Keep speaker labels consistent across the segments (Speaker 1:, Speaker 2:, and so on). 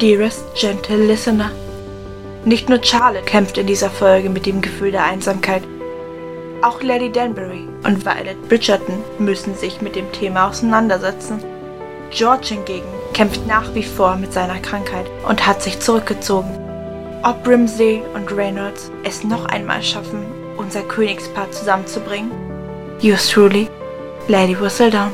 Speaker 1: Dearest Gentle Listener. Nicht nur Charlotte kämpft in dieser Folge mit dem Gefühl der Einsamkeit. Auch Lady Danbury und Violet Bridgerton müssen sich mit dem Thema auseinandersetzen. George hingegen kämpft nach wie vor mit seiner Krankheit und hat sich zurückgezogen. Ob Brimsey und Reynolds es noch einmal schaffen, unser Königspaar zusammenzubringen? Yours truly, Lady Whistledown.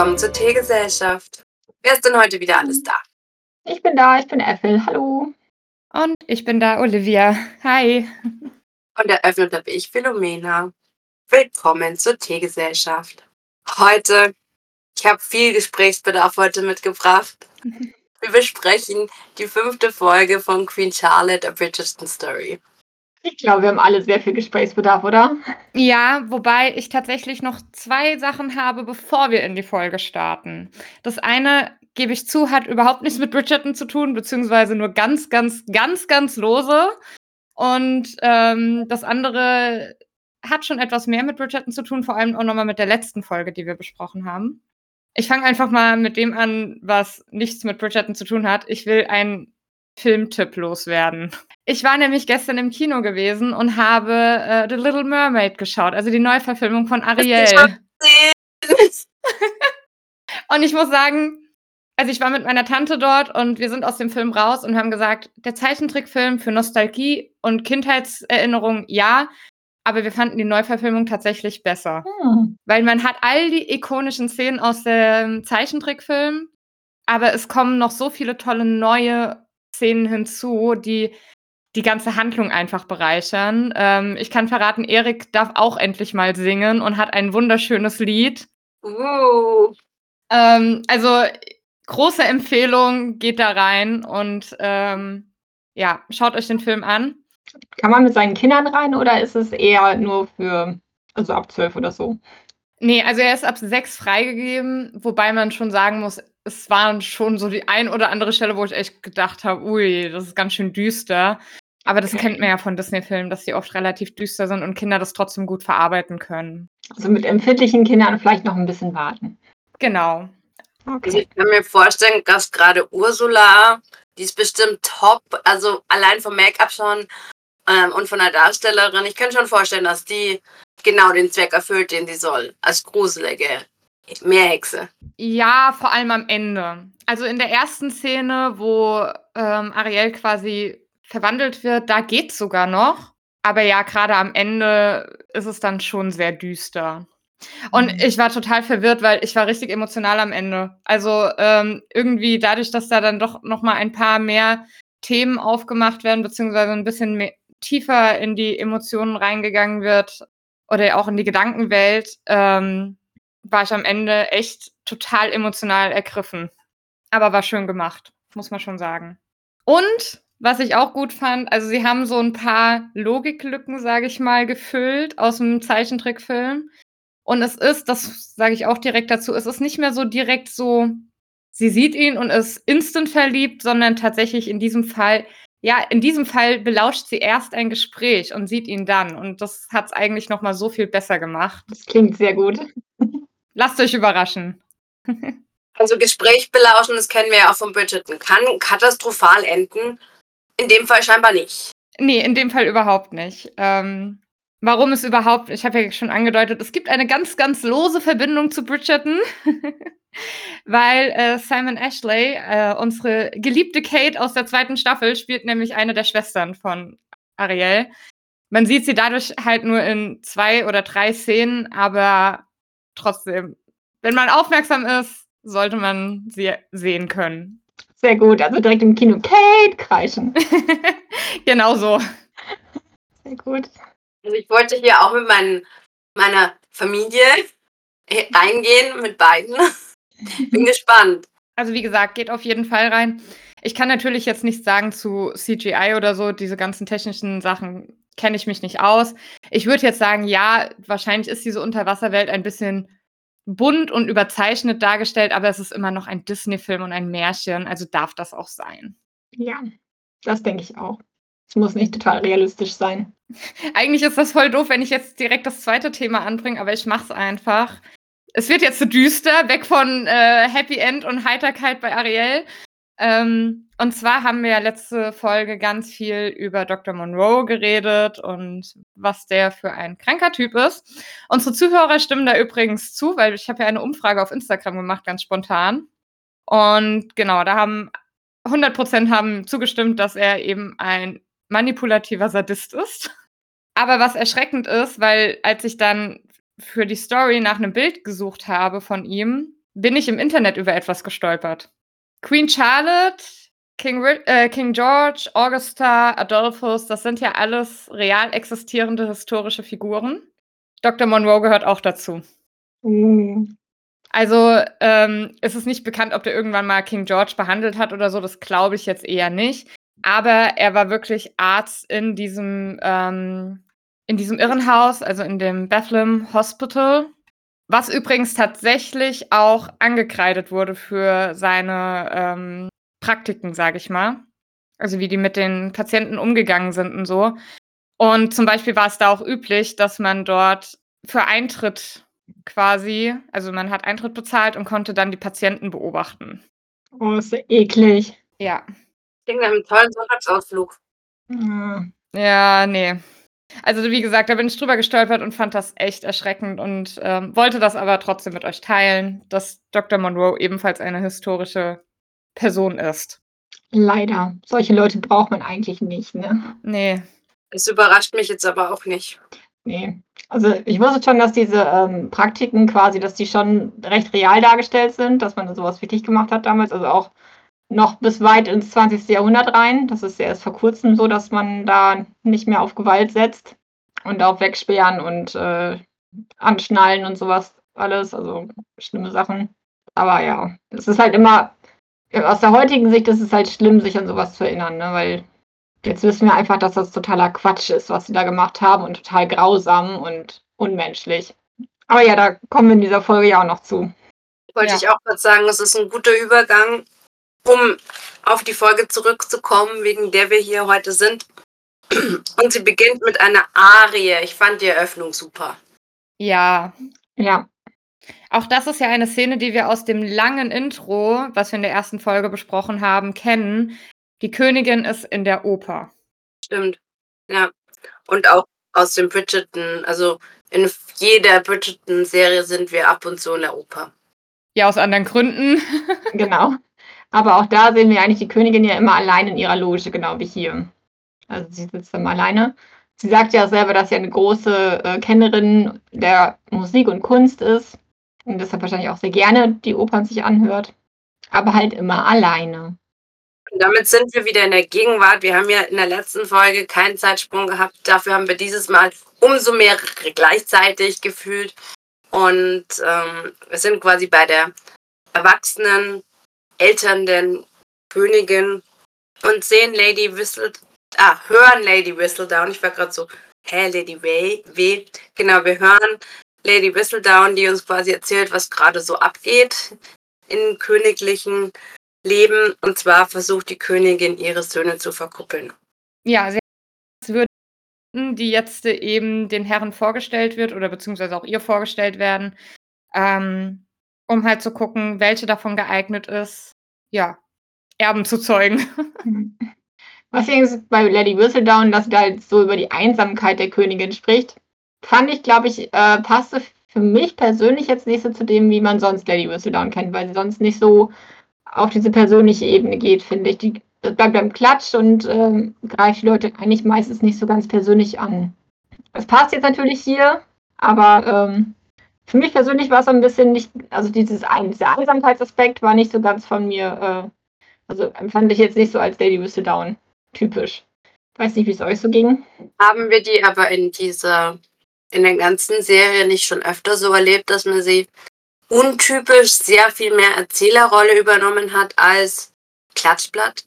Speaker 2: Willkommen zur Teegesellschaft. Wer ist denn heute wieder alles da?
Speaker 3: Ich bin da, ich bin Ethel. Hallo.
Speaker 4: Und ich bin da, Olivia. Hi.
Speaker 2: Und eröffnet habe ich Philomena. Willkommen zur Teegesellschaft. Heute, ich habe viel Gesprächsbedarf heute mitgebracht. Wir besprechen die fünfte Folge von Queen Charlotte, A Bridgerton Story.
Speaker 3: Ich glaube, wir haben alle sehr viel Gesprächsbedarf, oder?
Speaker 4: Ja, wobei ich tatsächlich noch zwei Sachen habe, bevor wir in die Folge starten. Das eine, gebe ich zu, hat überhaupt nichts mit Bridgerton zu tun, beziehungsweise nur ganz, ganz, ganz, ganz lose. Und ähm, das andere hat schon etwas mehr mit Bridgerton zu tun, vor allem auch nochmal mit der letzten Folge, die wir besprochen haben. Ich fange einfach mal mit dem an, was nichts mit Bridgerton zu tun hat. Ich will einen Filmtipp loswerden. Ich war nämlich gestern im Kino gewesen und habe äh, The Little Mermaid geschaut, also die Neuverfilmung von Ariel. und ich muss sagen, also ich war mit meiner Tante dort und wir sind aus dem Film raus und haben gesagt, der Zeichentrickfilm für Nostalgie und Kindheitserinnerung ja, aber wir fanden die Neuverfilmung tatsächlich besser. Hm. Weil man hat all die ikonischen Szenen aus dem Zeichentrickfilm, aber es kommen noch so viele tolle neue Szenen hinzu, die die ganze Handlung einfach bereichern. Ähm, ich kann verraten, Erik darf auch endlich mal singen und hat ein wunderschönes Lied.
Speaker 2: Uh.
Speaker 4: Ähm, also große Empfehlung, geht da rein und ähm, ja, schaut euch den Film an.
Speaker 3: Kann man mit seinen Kindern rein oder ist es eher nur für, also ab zwölf oder so?
Speaker 4: Nee, also er ist ab sechs freigegeben, wobei man schon sagen muss, es waren schon so die ein oder andere Stelle, wo ich echt gedacht habe, ui, das ist ganz schön düster. Aber das kennt man ja von Disney-Filmen, dass die oft relativ düster sind und Kinder das trotzdem gut verarbeiten können.
Speaker 3: Also mit empfindlichen Kindern vielleicht noch ein bisschen warten.
Speaker 4: Genau.
Speaker 2: Okay. Also ich kann mir vorstellen, dass gerade Ursula, die ist bestimmt top, also allein vom Make-up schon ähm, und von der Darstellerin. Ich könnte schon vorstellen, dass die genau den Zweck erfüllt, den sie soll, als gruselige Meerhexe.
Speaker 4: Ja, vor allem am Ende. Also in der ersten Szene, wo ähm, Ariel quasi verwandelt wird, da geht's sogar noch. Aber ja, gerade am Ende ist es dann schon sehr düster. Und mhm. ich war total verwirrt, weil ich war richtig emotional am Ende. Also ähm, irgendwie dadurch, dass da dann doch noch mal ein paar mehr Themen aufgemacht werden, beziehungsweise ein bisschen mehr, tiefer in die Emotionen reingegangen wird oder auch in die Gedankenwelt, ähm, war ich am Ende echt total emotional ergriffen. Aber war schön gemacht, muss man schon sagen. Und was ich auch gut fand, also sie haben so ein paar Logiklücken, sage ich mal, gefüllt aus dem Zeichentrickfilm. Und es ist, das sage ich auch direkt dazu, es ist nicht mehr so direkt so, sie sieht ihn und ist instant verliebt, sondern tatsächlich in diesem Fall, ja, in diesem Fall belauscht sie erst ein Gespräch und sieht ihn dann. Und das hat es eigentlich noch mal so viel besser gemacht.
Speaker 3: Das klingt sehr gut.
Speaker 4: Lasst euch überraschen.
Speaker 2: also Gespräch belauschen, das kennen wir ja auch von Bridgerton, kann katastrophal enden. In dem Fall scheinbar nicht.
Speaker 4: Nee, in dem Fall überhaupt nicht. Ähm, warum es überhaupt, ich habe ja schon angedeutet, es gibt eine ganz, ganz lose Verbindung zu Bridgerton, weil äh, Simon Ashley, äh, unsere geliebte Kate aus der zweiten Staffel, spielt nämlich eine der Schwestern von Ariel. Man sieht sie dadurch halt nur in zwei oder drei Szenen, aber trotzdem, wenn man aufmerksam ist, sollte man sie sehen können.
Speaker 3: Sehr gut, also direkt im Kino Kate kreischen.
Speaker 4: genau so.
Speaker 3: Sehr gut.
Speaker 2: Also ich wollte hier auch mit mein, meiner Familie reingehen, mit beiden. Bin gespannt.
Speaker 4: Also wie gesagt, geht auf jeden Fall rein. Ich kann natürlich jetzt nichts sagen zu CGI oder so, diese ganzen technischen Sachen kenne ich mich nicht aus. Ich würde jetzt sagen, ja, wahrscheinlich ist diese Unterwasserwelt ein bisschen bunt und überzeichnet dargestellt, aber es ist immer noch ein Disney-Film und ein Märchen, also darf das auch sein.
Speaker 3: Ja, das denke ich auch. Es muss nicht total realistisch sein.
Speaker 4: Eigentlich ist das voll doof, wenn ich jetzt direkt das zweite Thema anbringe, aber ich mach's einfach. Es wird jetzt so düster, weg von äh, Happy End und Heiterkeit bei Ariel. Ähm, und zwar haben wir ja letzte Folge ganz viel über Dr. Monroe geredet und was der für ein kranker Typ ist. Unsere Zuhörer stimmen da übrigens zu, weil ich habe ja eine Umfrage auf Instagram gemacht, ganz spontan. Und genau, da haben 100% haben zugestimmt, dass er eben ein manipulativer Sadist ist. Aber was erschreckend ist, weil als ich dann für die Story nach einem Bild gesucht habe von ihm, bin ich im Internet über etwas gestolpert. Queen Charlotte, King, äh, King George, Augusta, Adolphus, das sind ja alles real existierende historische Figuren. Dr. Monroe gehört auch dazu. Mhm. Also ähm, ist es nicht bekannt, ob der irgendwann mal King George behandelt hat oder so. Das glaube ich jetzt eher nicht. Aber er war wirklich Arzt in diesem, ähm, in diesem Irrenhaus, also in dem Bethlehem Hospital, was übrigens tatsächlich auch angekreidet wurde für seine ähm, Praktiken, sage ich mal. Also wie die mit den Patienten umgegangen sind und so. Und zum Beispiel war es da auch üblich, dass man dort für Eintritt quasi, also man hat Eintritt bezahlt und konnte dann die Patienten beobachten.
Speaker 3: Oh, ist so eklig.
Speaker 4: Ja.
Speaker 2: Klingt nach einem tollen Sonntagsausflug.
Speaker 4: Mhm. Ja, nee. Also wie gesagt, da bin ich drüber gestolpert und fand das echt erschreckend und ähm, wollte das aber trotzdem mit euch teilen, dass Dr. Monroe ebenfalls eine historische Person ist.
Speaker 3: Leider. Solche Leute braucht man eigentlich nicht, ne?
Speaker 4: Nee.
Speaker 2: Es überrascht mich jetzt aber auch nicht.
Speaker 3: Nee. Also ich wusste schon, dass diese ähm, Praktiken quasi, dass die schon recht real dargestellt sind, dass man sowas wirklich gemacht hat damals. Also auch noch bis weit ins 20. Jahrhundert rein. Das ist ja erst vor kurzem so, dass man da nicht mehr auf Gewalt setzt und auf Wegsperren und äh, Anschnallen und sowas alles. Also schlimme Sachen. Aber ja, es ist halt immer, aus der heutigen Sicht ist es halt schlimm, sich an sowas zu erinnern, ne? weil jetzt wissen wir einfach, dass das totaler Quatsch ist, was sie da gemacht haben und total grausam und unmenschlich. Aber ja, da kommen wir in dieser Folge ja auch noch zu.
Speaker 2: Wollte ja. ich auch gerade sagen, es ist ein guter Übergang um auf die Folge zurückzukommen, wegen der wir hier heute sind. Und sie beginnt mit einer Arie. Ich fand die Eröffnung super.
Speaker 4: Ja.
Speaker 3: Ja.
Speaker 4: Auch das ist ja eine Szene, die wir aus dem langen Intro, was wir in der ersten Folge besprochen haben, kennen. Die Königin ist in der Oper.
Speaker 2: Stimmt. Ja. Und auch aus dem Bridgerton, also in jeder Bridgerton-Serie sind wir ab und zu in der Oper.
Speaker 4: Ja, aus anderen Gründen.
Speaker 3: genau. Aber auch da sehen wir eigentlich die Königin ja immer allein in ihrer Loge, genau wie hier. Also sie sitzt immer alleine. Sie sagt ja selber, dass sie eine große äh, Kennerin der Musik und Kunst ist und deshalb wahrscheinlich auch sehr gerne die Opern sich anhört, aber halt immer alleine.
Speaker 2: Und damit sind wir wieder in der Gegenwart. Wir haben ja in der letzten Folge keinen Zeitsprung gehabt. Dafür haben wir dieses Mal umso mehrere gleichzeitig gefühlt. Und ähm, wir sind quasi bei der erwachsenen Eltern der Königin und sehen Lady Whistle, ah, hören Lady Whistledown. Ich war gerade so, hä, Lady Way, W. Genau, wir hören Lady Whistledown, die uns quasi erzählt, was gerade so abgeht im königlichen Leben. Und zwar versucht die Königin, ihre Söhne zu verkuppeln.
Speaker 4: Ja, würden, die jetzt eben den Herren vorgestellt wird oder beziehungsweise auch ihr vorgestellt werden, ähm, um halt zu gucken, welche davon geeignet ist, ja, Erben zu zeugen.
Speaker 3: Was übrigens bei Lady Whistledown, dass sie da halt so über die Einsamkeit der Königin spricht, fand ich, glaube ich, äh, passte für mich persönlich jetzt nicht so zu dem, wie man sonst Lady Whistledown kennt, weil sie sonst nicht so auf diese persönliche Ebene geht, finde ich. Die bleibt beim Klatsch und äh, greift die Leute eigentlich meistens nicht so ganz persönlich an. Es passt jetzt natürlich hier, aber ähm, für mich persönlich war es ein bisschen nicht, also dieses dieser Einsamkeitsaspekt war nicht so ganz von mir, äh, also empfand ich jetzt nicht so als Lady Whistledown typisch. Weiß nicht, wie es euch so ging.
Speaker 2: Haben wir die aber in dieser, in der ganzen Serie nicht schon öfter so erlebt, dass man sie untypisch sehr viel mehr Erzählerrolle übernommen hat als Klatschblatt?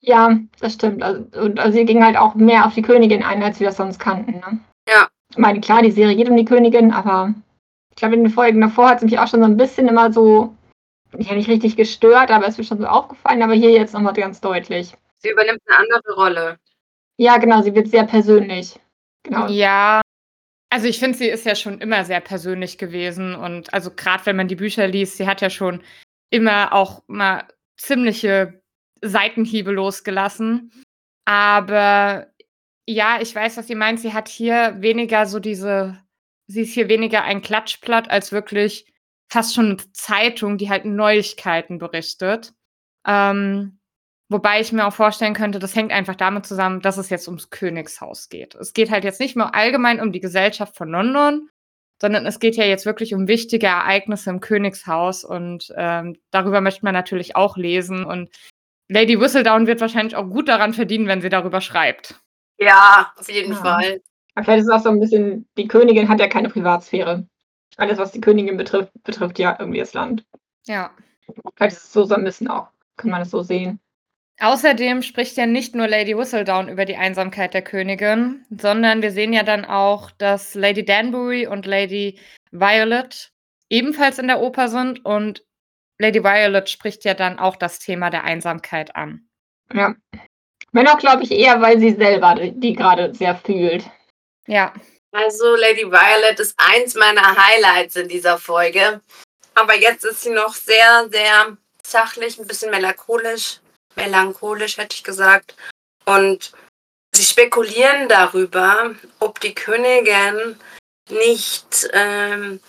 Speaker 3: Ja, das stimmt. Also, und also sie ging halt auch mehr auf die Königin ein, als wir das sonst kannten. Ne?
Speaker 2: Ja.
Speaker 3: Ich meine, klar, die Serie geht um die Königin, aber ich glaube, in den Folgen davor hat es mich auch schon so ein bisschen immer so, ja nicht richtig gestört, aber es ist mir schon so aufgefallen, aber hier jetzt nochmal ganz deutlich.
Speaker 2: Sie übernimmt eine andere Rolle.
Speaker 3: Ja, genau, sie wird sehr persönlich. Genau.
Speaker 4: Ja, also ich finde, sie ist ja schon immer sehr persönlich gewesen und also gerade wenn man die Bücher liest, sie hat ja schon immer auch mal ziemliche Seitenhiebe losgelassen. Aber ja, ich weiß, was sie meint. Sie hat hier weniger so diese, sie ist hier weniger ein Klatschblatt als wirklich fast schon eine Zeitung, die halt Neuigkeiten berichtet. Ähm, wobei ich mir auch vorstellen könnte, das hängt einfach damit zusammen, dass es jetzt ums Königshaus geht. Es geht halt jetzt nicht mehr allgemein um die Gesellschaft von London, sondern es geht ja jetzt wirklich um wichtige Ereignisse im Königshaus und ähm, darüber möchte man natürlich auch lesen und Lady Whistledown wird wahrscheinlich auch gut daran verdienen, wenn sie darüber schreibt.
Speaker 2: Ja, auf jeden
Speaker 3: Ja.
Speaker 2: Fall.
Speaker 3: Aber vielleicht ist es auch so ein bisschen, die Königin hat ja keine Privatsphäre. Alles, was die Königin betrifft, betrifft ja irgendwie das Land.
Speaker 4: Ja.
Speaker 3: Vielleicht ist es so, so ein bisschen auch, kann man es so sehen.
Speaker 4: Außerdem spricht ja nicht nur Lady Whistledown über die Einsamkeit der Königin, sondern wir sehen ja dann auch, dass Lady Danbury und Lady Violet ebenfalls in der Oper sind und Lady Violet spricht ja dann auch das Thema der Einsamkeit an.
Speaker 3: Ja. Wenn auch, glaube ich, eher, weil sie selber die, die gerade sehr fühlt.
Speaker 4: Ja,
Speaker 2: Also Lady Violet ist eins meiner Highlights in dieser Folge. Aber jetzt ist sie noch sehr, sehr sachlich, ein bisschen melancholisch. Melancholisch hätte ich gesagt. Und sie spekulieren darüber, ob die Königin nicht ähm,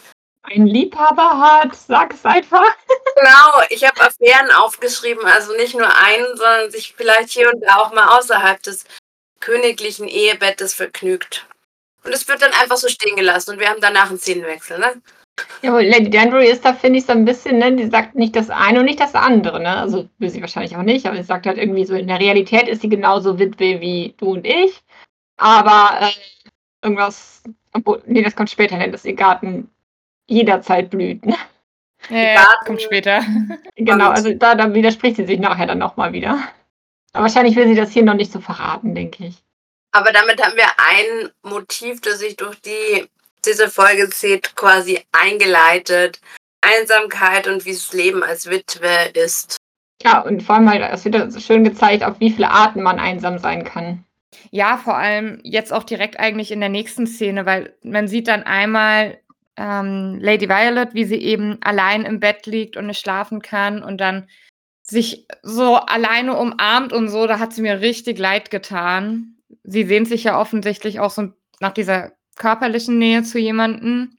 Speaker 3: Ein Liebhaber hat, sag es einfach.
Speaker 2: Genau, ich habe Affären aufgeschrieben, also nicht nur einen, sondern sich vielleicht hier und da auch mal außerhalb des königlichen Ehebettes vergnügt. Und es wird dann einfach so stehen gelassen und wir haben danach einen Szenenwechsel, ne?
Speaker 3: Ja, aber Lady Danbury ist da, finde ich, so ein bisschen, ne, die sagt nicht das eine und nicht das andere, ne? Also will sie wahrscheinlich auch nicht, aber sie sagt halt irgendwie so, in der Realität ist sie genauso Witwe wie du und ich. Aber äh, irgendwas, obwohl, nee, das kommt später, ne, dass ihr Garten jederzeit blüht. Ne?
Speaker 4: ja, ja kommt später.
Speaker 3: Genau, also da, da widerspricht sie sich nachher dann nochmal wieder. Aber wahrscheinlich will sie das hier noch nicht so verraten, denke ich.
Speaker 2: Aber damit haben wir ein Motiv, das sich durch die, diese Folge zieht, quasi eingeleitet. Einsamkeit und wie das Leben als Witwe ist.
Speaker 3: Ja, und vor allem halt, es wird so schön gezeigt, auf wie viele Arten man einsam sein kann.
Speaker 4: Ja, vor allem jetzt auch direkt eigentlich in der nächsten Szene, weil man sieht dann einmal ähm, Lady Violet, wie sie eben allein im Bett liegt und nicht schlafen kann und dann sich so alleine umarmt und so, da hat sie mir richtig leid getan. Sie sehnt sich ja offensichtlich auch so nach dieser körperlichen Nähe zu jemandem.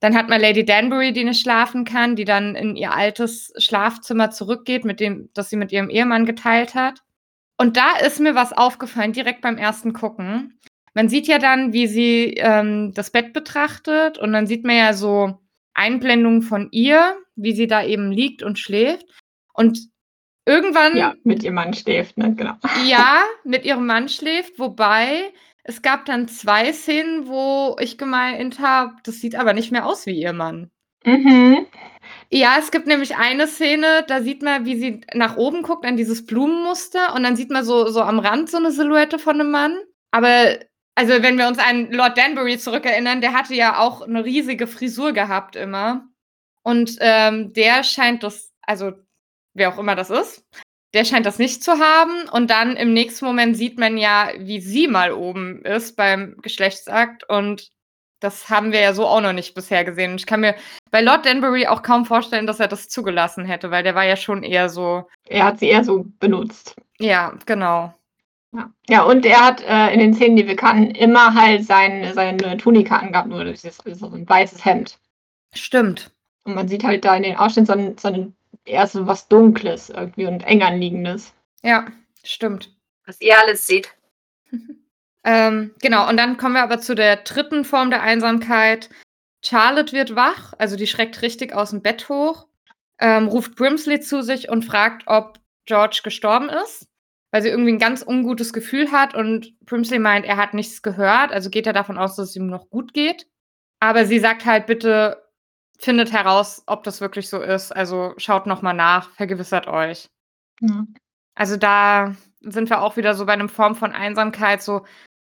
Speaker 4: Dann hat man Lady Danbury, die nicht schlafen kann, die dann in ihr altes Schlafzimmer zurückgeht, mit dem, das sie mit ihrem Ehemann geteilt hat. Und da ist mir was aufgefallen, direkt beim ersten Gucken. Man sieht ja dann, wie sie ähm, das Bett betrachtet und dann sieht man ja so Einblendungen von ihr, wie sie da eben liegt und schläft. Und irgendwann,
Speaker 3: Ja, mit ihrem Mann schläft, ne? Genau.
Speaker 4: ja, mit ihrem Mann schläft, wobei es gab dann zwei Szenen, wo ich gemeint habe, das sieht aber nicht mehr aus wie ihr Mann.
Speaker 3: Mhm.
Speaker 4: Ja, es gibt nämlich eine Szene, da sieht man, wie sie nach oben guckt an dieses Blumenmuster und dann sieht man so, so am Rand so eine Silhouette von einem Mann. Aber, also wenn wir uns an Lord Danbury zurückerinnern, der hatte ja auch eine riesige Frisur gehabt immer. Und ähm, der scheint das, also wer auch immer das ist, der scheint das nicht zu haben. Und dann im nächsten Moment sieht man ja, wie sie mal oben ist beim Geschlechtsakt. Und das haben wir ja so auch noch nicht bisher gesehen. Und ich kann mir bei Lord Danbury auch kaum vorstellen, dass er das zugelassen hätte, weil der war ja schon eher so,
Speaker 3: Er hat sie eher so benutzt.
Speaker 4: ja, genau.
Speaker 3: Ja, ja und er hat äh, in den Szenen, die wir kannten, immer halt sein, seine Tunika angehabt, nur das ist so ein weißes Hemd.
Speaker 4: Stimmt.
Speaker 3: Und man sieht halt da in den Ausschnitten so so ein eher so was Dunkles irgendwie und eng anliegendes.
Speaker 4: Ja, stimmt.
Speaker 2: Was ihr alles seht.
Speaker 4: Ähm, genau, und dann kommen wir aber zu der dritten Form der Einsamkeit. Charlotte wird wach, also die schreckt richtig aus dem Bett hoch, ähm, ruft Brimsley zu sich und fragt, ob George gestorben ist, weil sie irgendwie ein ganz ungutes Gefühl hat und Brimsley meint, er hat nichts gehört, also geht er davon aus, dass es ihm noch gut geht. Aber sie sagt halt, bitte findet heraus, ob das wirklich so ist, also schaut nochmal nach, vergewissert euch.
Speaker 3: Ja.
Speaker 4: Also da sind wir auch wieder so bei einem Form von Einsamkeit, so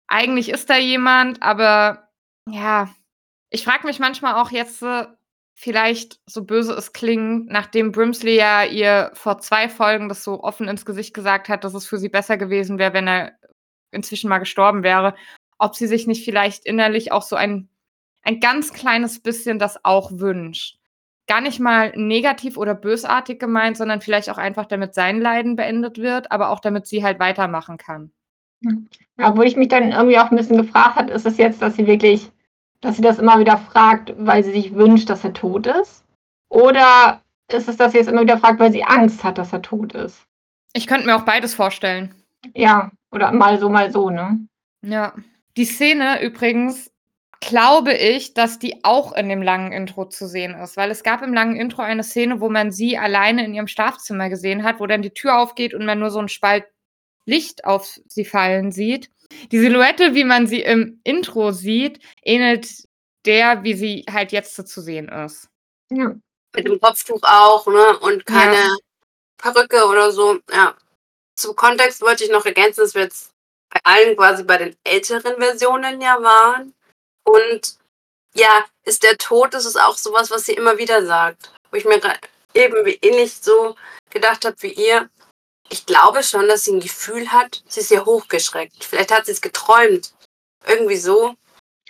Speaker 4: eigentlich ist da jemand, aber ja, ich frage mich manchmal auch jetzt, äh, vielleicht so böse es klingt, nachdem Brimsley ja ihr vor zwei Folgen das so offen ins Gesicht gesagt hat, dass es für sie besser gewesen wäre, wenn er inzwischen mal gestorben wäre, ob sie sich nicht vielleicht innerlich auch so ein, ein ganz kleines bisschen das auch wünscht. Gar nicht mal negativ oder bösartig gemeint, sondern vielleicht auch einfach, damit sein Leiden beendet wird, aber auch damit sie halt weitermachen kann.
Speaker 3: Ja, wo ich mich dann irgendwie auch ein bisschen gefragt habe, ist es jetzt, dass sie wirklich, dass sie das immer wieder fragt, weil sie sich wünscht, dass er tot ist? Oder ist es, dass sie es immer wieder fragt, weil sie Angst hat, dass er tot ist?
Speaker 4: Ich könnte mir auch beides vorstellen.
Speaker 3: Ja, oder mal so, mal so, ne?
Speaker 4: Ja. Die Szene übrigens, glaube ich, dass die auch in dem langen Intro zu sehen ist, weil es gab im langen Intro eine Szene, wo man sie alleine in ihrem Schlafzimmer gesehen hat, wo dann die Tür aufgeht und man nur so einen Spalt Licht auf sie fallen sieht. Die Silhouette, wie man sie im Intro sieht, ähnelt der, wie sie halt jetzt so zu sehen ist.
Speaker 3: Ja.
Speaker 2: Mit dem Kopftuch auch, ne? Und keine
Speaker 4: Ja.
Speaker 2: Perücke oder so. Ja. Zum Kontext wollte ich noch ergänzen, dass wir jetzt bei allen quasi bei den älteren Versionen ja waren. Und ja, ist der Tod, das ist auch sowas, was sie immer wieder sagt. Wo ich mir gerade eben wie ähnlich so gedacht habe wie ihr. Ich glaube schon, dass sie ein Gefühl hat, sie ist hier hochgeschreckt. Vielleicht hat sie es geträumt. Irgendwie so.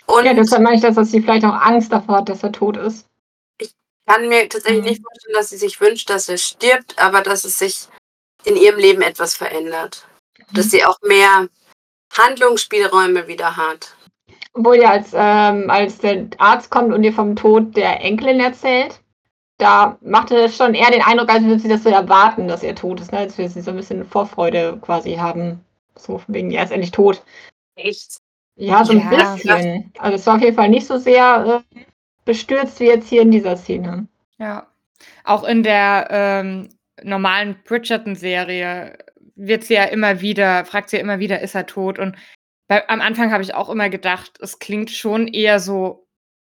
Speaker 2: Und
Speaker 3: Ja, deshalb meine ich, das, dass sie vielleicht auch Angst davor hat, dass er tot ist.
Speaker 2: kann mir tatsächlich
Speaker 3: Mhm.
Speaker 2: nicht vorstellen, dass sie sich wünscht, dass er stirbt, aber dass es sich in ihrem Leben etwas verändert. Dass sie auch mehr Handlungsspielräume wieder hat.
Speaker 3: Obwohl ja, als, ähm, als der Arzt kommt und ihr vom Tod der Enkelin erzählt, da machte es schon eher den Eindruck, als würde sie das so erwarten, dass er tot ist, ne? als würde sie so ein bisschen Vorfreude quasi haben. So von wegen, er ist endlich tot.
Speaker 2: Echt?
Speaker 3: Ja, so ein
Speaker 4: Ja.
Speaker 3: bisschen. Also es war auf jeden Fall nicht so sehr äh, bestürzt wie jetzt hier in dieser Szene.
Speaker 4: Ja. Auch in der ähm, normalen Bridgerton-Serie wird sie ja immer wieder, fragt sie ja immer wieder, ist er tot? Und bei, am Anfang habe ich auch immer gedacht, es klingt schon eher so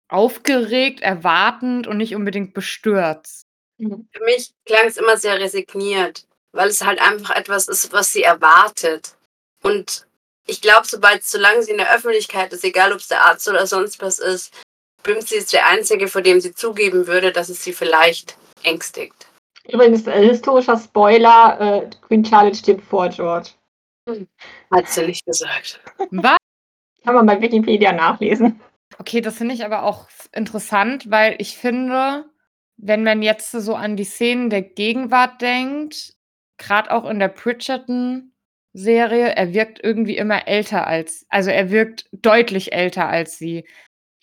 Speaker 4: aufgeregt, erwartend und nicht unbedingt bestürzt.
Speaker 2: Für mich klang es immer sehr resigniert, weil es halt einfach etwas ist, was sie erwartet. Und ich glaube, sobald, solange sie in der Öffentlichkeit ist, egal ob es der Arzt oder sonst was ist, Brimsey ist der Einzige, vor dem sie zugeben würde, dass es sie vielleicht ängstigt.
Speaker 3: Übrigens, äh, historischer Spoiler, äh, Queen Charlotte stirbt vor George.
Speaker 2: Hat sie nicht gesagt.
Speaker 4: Was?
Speaker 3: Kann man bei Wikipedia nachlesen.
Speaker 4: Okay, das finde ich aber auch interessant, weil ich finde, wenn man jetzt so an die Szenen der Gegenwart denkt, gerade auch in der Bridgerton-Serie, er wirkt irgendwie immer älter als, also er wirkt deutlich älter als sie.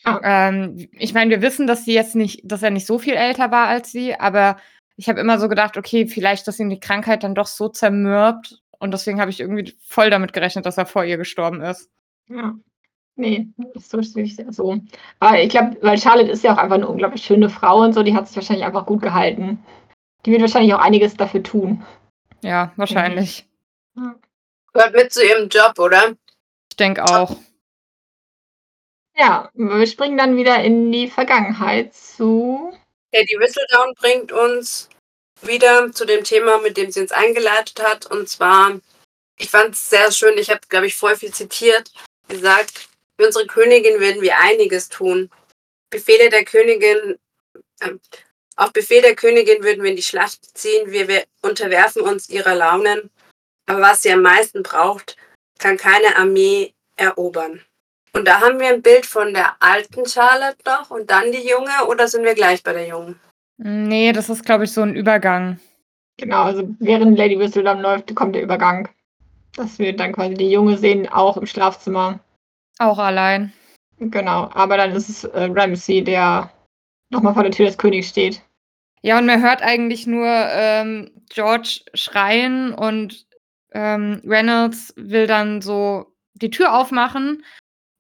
Speaker 3: Ah.
Speaker 4: Ähm, ich meine, wir wissen, dass sie jetzt nicht, dass er nicht so viel älter war als sie, aber ich habe immer so gedacht, okay, vielleicht, dass ihn die Krankheit dann doch so zermürbt und deswegen habe ich irgendwie voll damit gerechnet, dass er vor ihr gestorben ist.
Speaker 3: Ja. Nee, das ist natürlich sehr so. Aber ich glaube, weil Charlotte ist ja auch einfach eine unglaublich schöne Frau und so, die hat sich wahrscheinlich einfach gut gehalten. Die wird wahrscheinlich auch einiges dafür tun.
Speaker 4: Ja, wahrscheinlich.
Speaker 2: Gehört mit zu ihrem Job, oder?
Speaker 4: Ich denke auch.
Speaker 3: Ja, wir springen dann wieder in die Vergangenheit zu.
Speaker 2: Lady Whistledown bringt uns wieder zu dem Thema, mit dem sie uns eingeleitet hat. Und zwar, ich fand es sehr schön, ich habe, glaube ich, voll viel zitiert, gesagt, für unsere Königin werden wir einiges tun. Befehle der Königin, äh, auf Befehl der Königin würden wir in die Schlacht ziehen, wir, wir unterwerfen uns ihrer Launen. Aber was sie am meisten braucht, kann keine Armee erobern. Und da haben wir ein Bild von der alten Charlotte noch und dann die junge oder sind wir gleich bei der jungen?
Speaker 4: Nee, das ist, glaube ich, so ein Übergang.
Speaker 3: Genau, also während Lady Whistledown läuft, kommt der Übergang. Dass wir dann quasi die Junge sehen, auch im Schlafzimmer.
Speaker 4: Auch allein.
Speaker 3: Genau, aber dann ist es äh, Ramsay, der nochmal vor der Tür des Königs steht.
Speaker 4: Ja, und man hört eigentlich nur ähm, George schreien und ähm, Reynolds will dann so die Tür aufmachen,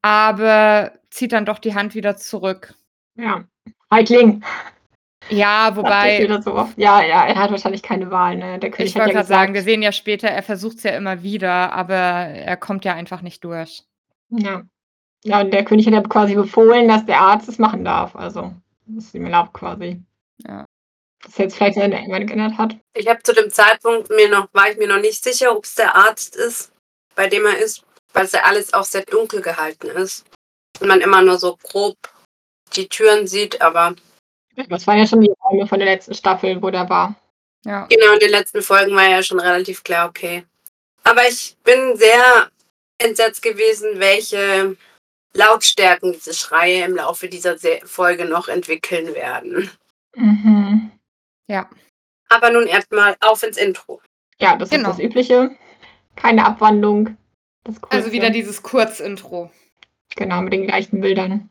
Speaker 4: aber zieht dann doch die Hand wieder zurück.
Speaker 3: Ja, Heitling.
Speaker 4: Ja,
Speaker 3: er
Speaker 4: wobei,
Speaker 3: so oft. Ja, ja, er hat wahrscheinlich keine Wahl. Ne? Der König
Speaker 4: ich wollte
Speaker 3: ja
Speaker 4: gerade sagen, wir sehen ja später, er versucht es ja immer wieder, aber er kommt ja einfach nicht durch.
Speaker 3: Ja. ja, und der König hat ja quasi befohlen, dass der Arzt es machen darf. Also, das ist ihm erlaubt quasi.
Speaker 4: Ja.
Speaker 3: Das jetzt vielleicht seine Meinung geändert hat.
Speaker 2: Ich habe zu dem Zeitpunkt mir noch, war ich mir noch nicht sicher, ob es der Arzt ist, bei dem er ist, weil es ja alles auch sehr dunkel gehalten ist. Und man immer nur so grob die Türen sieht, aber
Speaker 3: Das waren ja schon die Räume von der letzten Staffel, wo der war.
Speaker 4: Ja.
Speaker 2: genau in den letzten Folgen war ja schon relativ klar, okay. Aber ich bin sehr entsetzt gewesen, welche Lautstärken diese Schreie im Laufe dieser Se Folge noch entwickeln werden.
Speaker 3: Mhm.
Speaker 4: Ja.
Speaker 2: Aber nun erstmal auf ins Intro.
Speaker 3: Ja, das
Speaker 4: Genau.
Speaker 3: ist das Übliche. Keine Abwandlung. Das
Speaker 4: Also wieder dieses Kurzintro.
Speaker 3: Genau, mit den gleichen Bildern.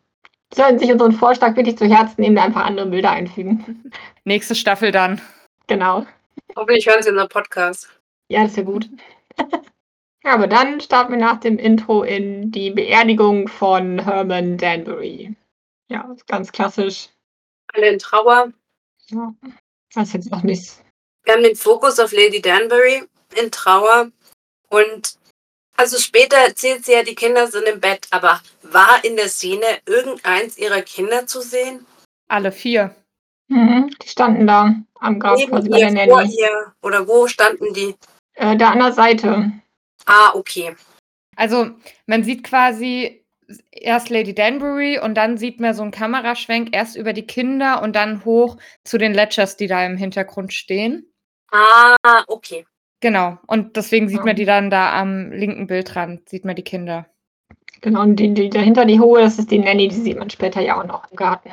Speaker 3: Sie sollten sich unseren Vorschlag wirklich zu Herzen nehmen, da einfach andere Bilder einfügen.
Speaker 4: Nächste Staffel dann.
Speaker 3: Genau.
Speaker 2: Hoffentlich hören Sie unseren Podcast.
Speaker 3: Ja, das ist ja gut. ja, aber dann starten wir nach dem Intro in die Beerdigung von Herman Danbury. Ja, ist ganz klassisch.
Speaker 2: Alle in Trauer.
Speaker 3: Ja. Das ist jetzt noch nichts.
Speaker 2: Wir haben den Fokus auf Lady Danbury in Trauer. Und also später erzählt sie ja, die Kinder sind im Bett. Aber war in der Szene irgendeins ihrer Kinder zu sehen?
Speaker 4: Alle vier.
Speaker 3: Mhm. Die standen da am Grab
Speaker 2: Neben
Speaker 3: quasi bei der
Speaker 2: ihr, vor
Speaker 3: Nanny.
Speaker 2: ihr? Oder wo standen die?
Speaker 3: Äh, da an der Seite.
Speaker 2: Ah, okay.
Speaker 4: Also man sieht quasi erst Lady Danbury und dann sieht man so einen Kameraschwenk erst über die Kinder und dann hoch zu den Ledgers, die da im Hintergrund stehen.
Speaker 2: Ah, okay.
Speaker 4: Genau. Und deswegen sieht
Speaker 3: Ja.
Speaker 4: man die dann da am linken Bildrand, sieht man die Kinder.
Speaker 3: Genau, und die, die dahinter die hohe, das ist die Nanny, die sieht man später ja auch noch im Garten.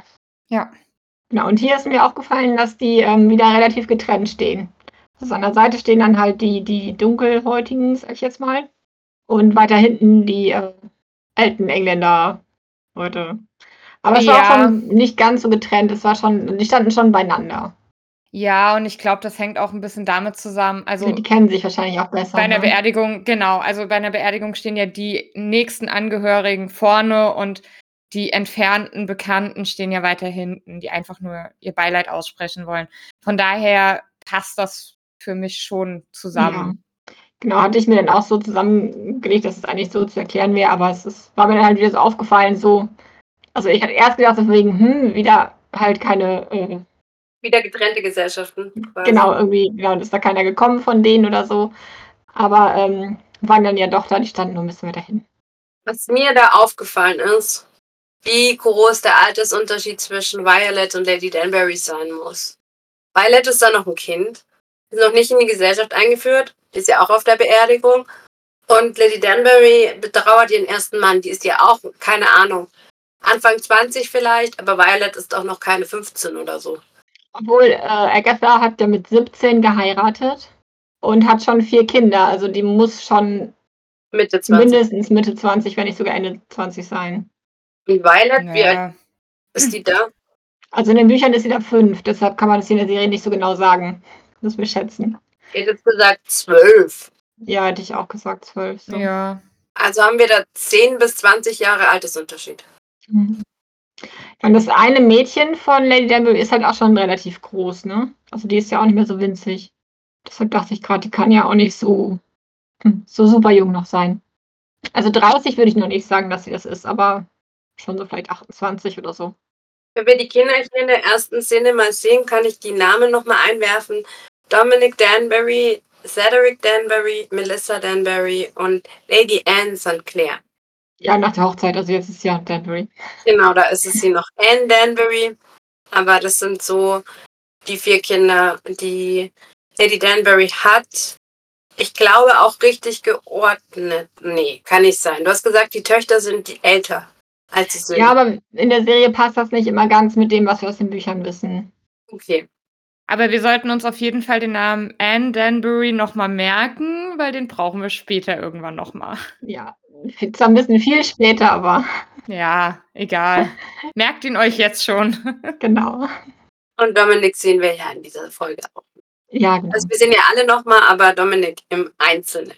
Speaker 4: Ja.
Speaker 3: Genau, und hier ist mir aufgefallen, dass die ähm, wieder relativ getrennt stehen. Also an der Seite stehen dann halt die, die dunkelhäutigen, sag ich jetzt mal. Und weiter hinten die äh, alten Engländer Leute. Aber es war
Speaker 4: Ja.
Speaker 3: schon nicht ganz so getrennt, es war schon, die standen schon beieinander.
Speaker 4: Ja, und ich glaube, das hängt auch ein bisschen damit zusammen. Also
Speaker 3: die kennen sich wahrscheinlich auch besser.
Speaker 4: bei einer
Speaker 3: ne?
Speaker 4: Beerdigung, genau, also bei einer Beerdigung stehen ja die nächsten Angehörigen vorne und die entfernten Bekannten stehen ja weiter hinten, die einfach nur ihr Beileid aussprechen wollen. Von daher passt das für mich schon zusammen.
Speaker 3: Genau, hatte ich mir dann auch so zusammengelegt, dass es eigentlich so zu erklären wäre, aber es ist, war mir dann halt wieder so aufgefallen, so, also ich hatte erst gedacht, so von wegen, hm, wieder halt keine, äh,
Speaker 2: Wieder getrennte Gesellschaften. Quasi.
Speaker 3: genau, irgendwie, genau, ist da keiner gekommen von denen oder so, aber ähm, waren dann ja doch da, die standen nur ein bisschen weiter hin.
Speaker 2: Was mir da aufgefallen ist, wie groß der Altersunterschied zwischen Violet und Lady Danbury sein muss. Violet ist da noch ein Kind, ist noch nicht in die Gesellschaft eingeführt, ist ja auch auf der Beerdigung. Und Lady Danbury betrauert ihren ersten Mann, die ist ja auch, keine Ahnung, Anfang 20 vielleicht, aber Violet ist auch noch keine 15 oder so.
Speaker 3: Obwohl, äh, Agatha hat ja mit 17 geheiratet und hat schon vier Kinder, also die muss schon
Speaker 2: Mitte 20.
Speaker 3: mindestens Mitte 20, wenn nicht sogar Ende 20 sein.
Speaker 2: Und Violet, wie alt
Speaker 4: Ja.
Speaker 2: ist die da?
Speaker 3: Also in den Büchern ist sie da fünf, deshalb kann man das in der Serie nicht so genau sagen. Muss wir schätzen.
Speaker 2: Ich hätte jetzt gesagt 12.
Speaker 3: Ja, hätte ich auch gesagt, zwölf. So.
Speaker 4: ja.
Speaker 2: Also haben wir da 10 bis 20 Jahre Altersunterschied.
Speaker 3: Mhm. Und das eine Mädchen von Lady Danbury ist halt auch schon relativ groß, ne? Also die ist ja auch nicht mehr so winzig. Deshalb dachte ich gerade, die kann ja auch nicht so, hm, so super jung noch sein. Also 30 würde ich noch nicht sagen, dass sie das ist, aber schon so vielleicht 28 oder so.
Speaker 2: Wenn wir die Kinder hier in der ersten Szene mal sehen, kann ich die Namen nochmal einwerfen. Dominic Danbury, Cedric Danbury, Melissa Danbury und Lady Anne St. Clair.
Speaker 3: Ja, nach der Hochzeit, also jetzt ist ja Danbury.
Speaker 2: Genau, da ist es sie noch Anne Danbury. Aber das sind so die vier Kinder, die Lady Danbury hat. Ich glaube auch richtig geordnet. Nee, kann nicht sein. Du hast gesagt, die Töchter sind die älter als die Söhne.
Speaker 3: Ja, aber in der Serie passt das nicht immer ganz mit dem, was wir aus den Büchern wissen.
Speaker 2: okay.
Speaker 4: Aber wir sollten uns auf jeden Fall den Namen Anne Danbury nochmal merken, weil den brauchen wir später irgendwann nochmal.
Speaker 3: Ja, zwar ein bisschen viel später, aber
Speaker 4: Ja, egal. Merkt ihn euch jetzt schon.
Speaker 3: genau.
Speaker 2: Und Dominik sehen wir ja in dieser Folge auch.
Speaker 3: Ja, genau.
Speaker 2: Also wir sehen ja alle nochmal, aber Dominik im Einzelnen.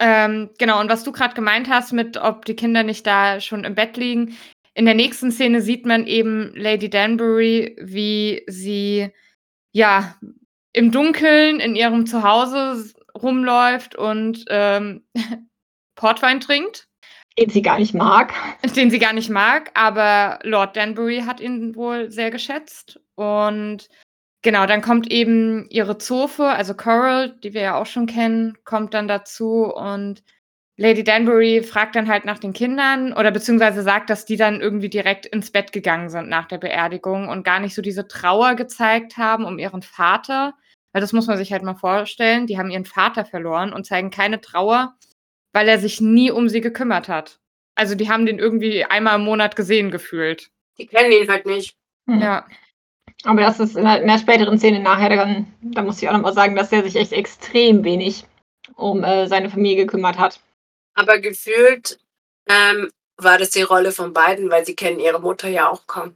Speaker 4: Ähm, genau, und was du gerade gemeint hast, mit ob die Kinder nicht da schon im Bett liegen. In der nächsten Szene sieht man eben Lady Danbury, wie sie ja im Dunkeln in ihrem Zuhause rumläuft und ähm, Portwein trinkt,
Speaker 3: Den sie gar nicht mag.
Speaker 4: den sie gar nicht mag, aber Lord Danbury hat ihn wohl sehr geschätzt. Und genau, dann kommt eben ihre Zofe, also Coral, die wir ja auch schon kennen, kommt dann dazu und Lady Danbury fragt dann halt nach den Kindern oder beziehungsweise sagt, dass die dann irgendwie direkt ins Bett gegangen sind nach der Beerdigung und gar nicht so diese Trauer gezeigt haben um ihren Vater. Weil das muss man sich halt mal vorstellen. Die haben ihren Vater verloren und zeigen keine Trauer, weil er sich nie um sie gekümmert hat. Also die haben den irgendwie einmal im Monat gesehen gefühlt.
Speaker 2: Die kennen ihn halt nicht.
Speaker 3: Hm.
Speaker 4: Ja.
Speaker 3: Aber das ist in der, in der späteren Szene nachher, dann, da muss ich auch nochmal sagen, dass er sich echt extrem wenig um äh, seine Familie gekümmert hat.
Speaker 2: Aber gefühlt ähm, war das die Rolle von beiden, weil sie kennen ihre Mutter ja auch kaum.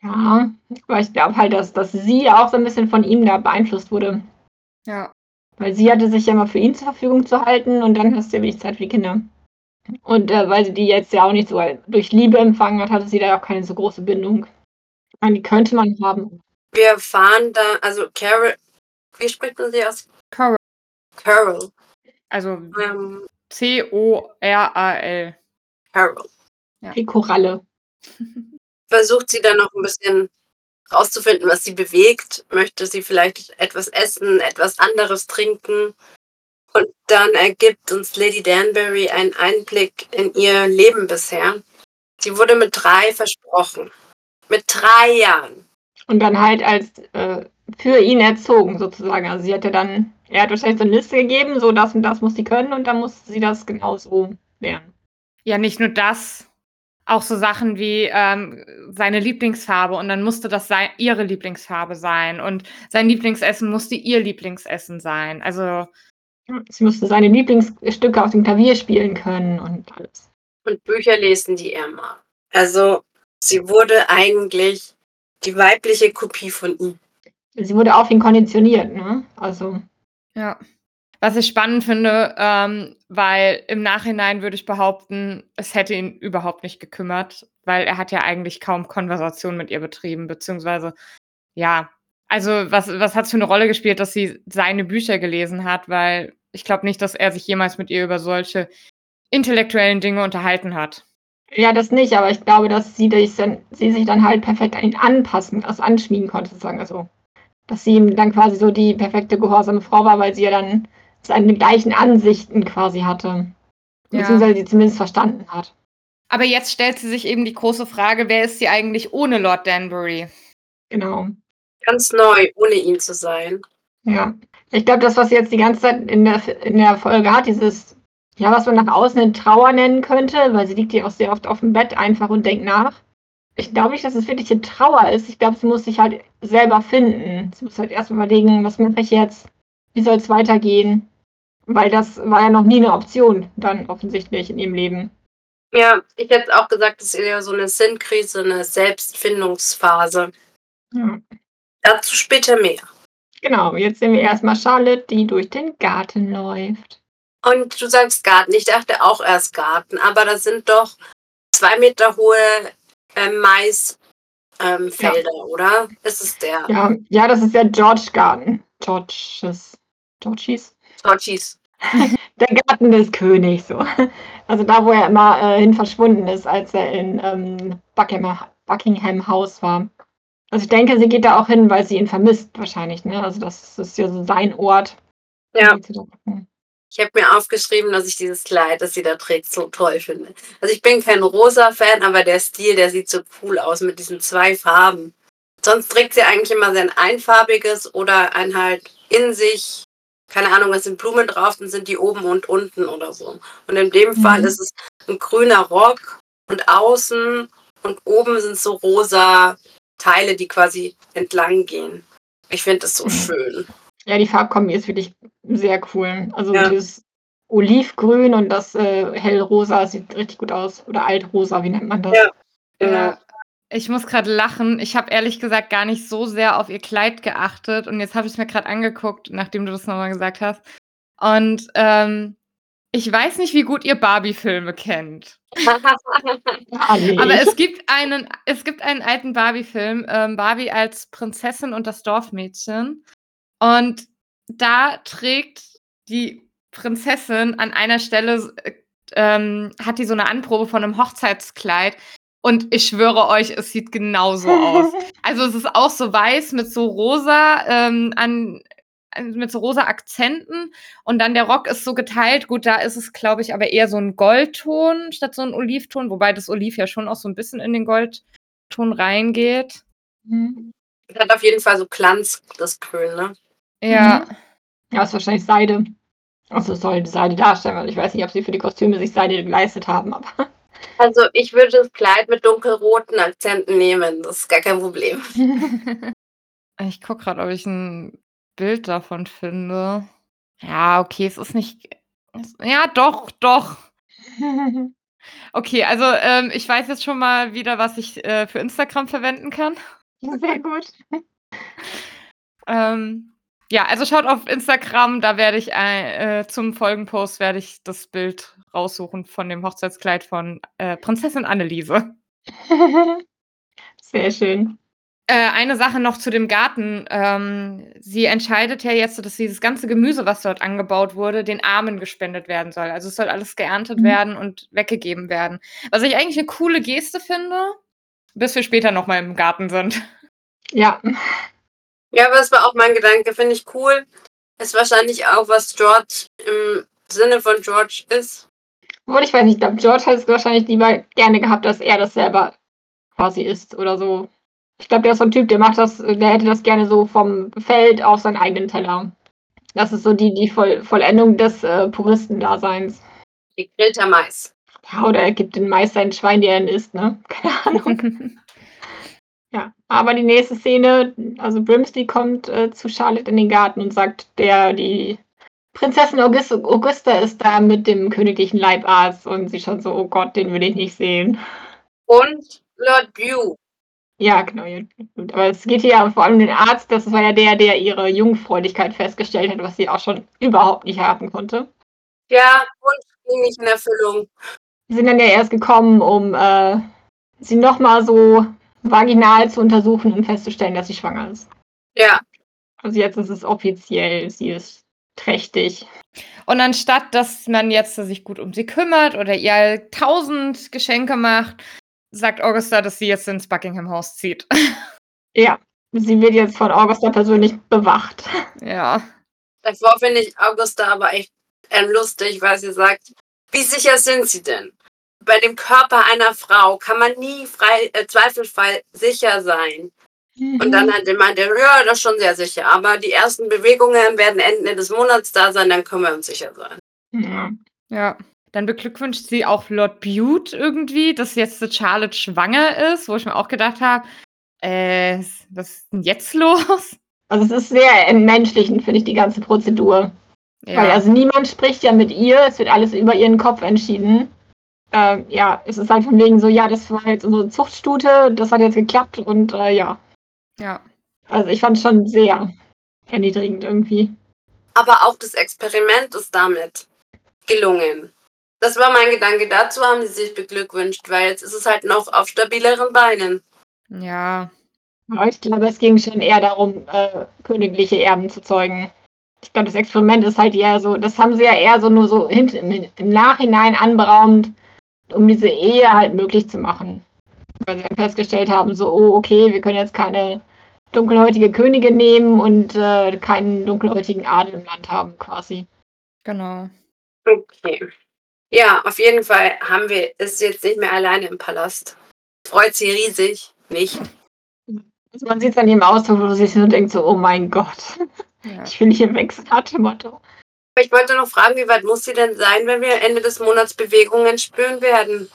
Speaker 3: Ja, aber ich glaube halt, dass, dass sie auch so ein bisschen von ihm da beeinflusst wurde.
Speaker 4: Ja.
Speaker 3: Weil sie hatte sich ja mal für ihn zur Verfügung zu halten und dann hast du ja wenig Zeit für die Kinder. Und äh, weil sie die jetzt ja auch nicht so durch Liebe empfangen hat, hatte sie da ja auch keine so große Bindung. Ich meine, die könnte man haben.
Speaker 2: Wir erfahren da, also Carol, wie spricht man sie aus?
Speaker 4: Coral.
Speaker 2: Carol.
Speaker 4: Also
Speaker 2: Ähm,
Speaker 4: C-O-R-A-L.
Speaker 2: Carol.
Speaker 3: Die Koralle.
Speaker 2: Versucht sie dann noch ein bisschen rauszufinden, was sie bewegt. Möchte sie vielleicht etwas essen, etwas anderes trinken? Und dann ergibt uns Lady Danbury einen Einblick in ihr Leben bisher. Sie wurde mit drei versprochen. Mit drei Jahren.
Speaker 3: Und dann halt als äh, für ihn erzogen sozusagen. Also sie hatte dann, er hat wahrscheinlich so eine Liste gegeben, so das und das muss sie können und dann musste sie das genauso lernen.
Speaker 4: Ja, nicht nur das, auch so Sachen wie ähm, seine Lieblingsfarbe und dann musste das sei ihre Lieblingsfarbe sein und sein Lieblingsessen musste ihr Lieblingsessen sein. Also
Speaker 3: Sie musste seine Lieblingsstücke auf dem Klavier spielen können und alles.
Speaker 2: Und Bücher lesen, die er mag. Also sie wurde eigentlich die weibliche Kopie von ihm.
Speaker 3: Sie wurde auf ihn konditioniert, ne? Also,
Speaker 4: ja. Was ich spannend finde, ähm, weil im Nachhinein würde ich behaupten, es hätte ihn überhaupt nicht gekümmert, weil er hat ja eigentlich kaum Konversation mit ihr betrieben, beziehungsweise ja, also was, was hat es für eine Rolle gespielt, dass sie seine Bücher gelesen hat, weil ich glaube nicht, dass er sich jemals mit ihr über solche intellektuellen Dinge unterhalten hat.
Speaker 3: ja, das nicht, aber ich glaube, dass sie, sich dann, sie sich dann halt perfekt an ihn anpassen, also anschmiegen konnte, sozusagen. Also, dass sie ihm dann quasi so die perfekte gehorsame Frau war, weil sie ja dann seine gleichen Ansichten quasi hatte.
Speaker 4: Ja.
Speaker 3: Beziehungsweise sie zumindest verstanden hat.
Speaker 4: Aber jetzt stellt sie sich eben die große Frage, wer ist sie eigentlich ohne Lord Danbury?
Speaker 3: Genau.
Speaker 2: Ganz neu, ohne ihn zu sein.
Speaker 3: Ja. Ich glaube, das, was sie jetzt die ganze Zeit in der, in der Folge hat, dieses, ja, was man nach außen in Trauer nennen könnte, weil sie liegt ja auch sehr oft auf dem Bett einfach und denkt nach. Ich glaube nicht, dass es wirklich eine Trauer ist. Ich glaube, sie muss sich halt selber finden. Sie muss halt erstmal überlegen, was mache ich jetzt? Wie soll es weitergehen? Weil das war ja noch nie eine Option, dann offensichtlich in ihrem Leben.
Speaker 2: Ja, ich hätte auch gesagt, das ist eher so eine Sinnkrise, eine Selbstfindungsphase.
Speaker 3: Ja.
Speaker 2: Dazu später mehr.
Speaker 3: Genau, jetzt sehen wir erstmal Charlotte, die durch den Garten läuft.
Speaker 2: Und du sagst Garten. Ich dachte auch erst Garten, aber das sind doch zwei Meter hohe äh, Maisfelder, ähm, Felder, oder? Ist es der?
Speaker 3: Ja, ja, das ist der George Garten. Georges. Georgies?
Speaker 2: Torchis.
Speaker 3: Der Garten des Königs, so. Also da, wo er immer äh, hin verschwunden ist, als er in ähm, Buckingham, Buckingham House war. Also ich denke, sie geht da auch hin, weil sie ihn vermisst, wahrscheinlich, ne? Also das ist ja so sein Ort.
Speaker 2: Ja. Ich habe mir aufgeschrieben, dass ich dieses Kleid, das sie da trägt, so toll finde. Also ich bin kein rosa Fan, aber der Stil, der sieht so cool aus mit diesen zwei Farben. Sonst trägt sie eigentlich immer sein einfarbiges oder ein halt in sich, keine Ahnung, es sind Blumen drauf, dann sind die oben und unten oder so. Und in dem
Speaker 3: Mhm.
Speaker 2: Fall ist es ein grüner Rock und außen und oben sind so rosa Teile, die quasi entlang gehen. Ich finde das so
Speaker 3: Mhm.
Speaker 2: schön.
Speaker 3: Ja, die Farbkombi ist wirklich sehr cool. Also
Speaker 2: Ja.
Speaker 3: dieses Olivgrün und das äh, hellrosa sieht richtig gut aus. Oder altrosa, wie nennt man das?
Speaker 2: Ja.
Speaker 4: Ja. Ich muss gerade lachen. Ich habe ehrlich gesagt gar nicht so sehr auf ihr Kleid geachtet und jetzt habe ich es mir gerade angeguckt, nachdem du das nochmal gesagt hast. Und ähm, ich weiß nicht, wie gut ihr Barbie-Filme kennt. Aber es gibt einen, es gibt einen alten Barbie-Film, ähm, Barbie als Prinzessin und das Dorfmädchen. Und da trägt die Prinzessin an einer Stelle, äh, ähm, hat die so eine Anprobe von einem Hochzeitskleid. Und ich schwöre euch, es sieht genauso aus. Also es ist auch so weiß mit so rosa ähm, an mit so rosa Akzenten und dann der Rock ist so geteilt. Gut, da ist es, glaube ich, aber eher so ein Goldton statt so ein Olivton, wobei das Oliv ja schon auch so ein bisschen in den Goldton reingeht.
Speaker 3: Mhm.
Speaker 2: Es hat auf jeden Fall so Glanz, das Grün, ne?
Speaker 4: Ja,
Speaker 3: Ja, ist wahrscheinlich Seide. Also soll Seide darstellen. Also ich weiß nicht, ob sie für die Kostüme sich Seide geleistet haben, aber.
Speaker 2: Also ich würde das Kleid mit dunkelroten Akzenten nehmen. Das ist gar kein Problem.
Speaker 4: ich gucke gerade, ob ich ein Bild davon finde. Ja, okay, es ist nicht. Ja, doch, doch. Okay, also ähm, ich weiß jetzt schon mal wieder, was ich äh, für Instagram verwenden kann.
Speaker 3: Sehr gut.
Speaker 4: Ähm, ja, also schaut auf Instagram, da werde ich äh, zum Folgenpost werde ich das Bild raussuchen von dem Hochzeitskleid von äh, Prinzessin Anneliese.
Speaker 3: Sehr schön.
Speaker 4: Äh, eine Sache noch zu dem Garten. Ähm, sie entscheidet ja jetzt, dass dieses ganze Gemüse, was dort angebaut wurde, den Armen gespendet werden soll. Also es soll alles geerntet mhm. werden und weggegeben werden. Was ich eigentlich eine coole Geste finde, bis wir später nochmal im Garten sind.
Speaker 3: Ja.
Speaker 2: Ja, aber das war auch mein Gedanke, finde ich cool. Ist wahrscheinlich auch, was George im Sinne von George ist.
Speaker 3: Obwohl, ich weiß nicht, ich glaube, George hätte es wahrscheinlich lieber gerne gehabt, dass er das selber quasi ist oder so. Ich glaube, der ist so ein Typ, der macht das, der hätte das gerne so vom Feld auf seinen eigenen Teller. Das ist so die, die Voll Vollendung des äh, Puristendaseins.
Speaker 2: Gegrillter Mais.
Speaker 3: Ja, oder er gibt den Mais seinen Schwein, der er isst, ne? Keine Ahnung. Ja, aber die nächste Szene, also Brimsley kommt äh, zu Charlotte in den Garten und sagt, der, die Prinzessin Augusta, ist da mit dem königlichen Leibarzt und sie schon so, oh Gott, den will ich nicht sehen.
Speaker 2: Und Lord Bew.
Speaker 3: Ja, genau. Aber es geht hier ja vor allem um den Arzt, das war ja der, der ihre Jungfräulichkeit festgestellt hat, was sie auch schon überhaupt nicht haben konnte.
Speaker 2: Ja, Wunsch ging nicht in Erfüllung.
Speaker 3: Sie sind dann ja erst gekommen, um äh, sie nochmal so vaginal zu untersuchen und festzustellen, dass sie schwanger ist.
Speaker 2: Ja.
Speaker 3: Also jetzt ist es offiziell, sie ist trächtig.
Speaker 4: Und anstatt, dass man jetzt sich gut um sie kümmert oder ihr tausend Geschenke macht, sagt Augusta, dass sie jetzt ins Buckingham House zieht.
Speaker 3: Ja, sie wird jetzt von Augusta persönlich bewacht.
Speaker 4: Ja.
Speaker 2: Davor finde ich Augusta aber echt lustig, weil sie sagt, wie sicher sind sie denn? bei dem Körper einer Frau kann man nie frei, äh, zweifelsfrei sicher sein. Mhm. Und dann hat er meinte, ja, das ist schon sehr sicher. Aber die ersten Bewegungen werden Ende des Monats da sein, dann können wir uns sicher sein.
Speaker 4: Ja. ja. Dann beglückwünscht sie auch Lord Bute irgendwie, dass jetzt Charlotte schwanger ist, wo ich mir auch gedacht habe, äh, was ist denn jetzt los?
Speaker 3: Also es ist sehr entmenschlichend, finde ich, die ganze Prozedur. Ja. Weil also niemand spricht ja mit ihr, es wird alles über ihren Kopf entschieden äh, ja, es ist halt von wegen so, ja, das war jetzt unsere Zuchtstute, das hat jetzt geklappt und äh, ja.
Speaker 4: Ja.
Speaker 3: Also ich fand es schon sehr erniedrigend irgendwie.
Speaker 2: Aber auch das Experiment ist damit gelungen. Das war mein Gedanke. Dazu haben sie sich beglückwünscht, weil jetzt ist es halt noch auf stabileren Beinen.
Speaker 4: Ja.
Speaker 3: Aber ich glaube, es ging schon eher darum, äh, königliche Erben zu zeugen. Ich glaube, das Experiment ist halt eher so, das haben sie ja eher so nur so im Nachhinein anberaumt, um diese Ehe halt möglich zu machen. Weil sie dann festgestellt haben, so, oh, okay, wir können jetzt keine dunkelhäutige Königin nehmen und äh, keinen dunkelhäutigen Adel im Land haben, quasi.
Speaker 4: Genau.
Speaker 2: Okay. Ja, auf jeden Fall haben wir es jetzt nicht mehr alleine im Palast. Freut sie riesig, nicht?
Speaker 3: Also man sieht es an ihrem Ausdruck, wo sie sich so denkt, so, oh mein Gott, ja. ich will hier weg, dem Motto.
Speaker 2: Ich wollte noch fragen, wie weit muss sie denn sein, wenn wir Ende des Monats Bewegungen spüren werden?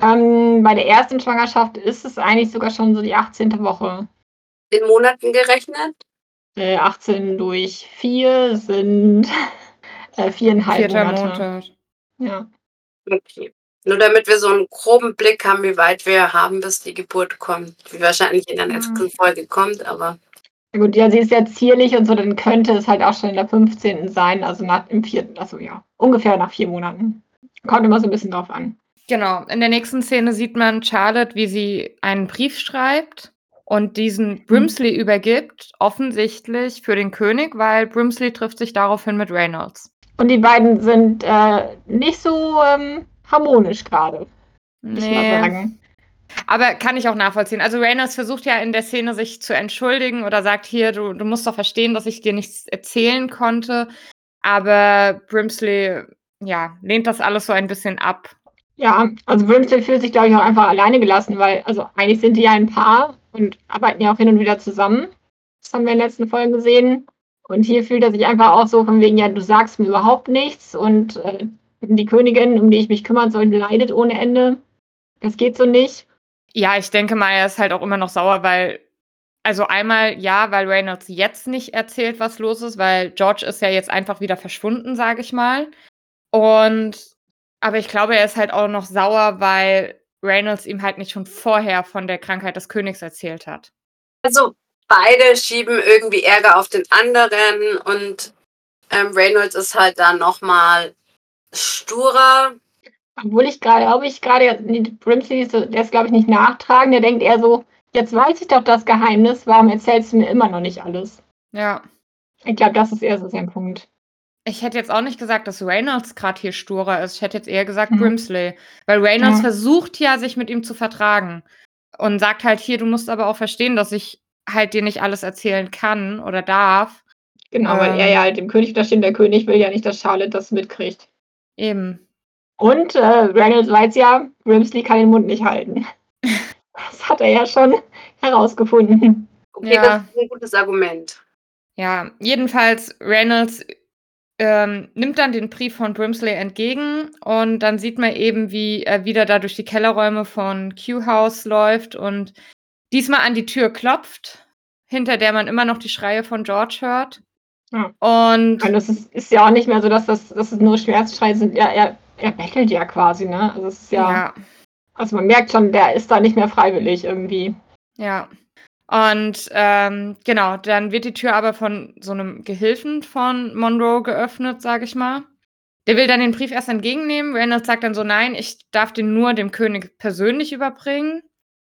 Speaker 3: Ähm, bei der ersten Schwangerschaft ist es eigentlich sogar schon so die 18. Woche.
Speaker 2: In Monaten gerechnet?
Speaker 3: Äh, 18 durch 4 sind äh, viereinhalb Vierter Monate. Monat. Ja.
Speaker 2: Okay. Nur damit wir so einen groben Blick haben, wie weit wir haben, bis die Geburt kommt. Wie wahrscheinlich in der nächsten Folge kommt, aber.
Speaker 3: Gut, ja, sie ist ja zierlich und so, dann könnte es halt auch schon in der 15. sein, also nach im vierten, also ja, ungefähr nach vier Monaten. Kommt immer so ein bisschen drauf an.
Speaker 4: Genau. In der nächsten Szene sieht man Charlotte, wie sie einen Brief schreibt und diesen mhm. Brimsley mhm. übergibt, offensichtlich für den König, weil Brimsley trifft sich daraufhin mit Reynolds.
Speaker 3: Und die beiden sind äh, nicht so ähm, harmonisch gerade. Nee. Ich mal sagen.
Speaker 4: Aber kann ich auch nachvollziehen. Also Reynolds versucht ja in der Szene sich zu entschuldigen oder sagt hier, du, du musst doch verstehen, dass ich dir nichts erzählen konnte. Aber Brimsley, ja, lehnt das alles so ein bisschen ab.
Speaker 3: Ja, also Brimsley fühlt sich, glaube ich, auch einfach alleine gelassen, weil, also eigentlich sind die ja ein Paar und arbeiten ja auch hin und wieder zusammen. Das haben wir in den letzten Folgen gesehen. Und hier fühlt er sich einfach auch so von wegen, ja, du sagst mir überhaupt nichts und äh, die Königin, um die ich mich kümmern soll, leidet ohne Ende. Das geht so nicht.
Speaker 4: Ja, ich denke mal, er ist halt auch immer noch sauer, weil, also einmal ja, weil Reynolds jetzt nicht erzählt, was los ist, weil George ist ja jetzt einfach wieder verschwunden, sage ich mal. Und, aber ich glaube, er ist halt auch noch sauer, weil Reynolds ihm halt nicht schon vorher von der Krankheit des Königs erzählt hat.
Speaker 2: Also beide schieben irgendwie Ärger auf den anderen und ähm, Reynolds ist halt dann nochmal sturer.
Speaker 3: Obwohl ich gerade, glaube ich, gerade, Brimsley ist, der ist, glaube ich, nicht nachtragen. Der denkt eher so, jetzt weiß ich doch das Geheimnis, warum erzählst du mir immer noch nicht alles?
Speaker 4: Ja.
Speaker 3: Ich glaube, das ist eher so sein Punkt.
Speaker 4: Ich hätte jetzt auch nicht gesagt, dass Reynolds gerade hier sturer ist. Ich hätte jetzt eher gesagt
Speaker 3: Mhm.
Speaker 4: Brimsley. Weil Reynolds
Speaker 3: Ja.
Speaker 4: versucht ja, sich mit ihm zu vertragen. Und sagt halt hier, du musst aber auch verstehen, dass ich halt dir nicht alles erzählen kann oder darf.
Speaker 3: Genau, weil
Speaker 4: Ähm.
Speaker 3: er ja halt dem König untersteht. Der König will ja nicht, dass Charlotte das mitkriegt.
Speaker 4: Eben.
Speaker 3: Und äh, Reynolds weiß ja, Brimsley kann den Mund nicht halten. Das hat er ja schon herausgefunden.
Speaker 2: Okay,
Speaker 4: Ja.
Speaker 2: das ist ein gutes Argument.
Speaker 4: Ja, jedenfalls Reynolds ähm, nimmt dann den Brief von Brimsley entgegen und dann sieht man eben, wie er wieder da durch die Kellerräume von Q-House läuft und diesmal an die Tür klopft, hinter der man immer noch die Schreie von George hört.
Speaker 3: Ja.
Speaker 4: Und
Speaker 3: Und es ist, ist ja auch nicht mehr so, dass das, dass es nur Schmerzschreie sind. Ja, er, er bettelt ja quasi, ne? Also es ist ja,
Speaker 4: ja,
Speaker 3: also man merkt schon, der ist da nicht mehr freiwillig irgendwie.
Speaker 4: ja. Und ähm, genau, dann wird die Tür aber von so einem Gehilfen von Monroe geöffnet, sage ich mal. Der will dann den Brief erst entgegennehmen. Reynolds sagt dann so, nein, ich darf den nur dem König persönlich überbringen.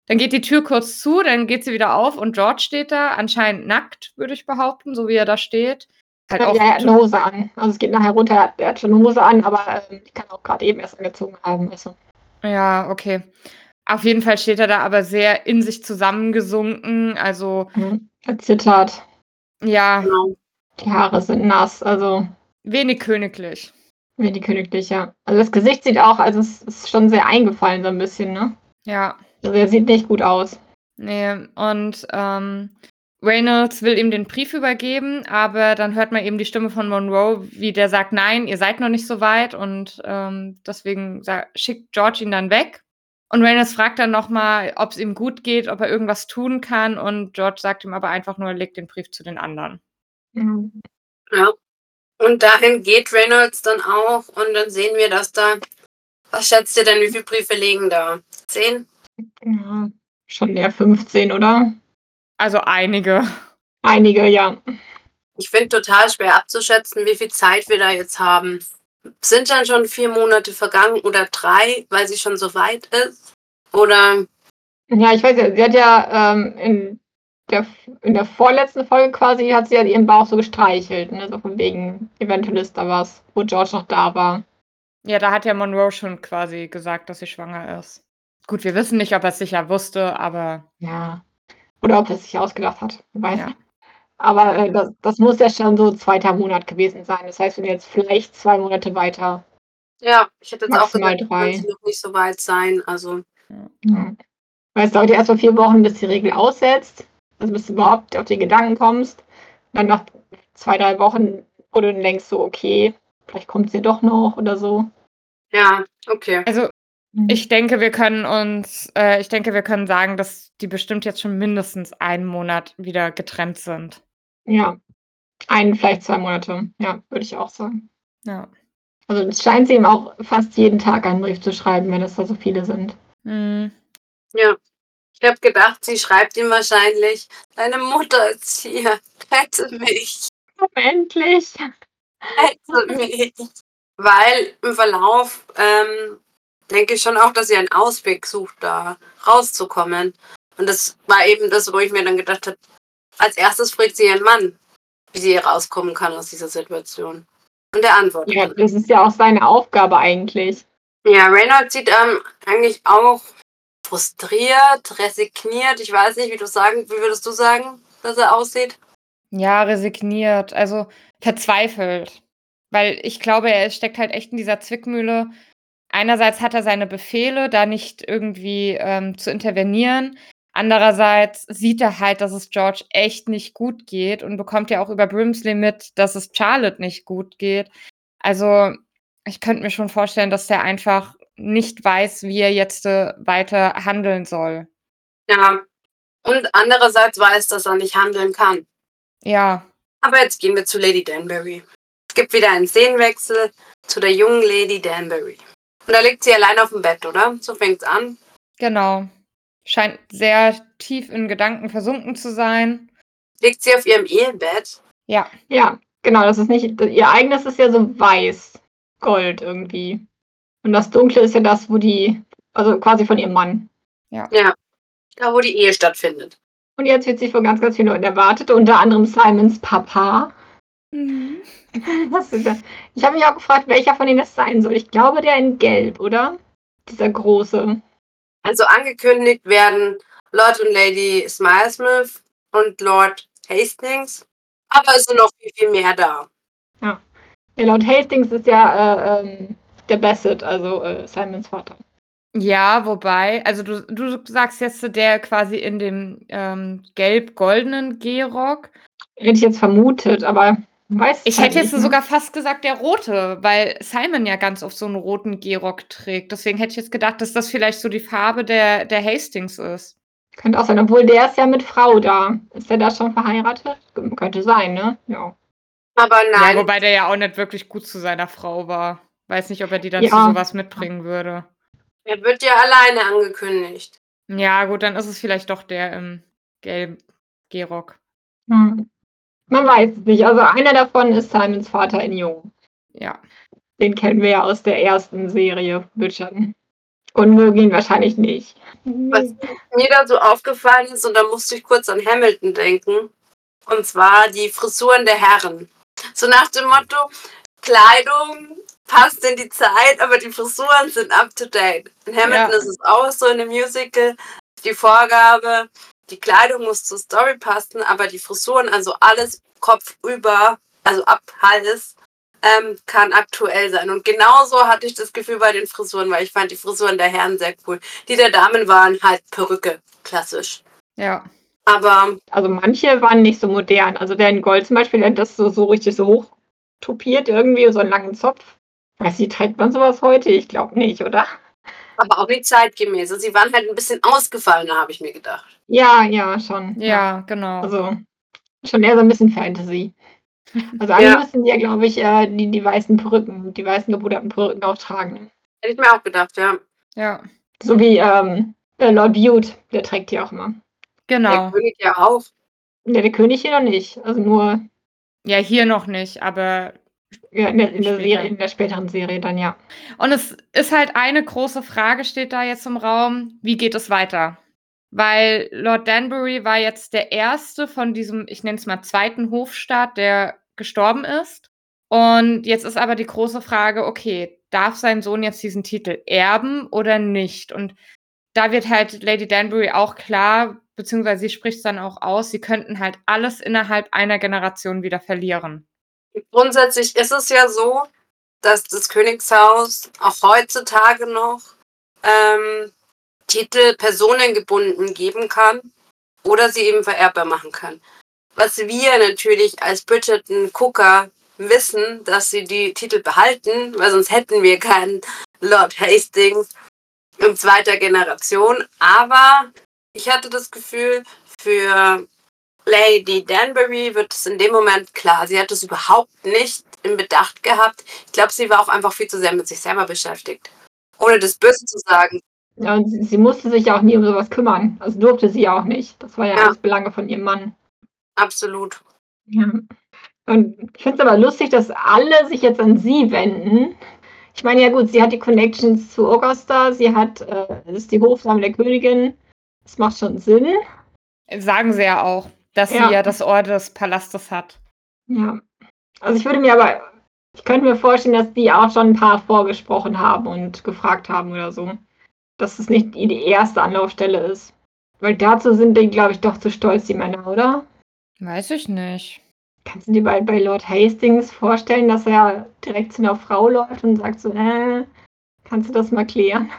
Speaker 4: Dann geht die Tür kurz zu, dann geht sie wieder auf und George steht da, anscheinend nackt, würde ich behaupten, so wie er da steht. Halt
Speaker 3: Ja,
Speaker 4: auch
Speaker 3: er hat eine Hose an. Also es geht nachher runter, er hat, er hat schon eine Hose an, aber ähm, die kann auch gerade eben erst angezogen haben. Also.
Speaker 4: Ja, okay. Auf jeden Fall steht er da aber sehr in sich zusammengesunken. Also,
Speaker 3: Mhm. Er zittert,
Speaker 4: ja,
Speaker 2: Genau.
Speaker 3: die Haare sind nass, also
Speaker 4: wenig königlich.
Speaker 3: wie die königliche. Also das Gesicht sieht auch, also es ist schon sehr eingefallen so ein bisschen, ne?
Speaker 4: Ja,
Speaker 3: Also er sieht nicht gut aus.
Speaker 4: nee. Und ähm, Reynolds will ihm den Brief übergeben, aber dann hört man eben die Stimme von Monroe, wie der sagt, nein, ihr seid noch nicht so weit. Und ähm, deswegen schickt George ihn dann weg. Und Reynolds fragt dann nochmal, ob es ihm gut geht, ob er irgendwas tun kann. Und George sagt ihm aber einfach nur, leg den Brief zu den anderen.
Speaker 3: Mhm.
Speaker 2: Ja. Und dahin geht Reynolds dann auch und dann sehen wir, dass da. Was schätzt ihr denn, wie viele Briefe liegen da? Zehn?
Speaker 3: Ja, schon der 15, oder?
Speaker 4: Also einige.
Speaker 3: Einige, ja.
Speaker 2: Ich finde total schwer abzuschätzen, wie viel Zeit wir da jetzt haben. Sind dann schon vier Monate vergangen oder drei, weil sie schon so weit ist? Oder
Speaker 3: Ja, ich weiß ja, sie hat ja ähm, in, der, in der vorletzten Folge quasi, hat sie ja ihren Bauch so gestreichelt, ne? So von wegen, eventuell ist da was, wo George noch da war.
Speaker 4: Ja, da hat ja Monroe schon quasi gesagt, dass sie schwanger ist. Gut, wir wissen nicht, ob er es sicher wusste, aber
Speaker 3: Ja. Oder ob er es sich ausgedacht hat. Weiß
Speaker 4: Ja.
Speaker 3: nicht. Aber äh, das, das muss ja schon so zweiter Monat gewesen sein. Das heißt, wenn jetzt vielleicht zwei Monate weiter.
Speaker 2: ja, ich hätte jetzt auch
Speaker 3: Maximal
Speaker 2: gesagt,
Speaker 3: drei.
Speaker 2: es noch nicht so weit sein. Also
Speaker 3: Ja. Weil es dauert ja erst mal vier Wochen, bis die Regel aussetzt. Also bis du überhaupt auf die Gedanken kommst. Dann nach zwei, drei Wochen, wo du dann denkst, so, okay, vielleicht kommt sie doch noch oder so.
Speaker 2: ja, okay.
Speaker 4: also ich denke, wir können uns, äh, ich denke, wir können sagen, dass die bestimmt jetzt schon mindestens einen Monat wieder getrennt sind.
Speaker 3: Ja. Ein, vielleicht zwei Monate. Ja, würde ich auch sagen.
Speaker 4: Ja.
Speaker 3: Also es scheint sie ihm auch fast jeden Tag einen Brief zu schreiben, wenn es da so viele sind.
Speaker 4: Hm.
Speaker 2: Ja. Ich habe gedacht, sie schreibt ihm wahrscheinlich, deine Mutter ist hier, rette mich,
Speaker 3: Endlich!
Speaker 2: rette mich. Weil im Verlauf ähm, denke ich schon auch, dass sie einen Ausweg sucht, da rauszukommen. Und das war eben das, wo ich mir dann gedacht habe, als erstes fragt sie ihren Mann, wie sie hier rauskommen kann aus dieser Situation. Und er antwortet.
Speaker 3: Ja, das ist ja auch seine Aufgabe eigentlich.
Speaker 2: Ja, Reynolds sieht ähm, eigentlich auch frustriert, resigniert. Ich weiß nicht, wie du sagen, wie würdest du sagen, dass er aussieht?
Speaker 4: Ja, resigniert, also verzweifelt. Weil ich glaube, er steckt halt echt in dieser Zwickmühle. Einerseits hat er seine Befehle, da nicht irgendwie ähm, zu intervenieren. Andererseits sieht er halt, dass es George echt nicht gut geht und bekommt ja auch über Brimsley mit, dass es Charlotte nicht gut geht. Also ich könnte mir schon vorstellen, dass der einfach nicht weiß, wie er jetzt äh, weiter handeln soll.
Speaker 2: Ja. Und andererseits weiß, dass er nicht handeln kann.
Speaker 4: Ja.
Speaker 2: Aber jetzt gehen wir zu Lady Danbury. Es gibt wieder einen Szenenwechsel zu der jungen Lady Danbury. Und da liegt sie allein auf dem Bett, oder? So fängt's an.
Speaker 4: Genau. Scheint sehr tief in Gedanken versunken zu sein.
Speaker 2: Liegt sie auf ihrem Ehebett?
Speaker 4: Ja.
Speaker 3: Ja, genau, das ist nicht. Ihr eigenes ist ja so weiß. Gold irgendwie. Und das Dunkle ist ja das, wo die, also quasi von ihrem Mann.
Speaker 2: Ja. Da, wo die Ehe stattfindet.
Speaker 3: Und jetzt wird sie von ganz, ganz vielen Leuten erwartet, unter anderem Simons Papa.
Speaker 4: Mhm.
Speaker 3: Was ist das? Ich habe mich auch gefragt, welcher von denen das sein soll. Ich glaube, der in Gelb, oder? Dieser große.
Speaker 2: Also angekündigt werden Lord und Lady Smilesmith und Lord Hastings. Aber es sind noch viel, viel mehr da.
Speaker 3: Ja, Lord Hastings ist ja äh, ähm, der Bassett, also äh, Simons Vater.
Speaker 4: Ja, wobei, also du, du sagst jetzt der quasi in dem ähm, gelb-goldenen Gehrock.
Speaker 3: Hätte ich jetzt vermutet, aber weiß
Speaker 4: Ich hätte jetzt
Speaker 3: nicht, ne?
Speaker 4: sogar fast gesagt der rote, weil Simon ja ganz oft so einen roten Gehrock trägt. Deswegen hätte ich jetzt gedacht, dass das vielleicht so die Farbe der, der Hastings ist.
Speaker 3: Könnte auch sein, obwohl der ist ja mit Frau da. Ist der da schon verheiratet? Könnte sein, ne? Ja.
Speaker 2: Aber nein,
Speaker 4: Ja, wobei der ja auch nicht wirklich gut zu seiner Frau war. Weiß nicht, ob er die dann
Speaker 3: Ja.
Speaker 4: zu sowas mitbringen würde.
Speaker 2: er wird ja alleine angekündigt.
Speaker 4: Ja, gut, dann ist es vielleicht doch der im gelben Gehrock.
Speaker 3: Hm. Man weiß es nicht. Also einer davon ist Simons Vater in Jung.
Speaker 4: Ja.
Speaker 3: Den kennen wir ja aus der ersten Serie Bridgerton. Und mögen ihn wahrscheinlich nicht.
Speaker 2: Was mir da so aufgefallen ist, und da musste ich kurz an Hamilton denken, und zwar die Frisuren der Herren. So nach dem Motto, Kleidung passt in die Zeit, aber die Frisuren sind up to date. In Hamilton
Speaker 4: Ja.
Speaker 2: ist es auch so in dem Musical, die Vorgabe, die Kleidung muss zur Story passen, aber die Frisuren, also alles Kopf über, also ab Hals, ähm, kann aktuell sein. Und genauso hatte ich das Gefühl bei den Frisuren, weil ich fand die Frisuren der Herren sehr cool. Die der Damen waren halt Perücke, klassisch.
Speaker 4: Ja.
Speaker 2: Aber
Speaker 3: Also manche waren nicht so modern. Also der in Gold zum Beispiel, der hat das so, so richtig so hoch topiert irgendwie, so einen langen Zopf. Weiß ich, trägt man sowas heute? Ich glaube nicht, oder?
Speaker 2: Aber auch nicht zeitgemäß. Also sie waren halt ein bisschen ausgefallener, habe ich mir gedacht.
Speaker 3: Ja, ja, schon.
Speaker 4: Ja, genau.
Speaker 3: Also schon eher so ein bisschen Fantasy. Also eigentlich
Speaker 2: Ja.
Speaker 3: müssen die ja, glaube ich, äh, die, die weißen Perücken, die weißen gepuderten Perücken auch tragen.
Speaker 2: Hätte ich mir auch gedacht, ja.
Speaker 4: ja.
Speaker 3: So wie ähm, äh, Lord Bute, der trägt die auch immer.
Speaker 4: Genau.
Speaker 2: Der König ja auch.
Speaker 3: Ja, der König hier noch nicht. Also nur
Speaker 4: Ja, hier noch nicht, aber
Speaker 3: ja, in, der, in, der. Serie, in der späteren Serie dann ja.
Speaker 4: Und es ist halt eine große Frage, steht da jetzt im Raum. Wie geht es weiter? Weil Lord Danbury war jetzt der erste von diesem, ich nenne es mal, zweiten Hofstaat, der gestorben ist. Und jetzt ist aber die große Frage, okay, darf sein Sohn jetzt diesen Titel erben oder nicht? Und da wird halt Lady Danbury auch klar, beziehungsweise sie spricht es dann auch aus, sie könnten halt alles innerhalb einer Generation wieder verlieren.
Speaker 2: Grundsätzlich ist es ja so, dass das Königshaus auch heutzutage noch ähm, Titel personengebunden geben kann oder sie eben vererbbar machen kann. Was wir natürlich als Bridgerton-Gucker wissen, dass sie die Titel behalten, weil sonst hätten wir keinen Lord Hastings in zweiter Generation. Aber ich hatte das Gefühl, für Lady Danbury wird es in dem Moment klar. Sie hat es überhaupt nicht in Bedacht gehabt. Ich glaube, sie war auch einfach viel zu sehr mit sich selber beschäftigt. Ohne das Böse zu sagen.
Speaker 3: ja und sie, sie musste sich ja auch nie um sowas kümmern. Also durfte sie auch nicht. Das war ja,
Speaker 2: Ja.
Speaker 3: alles Belange von ihrem Mann.
Speaker 2: Absolut.
Speaker 3: Ja. Und ich finde es aber lustig, dass alle sich jetzt an sie wenden. Ich meine, ja gut, sie hat die Connections zu Augusta, sie hat, äh, ist die Hofdame der Königin. Das macht schon Sinn.
Speaker 4: Sagen sie ja auch, dass
Speaker 3: Ja.
Speaker 4: sie ja das Ohr des Palastes hat.
Speaker 3: Ja. Also ich würde mir aber, ich könnte mir vorstellen, dass die auch schon ein paar vorgesprochen haben und gefragt haben oder so. Dass es nicht die erste Anlaufstelle ist. Weil dazu sind die, glaube ich, doch zu stolz, die Männer, oder?
Speaker 4: Weiß ich nicht.
Speaker 3: Kannst du dir bei, bei Lord Hastings vorstellen, dass er direkt zu einer Frau läuft und sagt so, äh, kannst du das mal klären?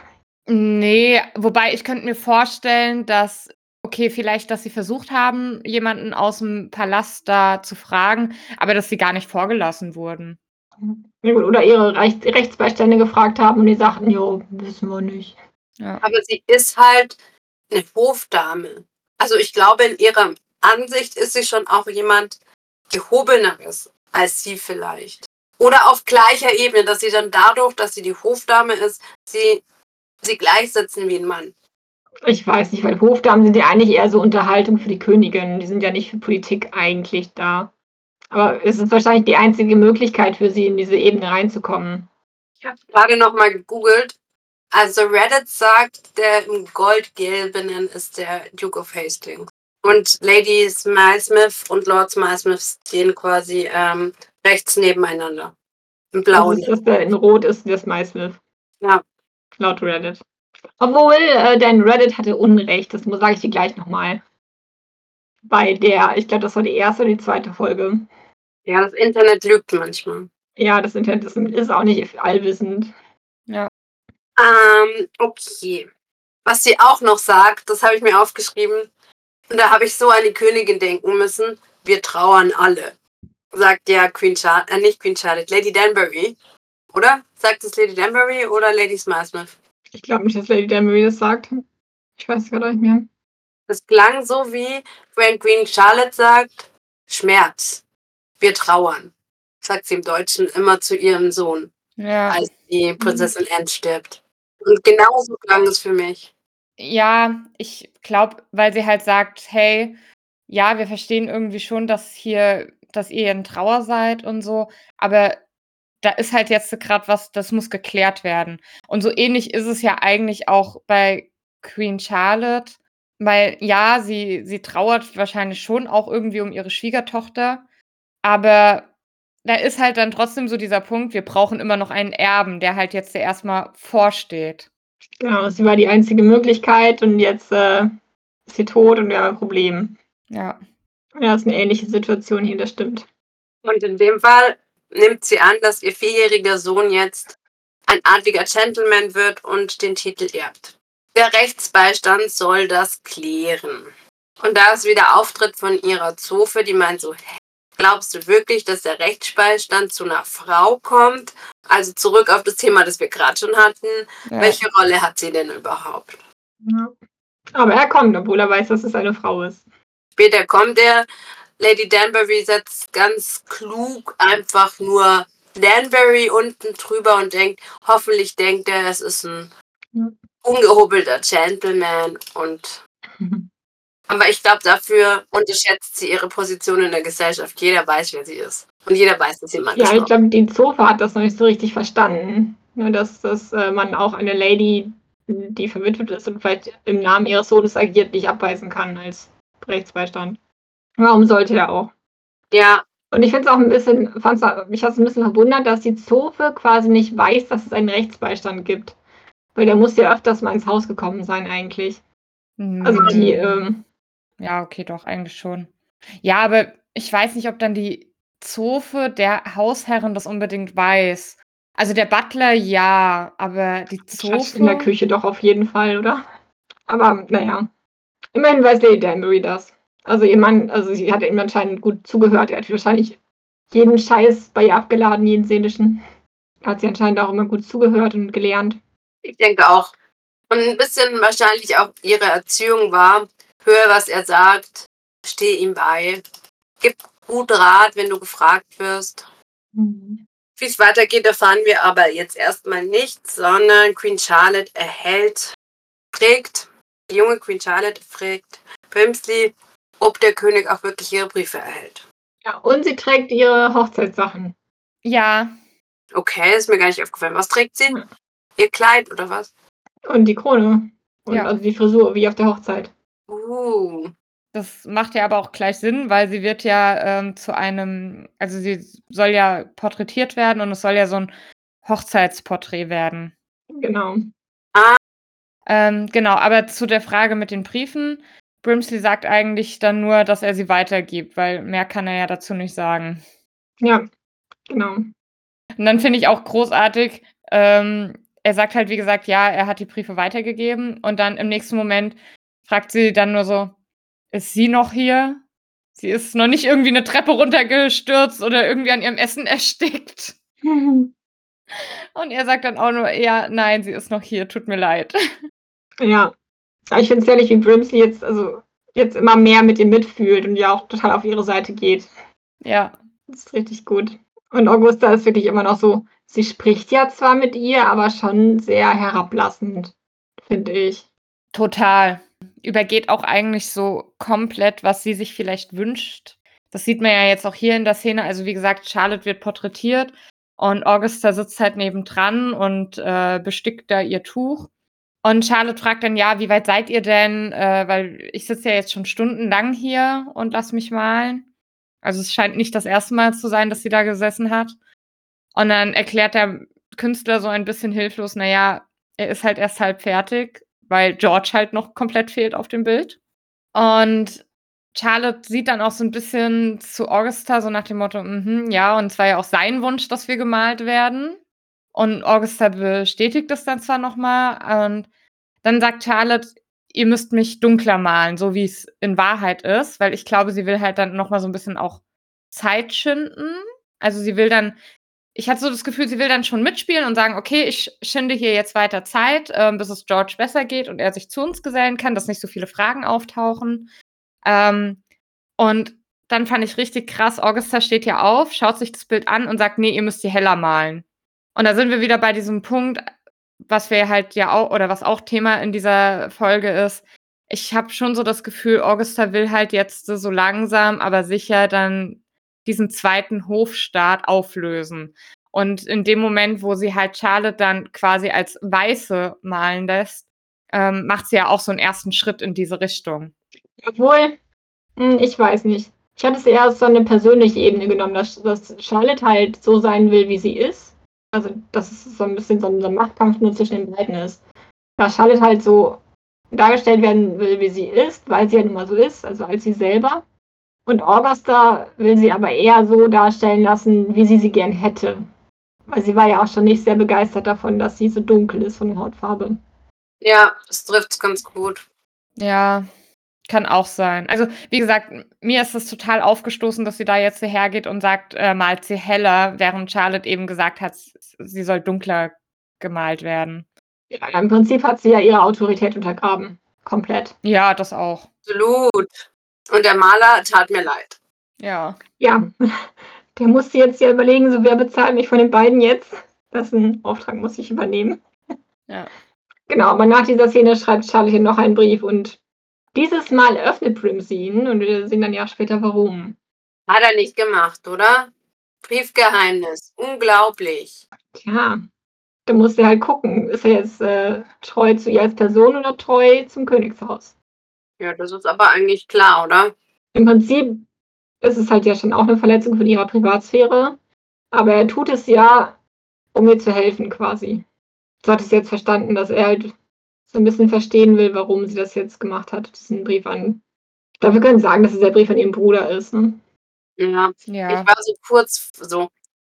Speaker 4: Nee, wobei ich könnte mir vorstellen, dass okay, vielleicht, dass sie versucht haben, jemanden aus dem Palast da zu fragen, aber dass sie gar nicht vorgelassen wurden.
Speaker 3: Ja, gut, oder ihre Rechts Rechtsbeistände gefragt haben und die sagten, jo, wissen wir nicht.
Speaker 2: Ja. Aber sie ist halt eine Hofdame. Also ich glaube, in ihrer Ansicht ist sie schon auch jemand gehobeneres als sie vielleicht. Oder auf gleicher Ebene, dass sie dann dadurch, dass sie die Hofdame ist, sie, sie gleichsetzen wie ein Mann.
Speaker 3: Ich weiß nicht, weil Hofdamen sind ja eigentlich eher so Unterhaltung für die Königin. Die sind ja nicht für Politik eigentlich da. Aber es ist wahrscheinlich die einzige Möglichkeit für sie, in diese Ebene reinzukommen.
Speaker 2: Ich habe gerade noch mal gegoogelt. Also Reddit sagt, der im Goldgelbenen ist der Duke of Hastings. Und Lady Smilesmith und Lord Smilesmith stehen quasi ähm, rechts nebeneinander.
Speaker 3: Im Blauen. Also ist der in Rot ist der Smilesmith.
Speaker 2: Ja.
Speaker 3: Laut Reddit. Obwohl, äh, dein Reddit hatte Unrecht, das sage ich dir gleich nochmal. Bei der, ich glaube, das war die erste oder die zweite Folge.
Speaker 2: Ja, das Internet lügt manchmal.
Speaker 3: Ja, das Internet ist, ist auch nicht allwissend.
Speaker 4: Ja.
Speaker 2: Ähm, okay. Was sie auch noch sagt, das habe ich mir aufgeschrieben. Und da habe ich so an die Königin denken müssen. Wir trauern alle. Sagt ja Queen Charlotte, äh, nicht Queen Charlotte, Lady Danbury. Oder? Sagt es Lady Danbury oder Lady Smilesmith?
Speaker 3: Ich glaube nicht, dass Lady Danbury das sagt. Ich weiß es gar nicht mehr.
Speaker 2: Das klang so wie, wenn Queen Charlotte sagt, Schmerz. Wir trauern. Sagt sie im Deutschen immer zu ihrem Sohn.
Speaker 4: Ja.
Speaker 2: Als die Prinzessin Anne stirbt. Und genauso klang es für mich.
Speaker 4: Ja, ich glaube, weil sie halt sagt, hey, ja, wir verstehen irgendwie schon, dass hier, dass ihr in Trauer seid und so, aber da ist halt jetzt gerade was, das muss geklärt werden. Und so ähnlich ist es ja eigentlich auch bei Queen Charlotte, weil ja, sie, sie trauert wahrscheinlich schon auch irgendwie um ihre Schwiegertochter, aber da ist halt dann trotzdem so dieser Punkt, wir brauchen immer noch einen Erben, der halt jetzt erstmal vorsteht.
Speaker 3: Genau, sie war die einzige Möglichkeit und jetzt äh, ist sie tot und wir haben ein Problem.
Speaker 4: Ja.
Speaker 3: Ja, ist eine ähnliche Situation hier, das stimmt.
Speaker 2: Und in dem Fall nimmt sie an, dass ihr vierjähriger Sohn jetzt ein adliger Gentleman wird und den Titel erbt. Der Rechtsbeistand soll das klären. Und da ist wieder Auftritt von ihrer Zofe, die meint so, glaubst du wirklich, dass der Rechtsbeistand zu einer Frau kommt? Also zurück auf das Thema, das wir gerade schon hatten. Ja. Welche Rolle hat sie denn überhaupt?
Speaker 3: Ja. Aber er kommt, obwohl er weiß, dass es eine Frau ist.
Speaker 2: Später kommt er, Lady Danbury setzt ganz klug einfach nur Danbury unten drüber und denkt, hoffentlich denkt er, es ist ein ungehobelter Gentleman und aber ich glaube, dafür unterschätzt sie ihre Position in der Gesellschaft. Jeder weiß, wer sie ist. Und jeder weiß, dass sie Mann
Speaker 3: ist. Ja, ich glaube, die Zofa hat das noch nicht so richtig verstanden. Ne, dass, dass äh, man auch eine Lady, die verwitwet ist und vielleicht im Namen ihres Sohnes agiert, nicht abweisen kann als Rechtsbeistand. Warum sollte er auch?
Speaker 2: Ja.
Speaker 3: Und ich finde es auch ein bisschen, fand's, mich hat es ein bisschen verwundert, dass die Zofe quasi nicht weiß, dass es einen Rechtsbeistand gibt. Weil der muss ja öfters mal ins Haus gekommen sein, eigentlich. Mhm. Also die. Ähm,
Speaker 4: ja, okay, doch, eigentlich schon. Ja, aber ich weiß nicht, ob dann die Zofe der Hausherrin das unbedingt weiß. Also der Butler ja, aber die Zofe.
Speaker 3: In der Küche doch auf jeden Fall, oder? Aber naja. Immerhin weiß Lady Danbury das. Also ihr Mann, also sie hat ihm anscheinend gut zugehört. Er hat wahrscheinlich jeden Scheiß bei ihr abgeladen, jeden seelischen. Hat sie anscheinend auch immer gut zugehört und gelernt.
Speaker 2: Ich denke auch. Und ein bisschen wahrscheinlich auch ihre Erziehung war, höre, was er sagt, stehe ihm bei. Gib gut Rat, wenn du gefragt wirst. Mhm. Wie es weitergeht, erfahren wir aber jetzt erstmal nicht, sondern Queen Charlotte erhält, fragt, die junge Queen Charlotte fragt Brimsley, ob der König auch wirklich ihre Briefe erhält.
Speaker 3: Ja, und sie trägt ihre Hochzeitssachen.
Speaker 4: Ja.
Speaker 2: Okay, ist mir gar nicht aufgefallen. Was trägt sie? Hm. Ihr Kleid oder was?
Speaker 3: Und die Krone. Und ja. also die Frisur, wie auf der Hochzeit.
Speaker 2: Uh.
Speaker 4: Das macht ja aber auch gleich Sinn, weil sie wird ja ähm, zu einem, also sie soll ja porträtiert werden und es soll ja so ein Hochzeitsporträt werden.
Speaker 3: Genau.
Speaker 2: Ah.
Speaker 4: Ähm, genau, aber zu der Frage mit den Briefen. Brimsley sagt eigentlich dann nur, dass er sie weitergibt, weil mehr kann er ja dazu nicht sagen.
Speaker 3: Ja, genau.
Speaker 4: Und dann finde ich auch großartig, ähm, er sagt halt, wie gesagt, ja, er hat die Briefe weitergegeben und dann im nächsten Moment fragt sie dann nur so, ist sie noch hier? Sie ist noch nicht irgendwie eine Treppe runtergestürzt oder irgendwie an ihrem Essen erstickt. Und er sagt dann auch nur, ja, nein, sie ist noch hier, tut mir leid.
Speaker 3: Ja. Ich finde es ehrlich, wie Brimsley jetzt, also jetzt immer mehr mit ihr mitfühlt und ja auch total auf ihre Seite geht.
Speaker 4: Ja.
Speaker 3: Das ist richtig gut. Und Augusta ist wirklich immer noch so, sie spricht ja zwar mit ihr, aber schon sehr herablassend, finde ich.
Speaker 4: Total. Übergeht auch eigentlich so komplett, was sie sich vielleicht wünscht. Das sieht man ja jetzt auch hier in der Szene. Also wie gesagt, Charlotte wird porträtiert und Augusta sitzt halt nebendran und äh, bestickt da ihr Tuch. Und Charlotte fragt dann, ja, wie weit seid ihr denn? Äh, weil ich sitze ja jetzt schon stundenlang hier und lass mich malen. Also es scheint nicht das erste Mal zu sein, dass sie da gesessen hat. Und dann erklärt der Künstler so ein bisschen hilflos, naja, er ist halt erst halb fertig, weil George halt noch komplett fehlt auf dem Bild. Und Charlotte sieht dann auch so ein bisschen zu Augusta, so nach dem Motto, mm ja, und es war ja auch sein Wunsch, dass wir gemalt werden. Und Augusta bestätigt es dann zwar nochmal und dann sagt Charlotte, ihr müsst mich dunkler malen, so wie es in Wahrheit ist, weil ich glaube, sie will halt dann nochmal so ein bisschen auch Zeit schinden. Also sie will dann, ich hatte so das Gefühl, sie will dann schon mitspielen und sagen, okay, ich schinde hier jetzt weiter Zeit, äh, bis es George besser geht und er sich zu uns gesellen kann, dass nicht so viele Fragen auftauchen. Ähm, und dann fand ich richtig krass, Augusta steht hier auf, schaut sich das Bild an und sagt, nee, ihr müsst hier heller malen. Und da sind wir wieder bei diesem Punkt, was wir halt ja auch, oder was auch Thema in dieser Folge ist. Ich habe schon so das Gefühl, Augusta will halt jetzt so langsam, aber sicher dann diesen zweiten Hofstaat auflösen. Und in dem Moment, wo sie halt Charlotte dann quasi als Weiße malen lässt, ähm, macht sie ja auch so einen ersten Schritt in diese Richtung.
Speaker 3: Obwohl, hm, ich weiß nicht. Ich hatte es eher so eine persönliche Ebene genommen, dass, dass Charlotte halt so sein will, wie sie ist also dass es so ein bisschen so ein, so ein Machtkampf nur zwischen den beiden ist. Da Charlotte halt so dargestellt werden will, wie sie ist, weil sie ja nun mal so ist, also als sie selber. Und Augusta will sie aber eher so darstellen lassen, wie sie sie gern hätte. Weil sie war ja auch schon nicht sehr begeistert davon, dass sie so dunkel ist von der Hautfarbe.
Speaker 2: Ja, das trifft es ganz gut.
Speaker 4: Ja, kann auch sein. Also, wie gesagt, mir ist es total aufgestoßen, dass sie da jetzt hergeht und sagt, äh, malt sie heller, während Charlotte eben gesagt hat, sie soll dunkler gemalt werden.
Speaker 3: Ja, im Prinzip hat sie ja ihre Autorität untergraben. Komplett.
Speaker 4: Ja, das auch.
Speaker 2: Absolut. Und der Maler tat mir leid.
Speaker 4: Ja.
Speaker 3: Ja, der musste jetzt ja überlegen, so wer bezahlt mich von den beiden jetzt? Das ist ein Auftrag, muss ich übernehmen.
Speaker 4: Ja.
Speaker 3: Genau, aber nach dieser Szene schreibt Charlotte hier noch einen Brief und dieses Mal öffnet Brimsey ihn und wir sehen dann ja später warum.
Speaker 2: Hat er nicht gemacht, oder? Briefgeheimnis. Unglaublich.
Speaker 3: Tja, da musst du halt gucken, ist er jetzt äh, treu zu ihr als Person oder treu zum Königshaus?
Speaker 2: Ja, das ist aber eigentlich klar, oder?
Speaker 3: Im Prinzip ist es halt ja schon auch eine Verletzung von ihrer Privatsphäre, aber er tut es ja, um ihr zu helfen quasi. So hat es jetzt verstanden, dass er halt so ein bisschen verstehen will, warum sie das jetzt gemacht hat, diesen Brief an. Ich glaube, wir können sagen, dass es der Brief an ihren Bruder ist. Ne?
Speaker 2: Ja. ja. Ich war so kurz so,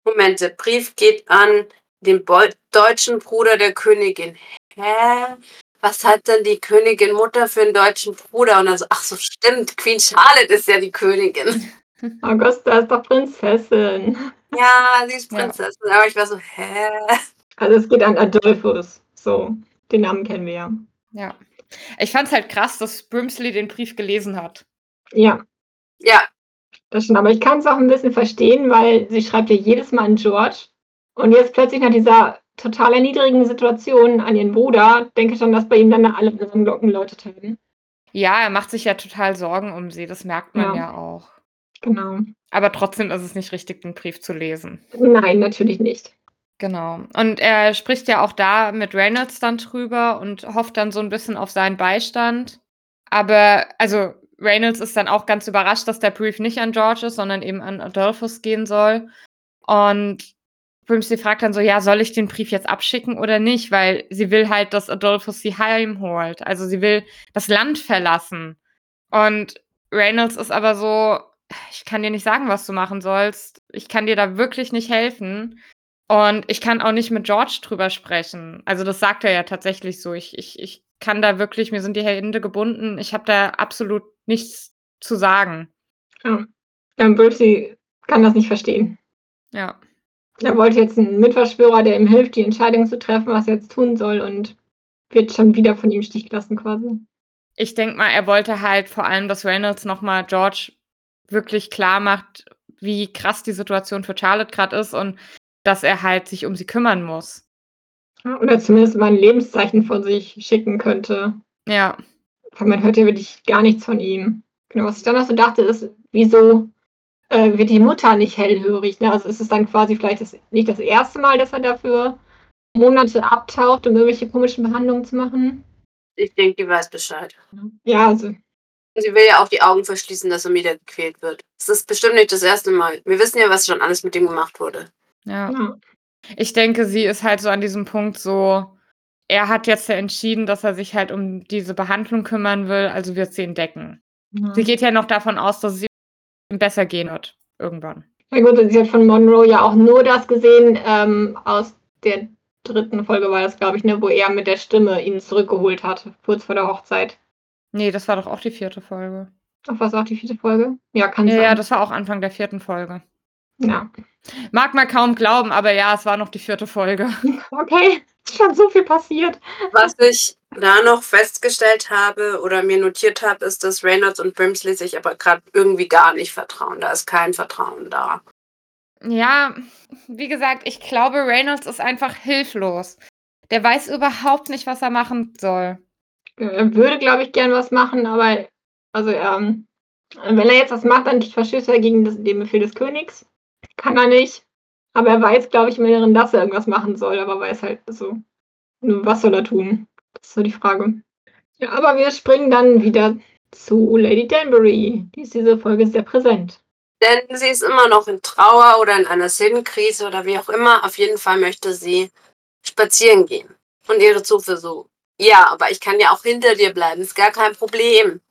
Speaker 2: Moment, der Brief geht an den Bo deutschen Bruder der Königin. Hä? Was hat denn die Königin Mutter für einen deutschen Bruder? Und dann so, ach so, stimmt, Queen Charlotte ist ja die Königin.
Speaker 3: Augusta ist doch Prinzessin.
Speaker 2: Ja, sie ist Prinzessin. Ja. Aber ich war so, hä?
Speaker 3: Also es geht an Adolphus. So. Den Namen kennen wir ja.
Speaker 4: Ja. Ich fand es halt krass, dass Brimsley den Brief gelesen hat.
Speaker 3: Ja.
Speaker 2: Ja.
Speaker 3: Das schon, aber ich kann es auch ein bisschen verstehen, weil sie schreibt ja jedes Mal an George. Und jetzt plötzlich nach dieser total erniedrigenden Situation an ihren Bruder, denke ich schon, dass bei ihm dann alle Glocken läutet haben.
Speaker 4: Ja, er macht sich ja total Sorgen um sie, das merkt man ja, ja auch.
Speaker 3: Genau.
Speaker 4: Aber trotzdem ist es nicht richtig, den Brief zu lesen.
Speaker 3: Nein, natürlich nicht.
Speaker 4: Genau. Und er spricht ja auch da mit Reynolds dann drüber und hofft dann so ein bisschen auf seinen Beistand. Aber, also, Reynolds ist dann auch ganz überrascht, dass der Brief nicht an George ist, sondern eben an Adolphus gehen soll. Und Brimsey fragt dann so, ja, soll ich den Brief jetzt abschicken oder nicht? Weil sie will halt, dass Adolphus sie heimholt. Also sie will das Land verlassen. Und Reynolds ist aber so, ich kann dir nicht sagen, was du machen sollst. Ich kann dir da wirklich nicht helfen. Und ich kann auch nicht mit George drüber sprechen. Also das sagt er ja tatsächlich so. Ich, ich, ich kann da wirklich, mir sind die Hände gebunden. Ich habe da absolut nichts zu sagen.
Speaker 3: Ja. Ähm, Bursey kann das nicht verstehen.
Speaker 4: Ja.
Speaker 3: Er wollte jetzt einen Mitverschwörer, der ihm hilft, die Entscheidung zu treffen, was er jetzt tun soll und wird schon wieder von ihm im Stich gelassen quasi.
Speaker 4: Ich denke mal, er wollte halt vor allem, dass Reynolds nochmal George wirklich klar macht, wie krass die Situation für Charlotte gerade ist und dass er halt sich um sie kümmern muss.
Speaker 3: Oder zumindest mal ein Lebenszeichen von sich schicken könnte.
Speaker 4: Ja.
Speaker 3: Weil man hört ja wirklich gar nichts von ihm. Genau, was ich dann noch so dachte, ist, wieso äh, wird die Mutter nicht hellhörig? Ne? Also ist es dann quasi vielleicht das, nicht das erste Mal, dass er dafür Monate abtaucht, um irgendwelche komischen Behandlungen zu machen?
Speaker 2: Ich denke, die weiß Bescheid.
Speaker 3: Ja, also.
Speaker 2: Sie will ja auch die Augen verschließen, dass er wieder gequält wird. Es ist bestimmt nicht das erste Mal. Wir wissen ja, was schon alles mit ihm gemacht wurde.
Speaker 4: Ja.
Speaker 3: Ja.
Speaker 4: Ich denke, sie ist halt so an diesem Punkt so, er hat jetzt ja entschieden, dass er sich halt um diese Behandlung kümmern will, also wird sie entdecken.
Speaker 3: Ja.
Speaker 4: Sie geht ja noch davon aus, dass es ihm besser gehen wird. Irgendwann.
Speaker 3: Na gut, sie hat von Monroe ja auch nur das gesehen, ähm, aus der dritten Folge war das, glaube ich, ne, wo er mit der Stimme ihn zurückgeholt hat, kurz vor der Hochzeit.
Speaker 4: Nee, das war doch auch die vierte Folge.
Speaker 3: Ach, was auch die vierte Folge? Ja, kann
Speaker 4: Ja,
Speaker 3: sein.
Speaker 4: ja, das war auch Anfang der vierten Folge.
Speaker 3: Ja.
Speaker 4: Mag man kaum glauben, aber ja, es war noch die vierte Folge.
Speaker 3: Okay, schon so viel passiert.
Speaker 2: Was ich da noch festgestellt habe oder mir notiert habe, ist, dass Reynolds und Brimsley sich aber gerade irgendwie gar nicht vertrauen. Da ist kein Vertrauen da.
Speaker 4: Ja, wie gesagt, ich glaube, Reynolds ist einfach hilflos. Der weiß überhaupt nicht, was er machen soll.
Speaker 3: Er würde, glaube ich, gern was machen, aber also ähm, wenn er jetzt was macht, dann verstößt er gegen das, den Befehl des Königs. Kann er nicht. Aber er weiß, glaube ich, im Inneren, dass er irgendwas machen soll, aber weiß halt so, was soll er tun? Das ist so die Frage. Ja, aber wir springen dann wieder zu Lady Danbury. Die ist diese Folge sehr präsent.
Speaker 2: Denn sie ist immer noch in Trauer oder in einer Sinnkrise oder wie auch immer. Auf jeden Fall möchte sie spazieren gehen. Und ihre so. Ja, aber ich kann ja auch hinter dir bleiben. Ist gar kein Problem.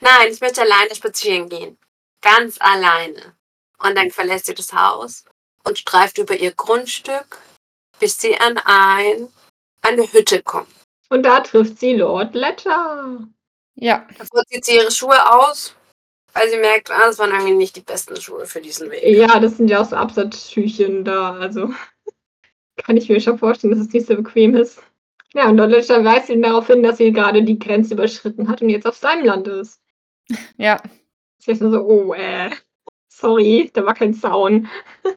Speaker 2: Nein, ich möchte alleine spazieren gehen. Ganz alleine. Und dann verlässt sie das Haus und streift über ihr Grundstück, bis sie an ein, eine Hütte kommt.
Speaker 3: Und da trifft sie Lord Ledger.
Speaker 4: Ja,
Speaker 2: Davor zieht sie ihre Schuhe aus, weil sie merkt, ah, das waren irgendwie nicht die besten Schuhe für diesen Weg.
Speaker 3: Ja, das sind ja auch so Absatzschüchen da, also kann ich mir schon vorstellen, dass es nicht so bequem ist. Ja, und Lord Ledger weist ihn darauf hin, dass sie gerade die Grenze überschritten hat und jetzt auf seinem Land ist.
Speaker 4: ja.
Speaker 3: Sie ist nur so, oh, äh, sorry, da war kein Zaun.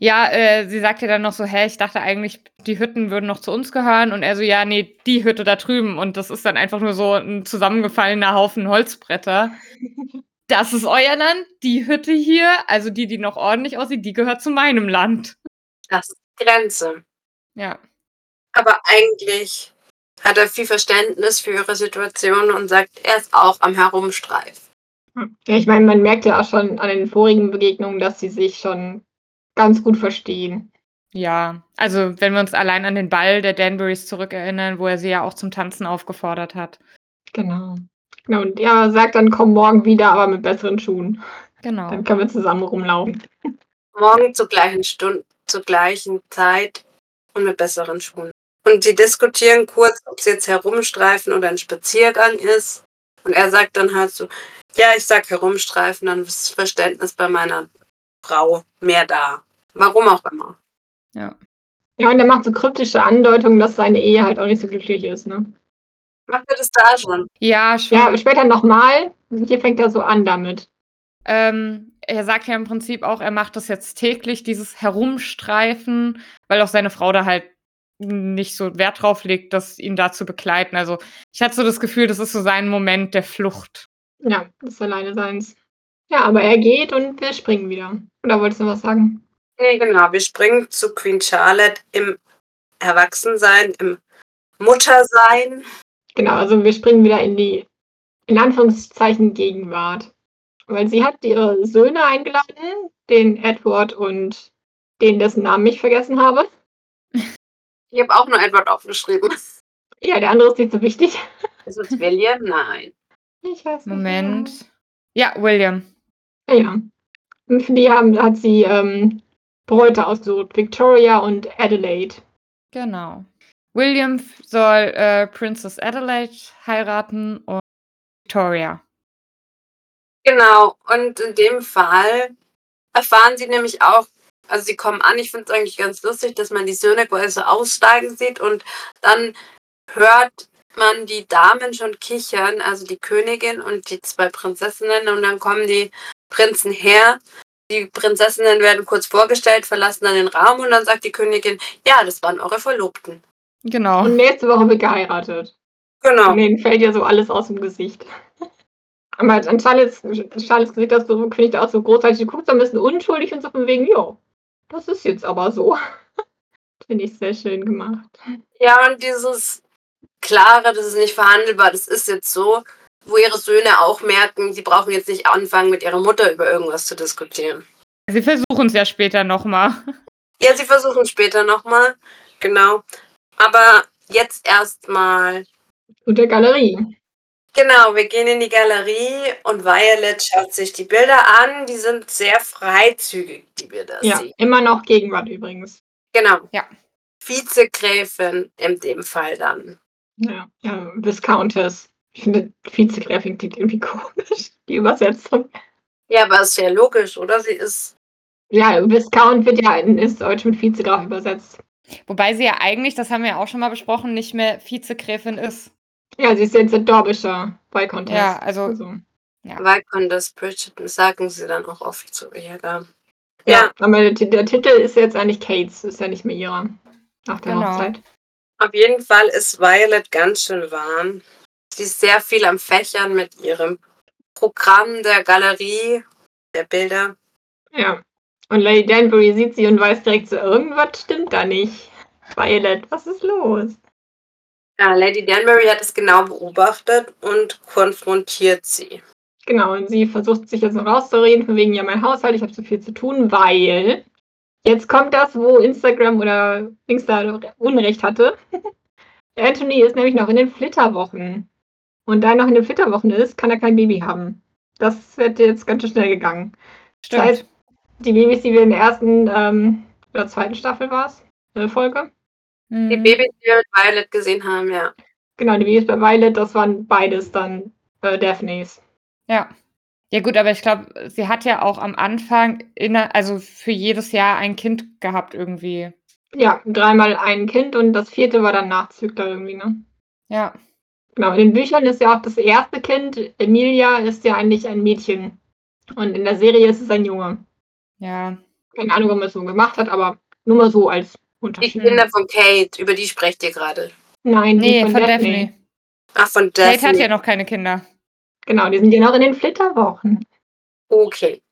Speaker 4: Ja, äh, sie sagte dann noch so, hä, ich dachte eigentlich, die Hütten würden noch zu uns gehören. Und er so, ja, nee, die Hütte da drüben. Und das ist dann einfach nur so ein zusammengefallener Haufen Holzbretter. Das ist euer Land, die Hütte hier, also die, die noch ordentlich aussieht, die gehört zu meinem Land.
Speaker 2: Das ist die Grenze.
Speaker 4: Ja.
Speaker 2: Aber eigentlich hat er viel Verständnis für ihre Situation und sagt, er ist auch am Herumstreifen.
Speaker 3: Ja, ich meine, man merkt ja auch schon an den vorigen Begegnungen, dass sie sich schon ganz gut verstehen.
Speaker 4: Ja, also wenn wir uns allein an den Ball der Danburys zurückerinnern, wo er sie ja auch zum Tanzen aufgefordert hat.
Speaker 3: Genau. Genau, und er sagt dann, komm morgen wieder, aber mit besseren Schuhen.
Speaker 4: Genau.
Speaker 3: Dann können wir zusammen rumlaufen.
Speaker 2: Morgen zur gleichen Stunde, zur gleichen Zeit und mit besseren Schuhen. Und sie diskutieren kurz, ob es jetzt herumstreifen oder ein Spaziergang ist. Und er sagt dann halt so, ja, ich sag herumstreifen, dann ist das Verständnis bei meiner Frau mehr da. Warum auch immer.
Speaker 3: Ja, und er macht so kryptische Andeutungen, dass seine Ehe halt auch nicht so glücklich ist, ne?
Speaker 2: Macht er das da schon?
Speaker 4: Ja, schon.
Speaker 3: Ja, später nochmal. Hier fängt er so an damit.
Speaker 4: Ähm, er sagt ja im Prinzip auch, er macht das jetzt täglich, dieses Herumstreifen, weil auch seine Frau da halt nicht so Wert drauf legt, das ihn da zu begleiten. Also ich hatte so das Gefühl, das ist so sein Moment der Flucht.
Speaker 3: Ja, das ist alleine seins. Ja, aber er geht und wir springen wieder. Oder wolltest du was sagen?
Speaker 2: Nee, genau. Wir springen zu Queen Charlotte im Erwachsensein, im Muttersein.
Speaker 3: Genau, also wir springen wieder in die, in Anführungszeichen, Gegenwart. Weil sie hat ihre Söhne eingeladen, den Edward und den, dessen Namen ich vergessen habe.
Speaker 2: Ich habe auch nur Edward aufgeschrieben.
Speaker 3: Ja, der andere ist nicht so wichtig.
Speaker 2: Ist es William? Nein.
Speaker 3: Ich weiß nicht.
Speaker 4: Moment. Ja, William.
Speaker 3: Ja, ja. Und für die haben, hat sie ähm, Bräute ausgesucht. Victoria und Adelaide.
Speaker 4: Genau. William soll äh, Princess Adelaide heiraten und Victoria.
Speaker 2: Genau, und in dem Fall erfahren sie nämlich auch, also sie kommen an, ich finde es eigentlich ganz lustig, dass man die Söhne quasi so aussteigen sieht und dann hört man die Damen schon kichern, also die Königin und die zwei Prinzessinnen und dann kommen die Prinzen her. Die Prinzessinnen werden kurz vorgestellt, verlassen dann den Raum und dann sagt die Königin, ja, das waren eure Verlobten.
Speaker 4: Genau.
Speaker 3: Und nächste Woche wird geheiratet.
Speaker 2: Genau.
Speaker 3: Und denen fällt ja so alles aus dem Gesicht. Aber an Charlottes, Charlottes Gesicht das so, finde ich da auch so großartig. Die guckt so ein bisschen unschuldig und so von wegen, jo, das ist jetzt aber so. finde ich sehr schön gemacht.
Speaker 2: Ja, und dieses Klare, das ist nicht verhandelbar, das ist jetzt so, wo ihre Söhne auch merken, sie brauchen jetzt nicht anfangen, mit ihrer Mutter über irgendwas zu diskutieren.
Speaker 4: Sie versuchen es ja später nochmal.
Speaker 2: Ja, sie versuchen später nochmal, genau. Aber jetzt erstmal.
Speaker 3: Und der Galerie.
Speaker 2: Genau, wir gehen in die Galerie und Violet schaut sich die Bilder an. Die sind sehr freizügig, die wir da
Speaker 3: Ja,
Speaker 2: sehen.
Speaker 3: immer noch Gegenwart übrigens.
Speaker 2: Genau.
Speaker 4: Ja.
Speaker 2: Vizegräfin in dem Fall dann.
Speaker 3: Ja, ja Viscountess. Ich finde, Vizegräfin klingt irgendwie komisch, die Übersetzung.
Speaker 2: Ja, aber ist ja logisch, oder? Sie ist.
Speaker 3: Ja, Viscount wird ja in ins Deutsch mit Vizegraf übersetzt.
Speaker 4: Wobei sie ja eigentlich, das haben wir ja auch schon mal besprochen, nicht mehr Vizegräfin ist.
Speaker 3: Ja, sie ist jetzt ein Dorbischer Viscountess.
Speaker 4: Ja, also-
Speaker 3: also
Speaker 4: Ja.
Speaker 2: Viscountess Bridgerton, sagen sie dann auch oft. Ja, da.
Speaker 3: Ja,
Speaker 2: Ja,
Speaker 3: aber der, der Titel ist jetzt eigentlich Kates, ist ja nicht mehr ihrer. Nach der
Speaker 4: Genau.
Speaker 3: Hochzeit.
Speaker 2: Auf jeden Fall ist Violet ganz schön warm. Sie ist sehr viel am Fächern mit ihrem Programm der Galerie, der Bilder.
Speaker 3: Ja. Und Lady Danbury sieht sie und weiß direkt so, irgendwas stimmt da nicht. Violet, was ist los?
Speaker 2: Ja, Lady Danbury hat es genau beobachtet und konfrontiert sie.
Speaker 3: Genau, und sie versucht sich jetzt noch rauszureden, von wegen, ja, mein Haushalt, ich habe so viel zu tun, weil jetzt kommt das, wo Instagram oder Insta Unrecht hatte. Anthony ist nämlich noch in den Flitterwochen. Und da er noch in den Flitterwochen ist, kann er kein Baby haben. Das wird jetzt ganz schön schnell gegangen.
Speaker 4: Stimmt.
Speaker 3: Das heißt, die Babys, die wir in der ersten ähm, oder zweiten Staffel war es, äh, Folge.
Speaker 4: Mhm.
Speaker 2: Die Babys, die wir mit Violet gesehen haben, ja.
Speaker 3: Genau, die Babys bei Violet, das waren beides dann äh, Daphnes.
Speaker 4: Ja. Ja gut, aber ich glaube, sie hat ja auch am Anfang, inner, also für jedes Jahr ein Kind gehabt irgendwie.
Speaker 3: Ja, dreimal ein Kind und das vierte war dann Nachzügler irgendwie, ne?
Speaker 4: Ja.
Speaker 3: Genau, in den Büchern ist ja auch das erste Kind, Emilia, ist ja eigentlich ein Mädchen. Und in der Serie ist es ein Junge.
Speaker 4: Ja.
Speaker 3: Keine Ahnung, warum er es so gemacht hat, aber nur mal so als
Speaker 2: Die
Speaker 3: Unterschied.
Speaker 2: Kinder von Kate, über die sprecht ihr gerade.
Speaker 3: Nein, die
Speaker 4: Nee, von, Daphne.
Speaker 2: Ach, von
Speaker 4: Kate
Speaker 2: Daphne.
Speaker 4: hat ja noch keine Kinder.
Speaker 3: Genau, die sind ja noch in den Flitterwochen.
Speaker 2: Okay.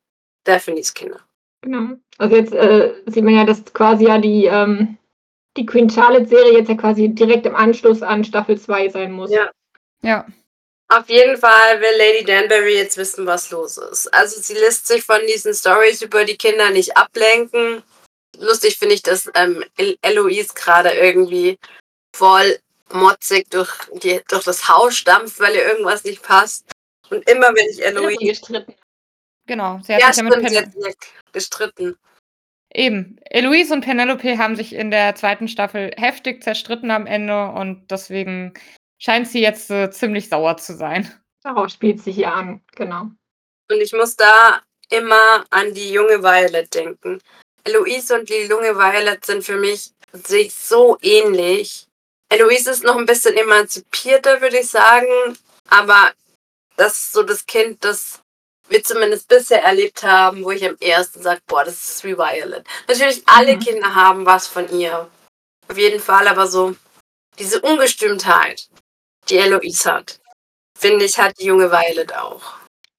Speaker 2: Daphnes Kinder.
Speaker 3: Genau. Also jetzt äh, sieht man ja, dass quasi ja die, ähm, die Queen Charlotte-Serie jetzt ja quasi direkt im Anschluss an Staffel 2 sein muss.
Speaker 2: Ja.
Speaker 4: Ja.
Speaker 2: Auf jeden Fall will Lady Danbury jetzt wissen, was los ist. Also sie lässt sich von diesen Stories über die Kinder nicht ablenken. Lustig finde ich, dass ähm, El- Eloise gerade irgendwie voll motzig durch, die, durch das Haus stampft, weil ihr irgendwas nicht passt. Und immer wenn ich Eloise...
Speaker 3: gestritten.
Speaker 4: Genau. Sie hat
Speaker 2: Ja,
Speaker 4: sich ja mit Pen
Speaker 2: gestritten.
Speaker 4: Eben. Eloise und Penelope haben sich in der zweiten Staffel heftig zerstritten am Ende und deswegen scheint sie jetzt äh, ziemlich sauer zu sein.
Speaker 3: Darauf spielt sie hier an, genau.
Speaker 2: Und ich muss da immer an die junge Violet denken. Eloise und die junge Violet sind für mich sich so ähnlich. Eloise ist noch ein bisschen emanzipierter, würde ich sagen. Aber das ist so das Kind, das wir zumindest bisher erlebt haben, wo ich am ersten sage, boah, das ist wie Violet. Natürlich, alle
Speaker 3: Mhm.
Speaker 2: Kinder haben was von ihr. Auf jeden Fall, aber so diese Ungestümtheit, die Eloise hat, finde ich, hat die junge Violet auch.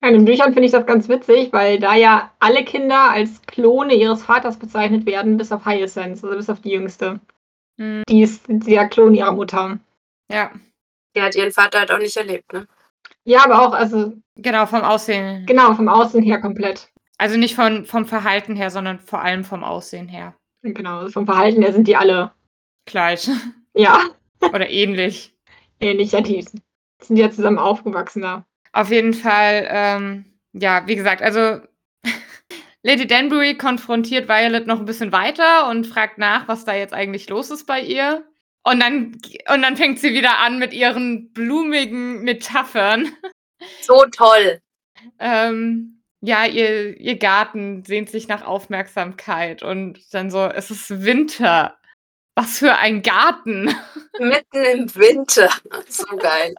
Speaker 3: Ja, in den Büchern finde ich das ganz witzig, weil da ja alle Kinder als Klone ihres Vaters bezeichnet werden, bis auf Hyacinth, also bis auf die jüngste.
Speaker 4: Hm,
Speaker 3: Die ist der Klon ihrer Mutter.
Speaker 4: ja,
Speaker 2: Die hat ihren Vater halt auch nicht erlebt, ne?
Speaker 3: Ja, aber auch, also
Speaker 4: genau, vom Aussehen.
Speaker 3: genau, vom Außen her komplett.
Speaker 4: Also nicht von, vom Verhalten her, sondern vor allem vom Aussehen her.
Speaker 3: Genau, also vom Verhalten her sind die alle,
Speaker 4: Gleich.
Speaker 3: ja,
Speaker 4: Oder ähnlich.
Speaker 3: ähnlich. Ja, die sind ja zusammen aufgewachsen da.
Speaker 4: Auf jeden Fall, ähm, ja, wie gesagt, also Lady Danbury konfrontiert Violet noch ein bisschen weiter und fragt nach, was da jetzt eigentlich los ist bei ihr. Und dann, und dann fängt sie wieder an mit ihren blumigen Metaphern.
Speaker 2: So toll.
Speaker 4: ähm, ja, ihr, ihr Garten sehnt sich nach Aufmerksamkeit und dann so, es ist Winter. Was für ein Garten.
Speaker 2: Mitten im Winter. So geil.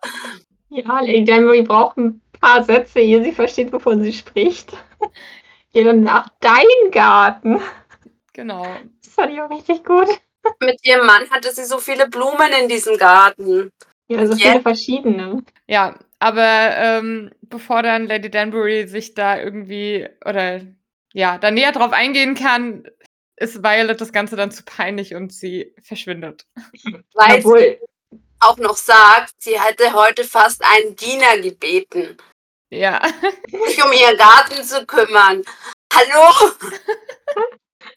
Speaker 3: Ja, Lady Danbury braucht ein paar Sätze, ehe sie versteht, wovon sie spricht. Geh dann nach dein Garten.
Speaker 4: Genau.
Speaker 3: Das fand ich auch richtig gut.
Speaker 2: Mit ihrem Mann hatte sie so viele Blumen in diesem Garten.
Speaker 3: Ja, so viele verschiedene.
Speaker 4: Ja, aber ähm, bevor dann Lady Danbury sich da irgendwie oder ja, da näher drauf eingehen kann, ist Violet das Ganze dann zu peinlich und sie verschwindet.
Speaker 2: Weil sie
Speaker 3: Obwohl,
Speaker 2: auch noch sagt, sie hätte heute fast einen Diener gebeten,
Speaker 4: Ja.
Speaker 2: sich um ihren Garten zu kümmern. Hallo?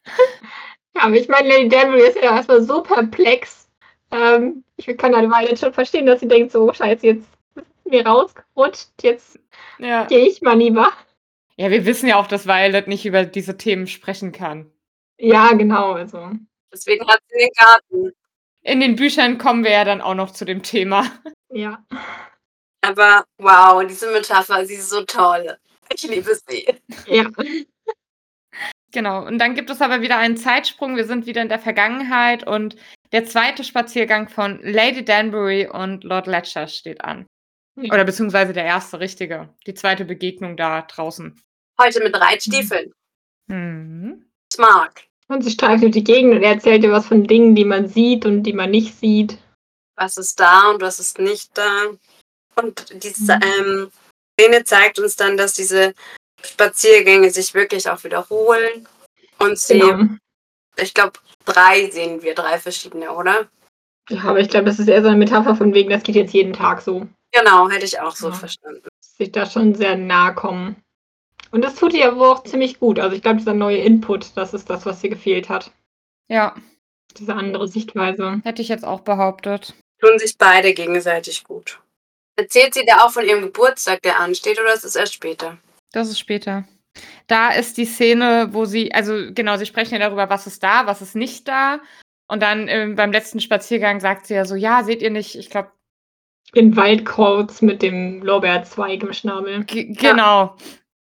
Speaker 3: ja, aber ich meine, Lady Danbury ist ja erstmal so perplex. Ähm, ich kann eine Weile schon verstehen, dass sie denkt, so, scheiße, jetzt ist mir rausgerutscht, jetzt
Speaker 4: Ja.
Speaker 3: gehe ich mal lieber.
Speaker 4: Ja, wir wissen ja auch, dass Violet nicht über diese Themen sprechen kann.
Speaker 3: Ja, genau, also.
Speaker 2: Deswegen hat sie den Garten.
Speaker 4: In den Büchern kommen wir ja dann auch noch zu dem Thema.
Speaker 3: Ja.
Speaker 2: Aber wow, diese Metapher, sie ist so toll. Ich liebe sie.
Speaker 3: Ja.
Speaker 4: Genau. Und dann gibt es aber wieder einen Zeitsprung. Wir sind wieder in der Vergangenheit und der zweite Spaziergang von Lady Danbury und Lord Ledger steht an.
Speaker 3: Ja.
Speaker 4: Oder beziehungsweise der erste richtige. Die zweite Begegnung da draußen.
Speaker 2: Heute mit Reitstiefeln.
Speaker 4: Mhm.
Speaker 2: Smart.
Speaker 3: Und sie streift durch die Gegend und erzählt ihr was von Dingen, die man sieht und die man nicht sieht.
Speaker 2: Was ist da und was ist nicht da. Und diese
Speaker 3: Mhm.
Speaker 2: ähm, Szene zeigt uns dann, dass diese Spaziergänge sich wirklich auch wiederholen. Und sie,
Speaker 3: Genau.
Speaker 2: ich glaube, drei sehen wir, drei verschiedene, oder?
Speaker 3: Ja, aber ich glaube, das ist eher so eine Metapher von wegen, das geht jetzt jeden Tag so.
Speaker 2: Genau, hätte ich auch so
Speaker 3: Ja.
Speaker 2: verstanden.
Speaker 3: Sich da schon sehr nahe kommen. Und das tut ihr aber auch ziemlich gut. Also ich glaube, dieser neue Input, das ist das, was ihr gefehlt hat.
Speaker 4: Ja,
Speaker 3: Diese andere Sichtweise.
Speaker 4: hätte ich jetzt auch behauptet.
Speaker 2: Tun sich beide gegenseitig gut. Erzählt sie da auch von ihrem Geburtstag, der ansteht, oder ist es erst später?
Speaker 4: Das ist später. Da ist die Szene, wo sie, also genau, sie sprechen ja darüber, was ist da, was ist nicht da. Und dann ähm, beim letzten Spaziergang sagt sie ja so, ja, seht ihr nicht, ich glaube,
Speaker 3: In Waldkauz mit dem Lorbeerzweig im Schnabel.
Speaker 4: genau.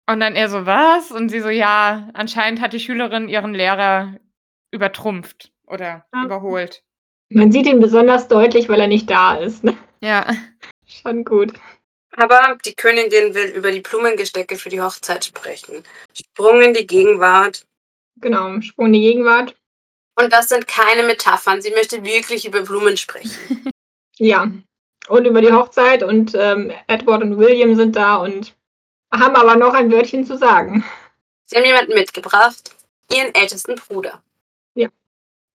Speaker 4: Und dann er so, was? Und sie so, ja, anscheinend hat die Schülerin ihren Lehrer übertrumpft oder
Speaker 3: Ja.
Speaker 4: überholt.
Speaker 3: Man sieht ihn besonders deutlich, weil er nicht da ist. Ne?
Speaker 4: Ja,
Speaker 3: Schon gut.
Speaker 2: Aber die Königin will über die Blumengestecke für die Hochzeit sprechen. Sprung in die Gegenwart.
Speaker 3: Genau. Sprung in die Gegenwart.
Speaker 2: Und das sind keine Metaphern. Sie möchte wirklich über Blumen sprechen.
Speaker 3: Ja. Und über die Hochzeit und ähm, Edward und William sind da und haben aber noch ein Wörtchen zu sagen.
Speaker 2: Sie haben jemanden mitgebracht. Ihren ältesten Bruder.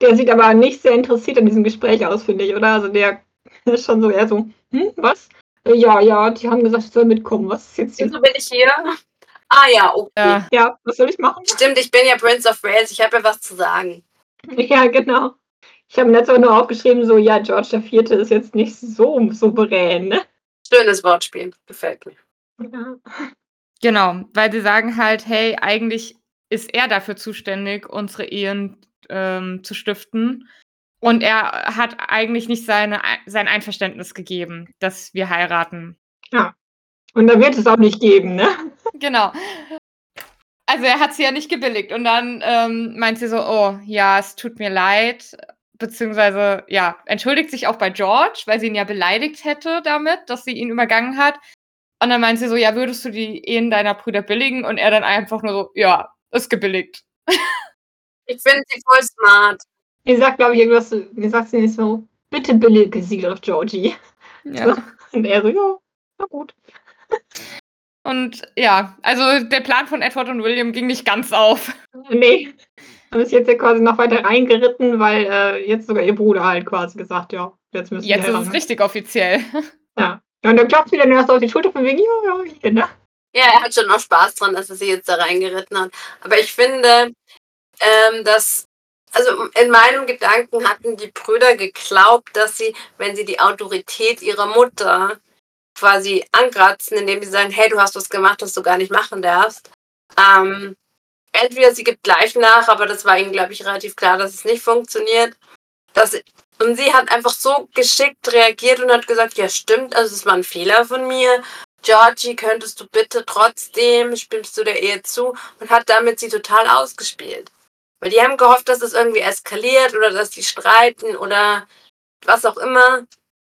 Speaker 3: Der sieht aber nicht sehr interessiert an diesem Gespräch aus, finde ich, oder? Also der ist schon so eher so, hm, was? Ja, ja, die haben gesagt, ich soll mitkommen. Was ist jetzt hier?
Speaker 2: Wieso bin ich hier? Ah ja, okay.
Speaker 4: ja.
Speaker 3: Ja, was soll ich machen?
Speaker 2: Stimmt, ich bin ja Prince of Wales. Ich habe ja was zu sagen.
Speaker 3: Ja, genau. Ich habe letztes Mal nur aufgeschrieben, so, ja, George der Vierte ist jetzt nicht so souverän, ne?
Speaker 2: Schönes Wortspiel. Gefällt mir.
Speaker 3: Ja.
Speaker 4: Genau, weil sie sagen halt, hey, eigentlich ist er dafür zuständig, unsere Ehen ähm, zu stiften. Und er hat eigentlich nicht seine, sein Einverständnis gegeben, dass wir heiraten.
Speaker 3: Und da wird es auch nicht geben, ne?
Speaker 4: Genau. Also er hat sie ja nicht gebilligt. Und dann ähm, meint sie so, oh, ja, es tut mir leid. Beziehungsweise, ja, entschuldigt sich auch bei George, weil sie ihn ja beleidigt hätte damit, dass sie ihn übergangen hat. Und dann meint sie so, ja, würdest du die Ehen deiner Brüder billigen? Und er dann einfach nur so, ja, ist gebilligt.
Speaker 2: Ich finde sie voll smart.
Speaker 3: Ihr sagt, glaube ich, irgendwas, so- wie sagt sie nicht so, bitte billige sie doch, Georgie.
Speaker 4: Ja.
Speaker 3: Und er so, ja, na gut.
Speaker 4: Und ja, also der Plan von Edward und William ging nicht ganz auf.
Speaker 3: Nee. Haben es jetzt ja quasi noch weiter reingeritten, weil äh, jetzt sogar ihr Bruder halt quasi gesagt, ja, jetzt müssen
Speaker 4: Jetzt
Speaker 3: wir
Speaker 4: ist es richtig offiziell.
Speaker 3: Ja. ja. Und dann klopft sie dann erst auf die Schulter von wegen, ja, ja, hier, ne?
Speaker 2: Ja, er hat schon noch Spaß dran, dass er sie jetzt da reingeritten hat. Aber ich finde, ähm, dass, also in meinem Gedanken hatten die Brüder geglaubt, dass sie, wenn sie die Autorität ihrer Mutter quasi ankratzen, indem sie sagen, hey, du hast was gemacht, was du gar nicht machen darfst, ähm, entweder sie gibt gleich nach, aber das war ihnen, glaube ich, relativ klar, dass es nicht funktioniert. Dass, und sie hat einfach so geschickt reagiert und hat gesagt, ja stimmt, also es war ein Fehler von mir. Georgie, könntest du bitte trotzdem, stimmst du der Ehe zu? Und hat damit sie total ausgespielt. Weil die haben gehofft, dass es irgendwie eskaliert oder dass die streiten oder was auch immer.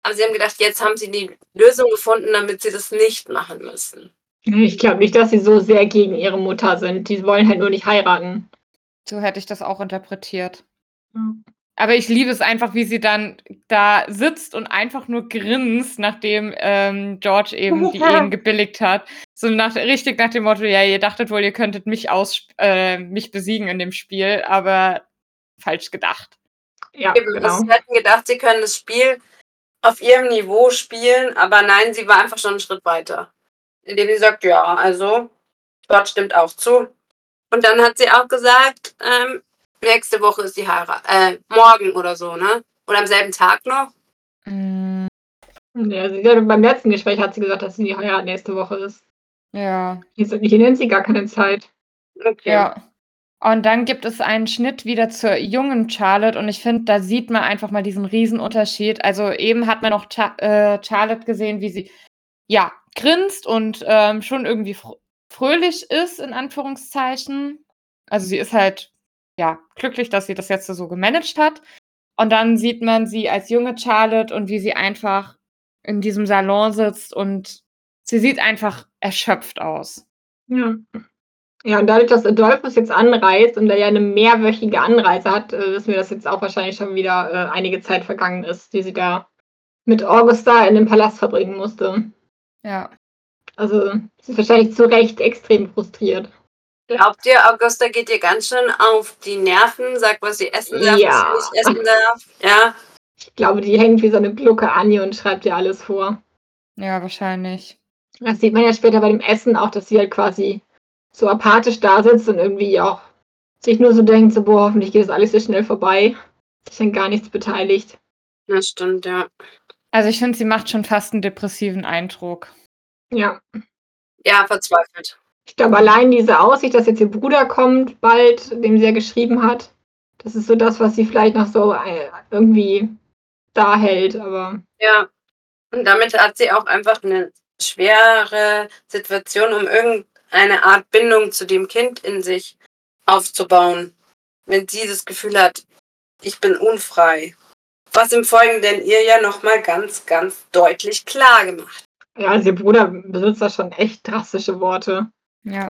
Speaker 2: Aber sie haben gedacht, jetzt haben sie die Lösung gefunden, damit sie das nicht machen müssen.
Speaker 3: Ich glaube nicht, dass sie so sehr gegen ihre Mutter sind. Die wollen halt nur nicht heiraten.
Speaker 4: So hätte ich das auch interpretiert.
Speaker 3: Mhm.
Speaker 4: Aber ich liebe es einfach, wie sie dann da sitzt und einfach nur grinst, nachdem ähm, George eben die. Ehen gebilligt hat. So nach, richtig nach dem Motto, ja, ihr dachtet wohl, ihr könntet mich aus, äh, mich besiegen in dem Spiel, aber falsch gedacht.
Speaker 3: Ja,
Speaker 2: Eben,
Speaker 3: genau.
Speaker 2: Sie hätten gedacht, sie können das Spiel auf ihrem Niveau spielen, aber nein, sie war einfach schon einen Schritt weiter. Indem sie sagt, ja, also, Gott stimmt auch zu. Und dann hat sie auch gesagt, ähm, nächste Woche ist die Heirat. Äh, morgen oder so, ne? Oder am selben Tag noch.
Speaker 4: Mm,
Speaker 3: Ja, sie hat, beim letzten Gespräch hat sie gesagt, dass sie die Heirat nächste Woche ist.
Speaker 4: Ja.
Speaker 3: Hier, hier nennt sie gar keine Zeit.
Speaker 2: Okay.
Speaker 4: Ja. Und dann gibt es einen Schnitt wieder zur jungen Charlotte und ich finde, da sieht man einfach mal diesen Riesenunterschied. Also eben hat man noch Cha äh, Charlotte gesehen, wie sie ja grinst und ähm, schon irgendwie fr fröhlich ist, in Anführungszeichen. Also sie ist halt ja glücklich, dass sie das jetzt so gemanagt hat. Und dann sieht man sie als junge Charlotte und wie sie einfach in diesem Salon sitzt und sie sieht einfach erschöpft aus.
Speaker 3: Ja. Ja, und dadurch, dass Adolphus jetzt anreist und er ja eine mehrwöchige Anreise hat, äh, wissen wir, dass jetzt auch wahrscheinlich schon wieder äh, einige Zeit vergangen ist, die sie da mit Augusta in dem Palast verbringen musste.
Speaker 4: Ja.
Speaker 3: Also sie ist wahrscheinlich zu Recht extrem frustriert.
Speaker 2: Glaubt ihr, Augusta geht ihr ganz schön auf die Nerven, sagt, was sie essen darf,
Speaker 3: Ja.
Speaker 2: was sie nicht essen darf? Ja.
Speaker 3: Ich glaube, die hängt wie so eine Glucke an ihr und schreibt ihr alles vor.
Speaker 4: Ja, wahrscheinlich.
Speaker 3: Das sieht man ja später bei dem Essen auch, dass sie halt quasi so apathisch da sitzt und irgendwie auch sich nur so denkt, so, boah, hoffentlich geht das alles so schnell vorbei. Sich an gar nichts beteiligt.
Speaker 2: Das stimmt, ja.
Speaker 4: Also ich finde, sie macht schon fast einen depressiven Eindruck.
Speaker 3: Ja.
Speaker 2: Ja, verzweifelt.
Speaker 3: Ich glaube, allein diese Aussicht, dass jetzt ihr Bruder kommt, bald, dem sie ja geschrieben hat, das ist so das, was sie vielleicht noch so äh, irgendwie da hält. Aber
Speaker 2: Ja. Und damit hat sie auch einfach eine schwere Situation, um irgendeine Art Bindung zu dem Kind in sich aufzubauen. Wenn sie das Gefühl hat, ich bin unfrei. Was im Folgenden ihr ja nochmal ganz, ganz deutlich klar gemacht.
Speaker 3: ja, also ihr Bruder benutzt da schon echt drastische Worte.
Speaker 4: Ja.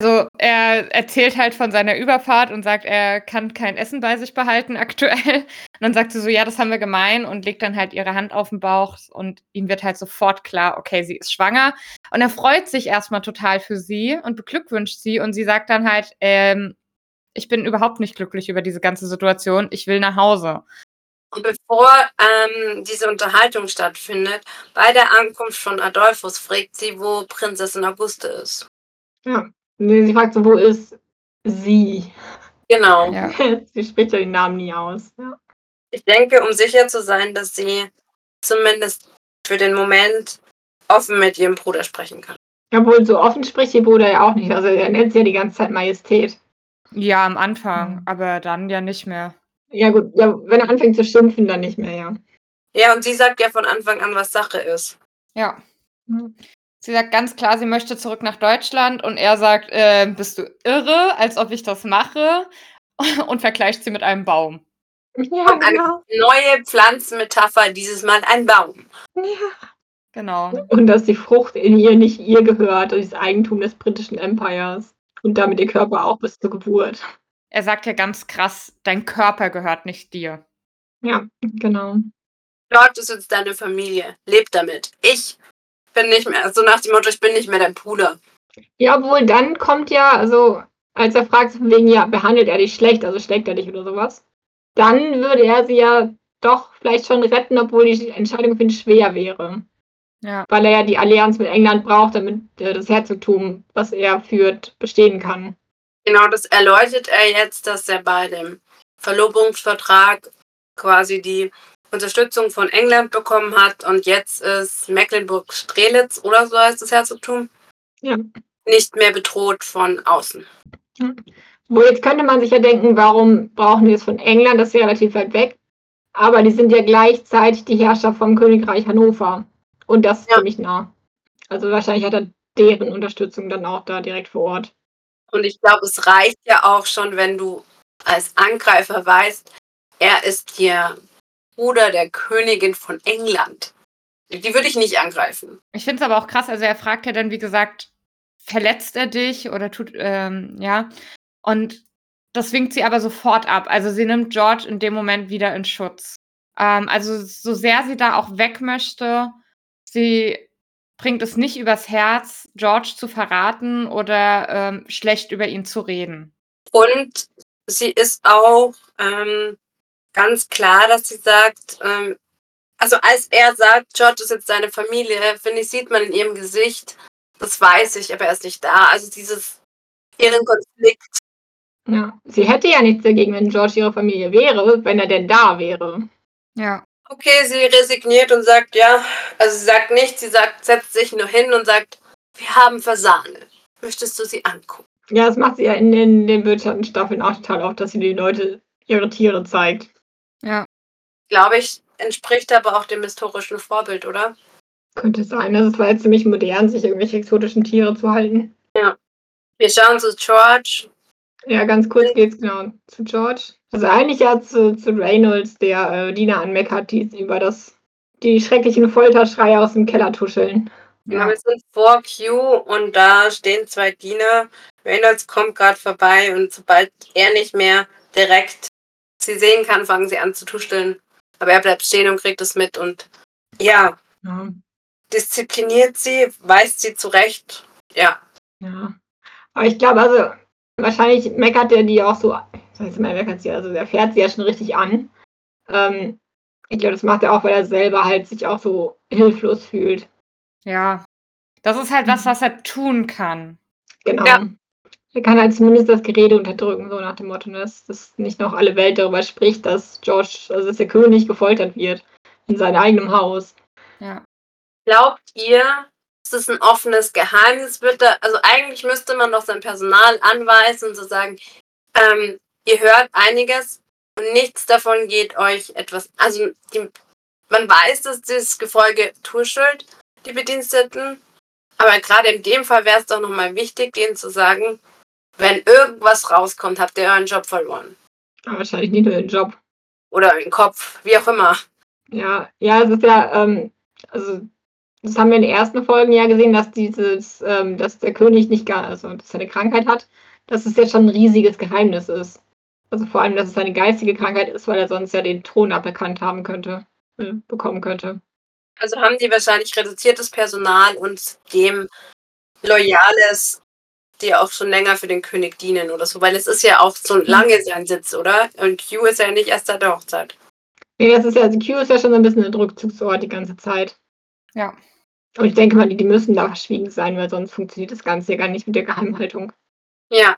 Speaker 4: Also er erzählt halt von seiner Überfahrt und sagt, er kann kein Essen bei sich behalten aktuell. Und dann sagt sie so, ja, das haben wir gemein und legt dann halt ihre Hand auf den Bauch und ihm wird halt sofort klar, okay, sie ist schwanger. Und er freut sich erstmal total für sie und beglückwünscht sie und sie sagt dann halt, ähm, ich bin überhaupt nicht glücklich über diese ganze Situation, ich will nach Hause.
Speaker 2: Und bevor ähm, diese Unterhaltung stattfindet, bei der Ankunft von Adolphus fragt sie, wo Prinzessin Auguste ist.
Speaker 3: Ja. Nee, Sie fragt so, wo ist sie?
Speaker 2: Genau.
Speaker 4: Ja.
Speaker 3: sie spricht ja den Namen nie aus. Ja.
Speaker 2: Ich denke, um sicher zu sein, dass sie zumindest für den Moment offen mit ihrem Bruder sprechen kann.
Speaker 3: Obwohl, so offen spricht ihr Bruder ja auch nicht. Also er nennt sie ja die ganze Zeit Majestät.
Speaker 4: Ja, am Anfang,
Speaker 3: Mhm.
Speaker 4: aber dann ja nicht mehr.
Speaker 3: Ja gut, ja, wenn er anfängt zu schimpfen, dann nicht mehr, ja.
Speaker 2: Ja, und sie sagt ja von Anfang an, was Sache ist.
Speaker 4: Ja. Sie sagt ganz klar, sie möchte zurück nach Deutschland und er sagt, äh, bist du irre, als ob ich das mache und vergleicht sie mit einem Baum.
Speaker 3: Ja,
Speaker 2: Und eine
Speaker 3: genau.
Speaker 2: neue Pflanzenmetapher, dieses Mal ein Baum.
Speaker 3: Ja.
Speaker 4: Genau.
Speaker 3: Und dass die Frucht in ihr nicht ihr gehört, das ist Eigentum des britischen Empires. Und damit ihr Körper auch bis zur Geburt.
Speaker 4: Er sagt ja ganz krass, dein Körper gehört nicht dir.
Speaker 3: Ja, genau.
Speaker 2: Dort ist jetzt deine Familie. Leb damit. Ich bin nicht mehr, so nach dem Motto, ich bin nicht mehr dein Bruder.
Speaker 3: Ja, obwohl dann kommt ja, also als er fragt, von wegen, ja, behandelt er dich schlecht, also schlägt er dich oder sowas, dann würde er sie ja doch vielleicht schon retten, obwohl die Entscheidung für ihn schwer wäre.
Speaker 4: Ja.
Speaker 3: Weil er ja die Allianz mit England braucht, damit äh, das Herzogtum, was er führt, bestehen kann.
Speaker 2: Genau, das erläutert er jetzt, dass er bei dem Verlobungsvertrag quasi die Unterstützung von England bekommen hat und jetzt ist Mecklenburg-Strelitz oder so heißt das Herzogtum
Speaker 3: Ja.
Speaker 2: nicht mehr bedroht von außen.
Speaker 3: Wo jetzt könnte man sich ja denken, warum brauchen wir es von England? Das ist ja relativ weit weg. Aber die sind ja gleichzeitig die Herrscher vom Königreich Hannover. Und das ist
Speaker 2: Ja.
Speaker 3: ziemlich nah. Also wahrscheinlich hat er deren Unterstützung dann auch da direkt vor Ort.
Speaker 2: Und ich glaube, es reicht ja auch schon, wenn du als Angreifer weißt, er ist der Bruder der Königin von England. Die würde ich nicht angreifen.
Speaker 4: Ich finde es aber auch krass, also er fragt ja dann, wie gesagt, verletzt er dich oder tut, ähm, ja. Und das winkt sie aber sofort ab. Also sie nimmt George in dem Moment wieder in Schutz. Ähm, also so sehr sie da auch weg möchte, sie bringt es nicht übers Herz, George zu verraten oder ähm, schlecht über ihn zu reden.
Speaker 2: Und sie ist auch ähm, ganz klar, dass sie sagt, ähm, also als er sagt, George ist jetzt seine Familie, finde ich, sieht man in ihrem Gesicht, das weiß ich, aber er ist nicht da. Also dieses ihren Konflikt.
Speaker 3: Ja. Sie hätte ja nichts dagegen, wenn George ihre Familie wäre, wenn er denn da wäre.
Speaker 4: Ja.
Speaker 2: Okay, sie resigniert und sagt, ja, also sie sagt nichts, sie sagt, setzt sich nur hin und sagt, wir haben Fasane. Möchtest du sie angucken?
Speaker 3: Ja, das macht sie ja in den, den Wirtschaftsstaffeln auch total oft, dass sie den Leute ihre Tiere zeigt.
Speaker 4: Ja.
Speaker 2: Glaube ich, entspricht aber auch dem historischen Vorbild, oder?
Speaker 3: Könnte sein. Also es war jetzt ziemlich modern, sich irgendwelche exotischen Tiere zu halten.
Speaker 2: Wir schauen zu George.
Speaker 3: Ja, ganz kurz geht's genau zu George. Also eigentlich ja zu, zu Reynolds, der äh, Dina anmeckert, die über das, die schrecklichen Folterschreie aus dem Keller tuscheln.
Speaker 2: Ja.
Speaker 4: ja.
Speaker 2: Wir sind vor Q und da stehen zwei Diener. Reynolds kommt gerade vorbei und sobald er nicht mehr direkt sie sehen kann, fangen sie an zu tuscheln. Aber er bleibt stehen und kriegt es mit und ja,
Speaker 3: Ja,
Speaker 2: diszipliniert sie, weist sie zurecht. Ja,
Speaker 3: ja. Aber ich glaube, also wahrscheinlich meckert er die auch so, das heißt, man meckert sie, also er fährt sie ja schon richtig an. Ähm, ich glaube, das macht er auch, weil er selber halt sich auch so hilflos fühlt.
Speaker 4: Ja. Das ist halt was, was er tun kann.
Speaker 3: Genau.
Speaker 2: Ja.
Speaker 3: Er kann halt zumindest das Gerede unterdrücken, so nach dem Motto, ne, dass, dass nicht noch alle Welt darüber spricht, dass George, also dass der König gefoltert wird in seinem eigenen Haus.
Speaker 4: Ja.
Speaker 2: Glaubt ihr, es ist ein offenes Geheimnis? Wird da, also eigentlich müsste man doch sein Personal anweisen und so sagen, ähm, ihr hört einiges und nichts davon geht euch etwas. Also die, man weiß, dass dieses Gefolge tuschelt, die Bediensteten. Aber gerade in dem Fall wäre es doch nochmal wichtig, denen zu sagen, wenn irgendwas rauskommt, habt ihr euren Job verloren.
Speaker 3: Aber wahrscheinlich nicht nur den Job.
Speaker 2: Oder den Kopf, wie auch immer.
Speaker 3: Ja, ja, es ist ja, ähm, also das haben wir in den ersten Folgen ja gesehen, dass dieses, ähm, dass der König nicht gar, also dass er eine Krankheit hat, dass es jetzt schon ein riesiges Geheimnis ist. Also vor allem, dass es eine geistige Krankheit ist, weil er sonst ja den Thron aberkannt haben könnte, äh, bekommen könnte.
Speaker 2: Also haben die wahrscheinlich reduziertes Personal und dem loyales, die auch schon länger für den König dienen oder so, weil es ist ja auch so lange sein Sitz, oder? Und Q ist ja nicht erst seit der Hochzeit.
Speaker 3: Nee, das ist ja, also Q ist ja schon so ein bisschen ein Rückzugsort die ganze Zeit.
Speaker 4: Ja.
Speaker 3: Und ich denke mal, die, die müssen da verschwiegen sein, weil sonst funktioniert das Ganze ja gar nicht mit der Geheimhaltung.
Speaker 2: Ja.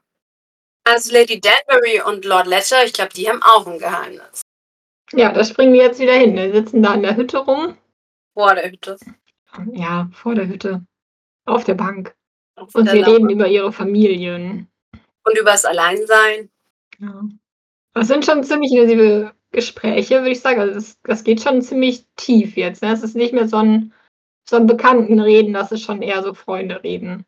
Speaker 2: Also Lady Danbury und Lord Ledger, ich glaube, die haben auch ein Geheimnis.
Speaker 3: Ja, da springen wir jetzt wieder hin. Wir sitzen da in der Hütte rum.
Speaker 2: Vor der Hütte.
Speaker 3: Ja, vor der Hütte. Auf der Bank. Und sie reden über ihre Familien.
Speaker 2: Und übers Alleinsein.
Speaker 3: Ja. Das sind schon ziemlich intensive Gespräche, würde ich sagen. Also das, das geht schon ziemlich tief jetzt. Ne? Es ist nicht mehr so ein, so ein bekannten Reden, das ist schon eher so Freunde reden.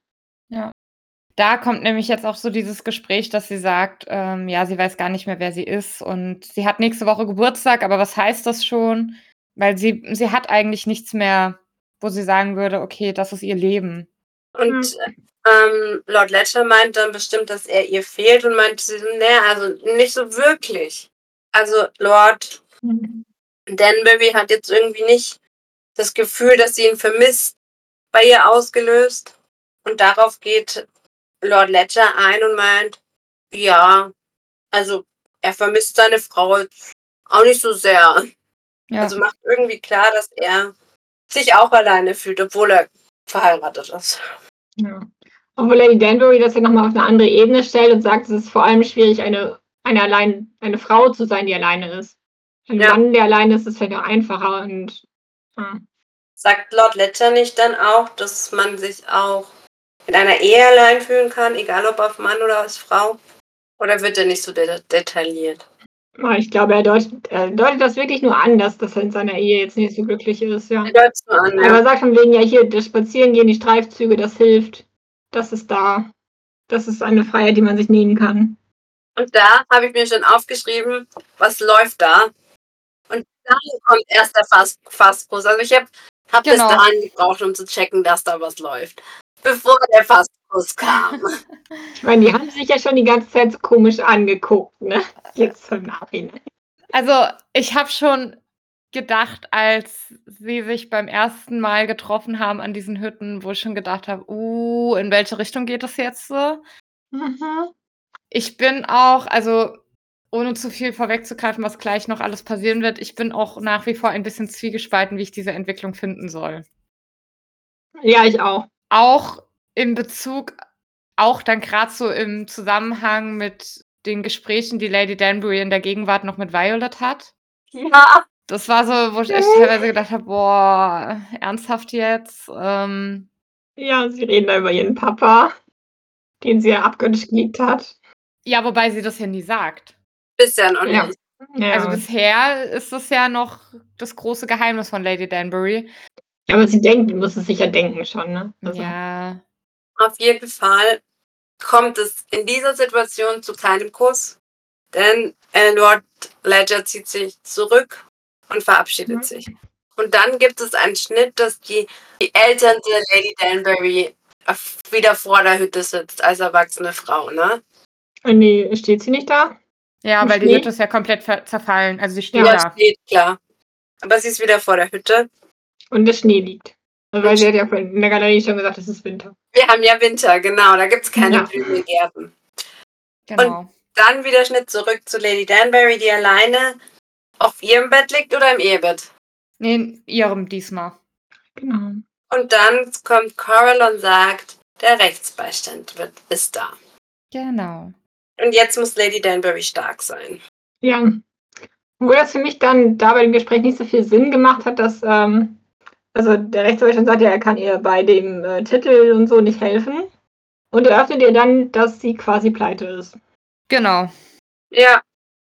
Speaker 4: Da kommt nämlich jetzt auch so dieses Gespräch, dass sie sagt, ähm, ja, sie weiß gar nicht mehr, wer sie ist und sie hat nächste Woche Geburtstag, aber was heißt das schon? Weil sie, sie hat eigentlich nichts mehr, wo sie sagen würde, okay, das ist ihr Leben.
Speaker 2: Und ähm, Lord Ledger meint dann bestimmt, dass er ihr fehlt und meint, nee, also nicht so wirklich. Also Lord Danbury hat jetzt irgendwie nicht das Gefühl, dass sie ihn vermisst, bei ihr ausgelöst. Und darauf geht Lord Ledger ein und meint, ja, also er vermisst seine Frau jetzt auch nicht so sehr.
Speaker 4: Ja,
Speaker 2: Also macht irgendwie klar, dass er sich auch alleine fühlt, obwohl er verheiratet ist.
Speaker 3: Ja. Obwohl Lady Danbury das ja nochmal auf eine andere Ebene stellt und sagt, es ist vor allem schwierig, eine, eine, allein, eine Frau zu sein, die alleine ist. Ein
Speaker 2: Ja.
Speaker 3: Mann, der alleine ist, ist vielleicht auch einfacher. Und ja.
Speaker 2: Sagt Lord Ledger nicht dann auch, dass man sich auch in einer Ehe allein fühlen kann, egal ob als Mann oder als Frau? Oder wird er nicht so de detailliert?
Speaker 3: Ah, ich glaube, er deutet, er deutet, das wirklich nur an, dass, er in seiner Ehe jetzt nicht so glücklich ist. Ja.
Speaker 2: Er deutet nur an,
Speaker 3: ja. Aber er sagt von wegen, ja, hier, das Spazierengehen, die Streifzüge, das hilft. Das ist da. Das ist eine Freiheit, die man sich nehmen kann.
Speaker 2: Und da habe ich mir schon aufgeschrieben, was läuft da. Und dann kommt erst der Fastbus. Also ich habe hab genau. bis dahin gebraucht, um zu checken, dass da was läuft. Bevor der Fastbus kam.
Speaker 3: ich meine, die haben sich ja schon die ganze Zeit so komisch angeguckt, ne? Jetzt im Nachhinein.
Speaker 4: Also, ich habe schon gedacht, als sie sich beim ersten Mal getroffen haben an diesen Hütten, wo ich schon gedacht habe, uh, in welche Richtung geht das jetzt so? Mhm. Ich bin auch, also ohne zu viel vorwegzugreifen, was gleich noch alles passieren wird, ich bin auch nach wie vor ein bisschen zwiegespalten, wie ich diese Entwicklung finden soll.
Speaker 3: Ja, ich auch.
Speaker 4: Auch in Bezug, auch dann gerade so im Zusammenhang mit den Gesprächen, die Lady Danbury in der Gegenwart noch mit Violet hat.
Speaker 2: Ja.
Speaker 4: Das war so, wo ich echt teilweise gedacht habe, boah, ernsthaft jetzt? Ähm,
Speaker 3: ja, sie reden da über ihren Papa, den sie ja abgöttisch geliebt hat.
Speaker 4: Ja, wobei sie das ja nie sagt.
Speaker 2: Bisher noch
Speaker 3: nicht. Ja.
Speaker 4: Also bisher ist das ja noch das große Geheimnis von Lady Danbury.
Speaker 3: Aber sie denkt, muss es sich ja denken schon, ne?
Speaker 4: Also. Ja.
Speaker 2: Auf jeden Fall kommt es in dieser Situation zu keinem Kuss, denn äh, Lord Ledger zieht sich zurück und verabschiedet mhm. sich. Und dann gibt es einen Schnitt, dass die, die Eltern der Lady Danbury wieder vor der Hütte sitzt als erwachsene Frau, ne?
Speaker 3: Nee, steht sie nicht da?
Speaker 4: Ja, Im weil Schnee? die Hütte ist ja komplett zerfallen. Also sie steht ja, da.
Speaker 2: steht, klar. Aber sie ist wieder vor der Hütte.
Speaker 3: Und der Schnee liegt. Weil sie hat ja in der Galerie schon gesagt, es ist Winter.
Speaker 2: Wir haben ja Winter, genau. Da gibt es keine ja. Blümengärten. Genau. Und dann wieder Schnitt zurück zu Lady Danbury, die alleine auf ihrem Bett liegt oder im Ehebett?
Speaker 4: Nee, in ihrem diesmal.
Speaker 3: Genau.
Speaker 2: Und dann kommt Coral und sagt, der Rechtsbeistand wird, ist da.
Speaker 4: Genau.
Speaker 2: Und jetzt muss Lady Danbury stark sein.
Speaker 3: Ja. Wo das für mich dann da bei dem Gespräch nicht so viel Sinn gemacht hat, dass, ähm, also der Rechtsanwalt sagt ja, er kann ihr bei dem äh, Titel und so nicht helfen. Und eröffnet ihr dann, dass sie quasi pleite ist.
Speaker 4: Genau.
Speaker 2: Ja.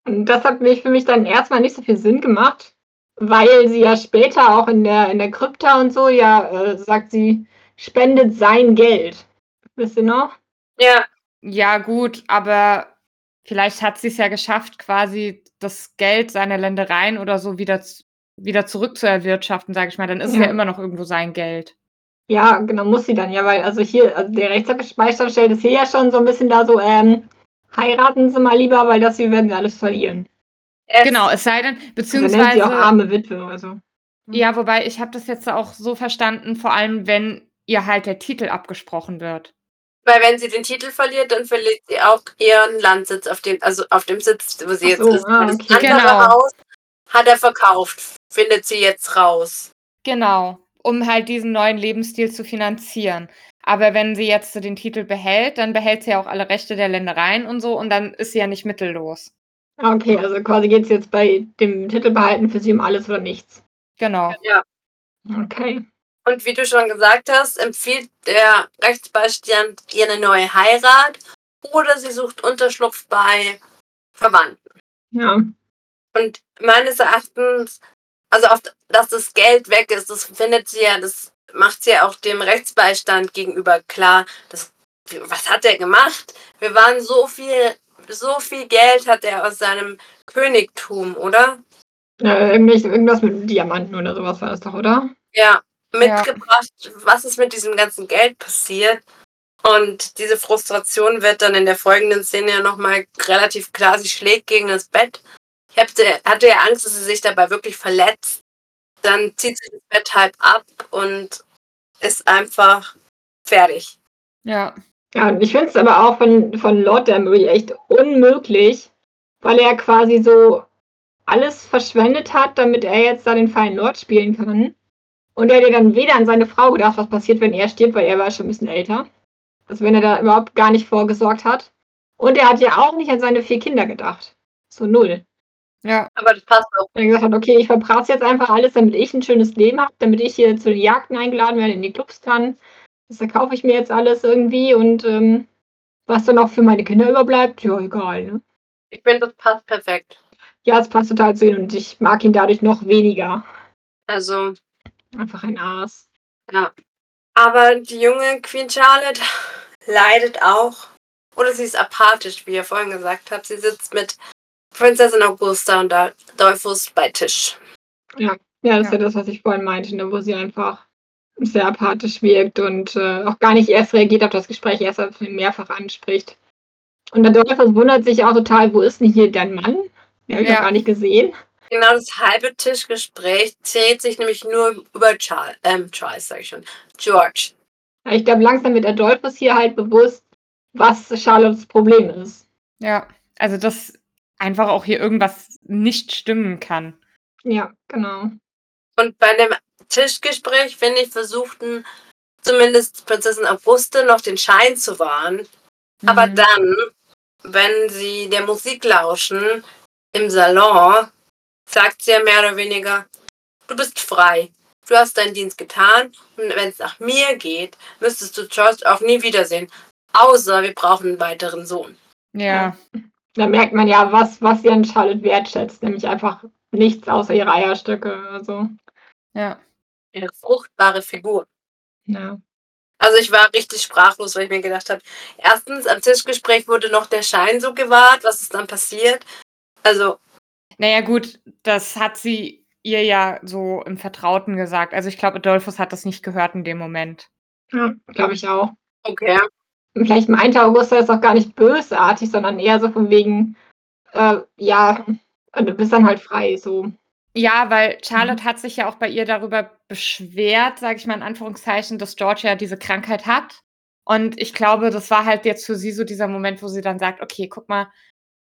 Speaker 3: Und das hat mich für mich dann erstmal nicht so viel Sinn gemacht, weil sie ja später auch in der, in der Krypta und so ja äh, sagt, sie spendet sein Geld. Wisst ihr noch?
Speaker 2: Ja.
Speaker 4: Ja, gut, aber vielleicht hat sie es ja geschafft, quasi das Geld seiner Ländereien oder so wieder, wieder zurückzuerwirtschaften, sage ich mal. Dann ist ja. es ja immer noch irgendwo sein Geld.
Speaker 3: Ja, genau, muss sie dann ja, weil also hier, also der Rechtsabspeicher stellt es hier ja schon so ein bisschen da so, ähm, heiraten Sie mal lieber, weil das hier werden Sie alles verlieren.
Speaker 4: Es genau, es sei denn, beziehungsweise. Also
Speaker 3: sie auch arme Witwe, also.
Speaker 4: Ja, wobei ich habe das jetzt auch so verstanden, vor allem wenn ihr halt der Titel abgesprochen wird.
Speaker 2: Weil wenn sie den Titel verliert, dann verliert sie auch ihren Landsitz auf dem, also auf dem Sitz, wo sie jetzt so, ist. Ah, okay. Das andere genau. Haus hat er verkauft, findet sie jetzt raus.
Speaker 4: Genau, um halt diesen neuen Lebensstil zu finanzieren. Aber wenn sie jetzt den Titel behält, dann behält sie ja auch alle Rechte der Ländereien und so und dann ist sie ja nicht mittellos.
Speaker 3: Okay, also quasi geht es jetzt bei dem Titel behalten für sie um alles oder nichts.
Speaker 4: Genau.
Speaker 2: Ja.
Speaker 3: Okay.
Speaker 2: Und wie du schon gesagt hast, empfiehlt der Rechtsbeistand ihr eine neue Heirat oder sie sucht Unterschlupf bei Verwandten.
Speaker 3: Ja.
Speaker 2: Und meines Erachtens, also oft, dass das Geld weg ist, das findet sie ja, das macht sie ja auch dem Rechtsbeistand gegenüber klar. Das, was hat er gemacht? Wir waren so viel, so viel Geld hat er aus seinem Königtum, oder?
Speaker 3: Ja, irgendwas mit Diamanten oder sowas war das doch, oder?
Speaker 2: Ja, mitgebracht, ja. was ist mit diesem ganzen Geld passiert. Und diese Frustration wird dann in der folgenden Szene ja nochmal relativ klar. Sie schlägt gegen das Bett. Hatte, hatte ja Angst, dass sie sich dabei wirklich verletzt. Dann zieht sie das Bett halb ab und ist einfach fertig.
Speaker 4: Ja.
Speaker 3: Ja, und ich finde es aber auch von, von Lord Danbury echt unmöglich, weil er quasi so alles verschwendet hat, damit er jetzt da den feinen Lord spielen kann. Und er hat ja dann weder an seine Frau gedacht, was passiert, wenn er stirbt, weil er war schon ein bisschen älter. Also wenn er da überhaupt gar nicht vorgesorgt hat. Und er hat ja auch nicht an seine vier Kinder gedacht. So null.
Speaker 2: Ja, aber das passt auch.
Speaker 3: Er hat gesagt, okay, ich verbrauche jetzt einfach alles, damit ich ein schönes Leben habe, damit ich hier zu den Jagden eingeladen werde, in die Clubs kann, Das kaufe ich mir jetzt alles irgendwie und ähm, was dann auch für meine Kinder überbleibt, ja, egal, ne?
Speaker 2: Ich finde, das passt perfekt.
Speaker 3: Ja, es passt total zu ihm und ich mag ihn dadurch noch weniger.
Speaker 2: Also,
Speaker 3: Einfach ein Aas.
Speaker 2: ja. Aber die junge Queen Charlotte leidet auch. Oder sie ist apathisch, wie ihr vorhin gesagt habt. Sie sitzt mit Prinzessin Augusta und Adolphus bei Tisch.
Speaker 3: Ja, das ist
Speaker 4: Ja.
Speaker 3: ja das, was ich vorhin meinte, ne, wo sie einfach sehr apathisch wirkt und äh, auch gar nicht erst reagiert auf das Gespräch, erst als ihn mehrfach anspricht. Und Adolphus wundert sich auch total, wo ist denn hier dein Mann? Den habe ich
Speaker 4: Ja.
Speaker 3: noch gar nicht gesehen.
Speaker 2: Genau das halbe Tischgespräch zählt sich nämlich nur über Charles, ähm, Charles, sag ich schon, George.
Speaker 3: Ja, Ich glaube, langsam wird Adolphus hier halt bewusst, was Charlottes Problem ist.
Speaker 4: Ja, also dass einfach auch hier irgendwas nicht stimmen kann.
Speaker 3: Ja, genau.
Speaker 2: Und bei dem Tischgespräch, finde ich, versuchten zumindest Prinzessin Auguste noch den Schein zu wahren. Aber
Speaker 4: Mhm.
Speaker 2: dann, wenn sie der Musik lauschen im Salon, sagt sie ja mehr oder weniger, du bist frei. Du hast deinen Dienst getan und wenn es nach mir geht, müsstest du George auch nie wiedersehen. Außer wir brauchen einen weiteren Sohn.
Speaker 4: Ja,
Speaker 3: Da merkt man ja, was, was sie an Charlotte wertschätzt, nämlich einfach nichts außer ihre Eierstöcke. Also,
Speaker 4: ja.
Speaker 2: Ihre fruchtbare Figur.
Speaker 3: ja.
Speaker 2: Also ich war richtig sprachlos, weil ich mir gedacht habe, erstens am Tischgespräch wurde noch der Schein so gewahrt, was ist dann passiert? Also,
Speaker 4: Naja, gut, das hat sie ihr ja so im Vertrauten gesagt. Also ich glaube, Adolphus hat das nicht gehört in dem Moment.
Speaker 3: ja glaube ich auch.
Speaker 2: okay.
Speaker 3: Vielleicht meinte Augusta das auch gar nicht bösartig, sondern eher so von wegen, äh, ja, du bist dann halt frei, so.
Speaker 4: Ja, weil Charlotte hat sich ja auch bei ihr darüber beschwert, sage ich mal in Anführungszeichen, dass George ja diese Krankheit hat. Und ich glaube, das war halt jetzt für sie so dieser Moment, wo sie dann sagt, okay, guck mal,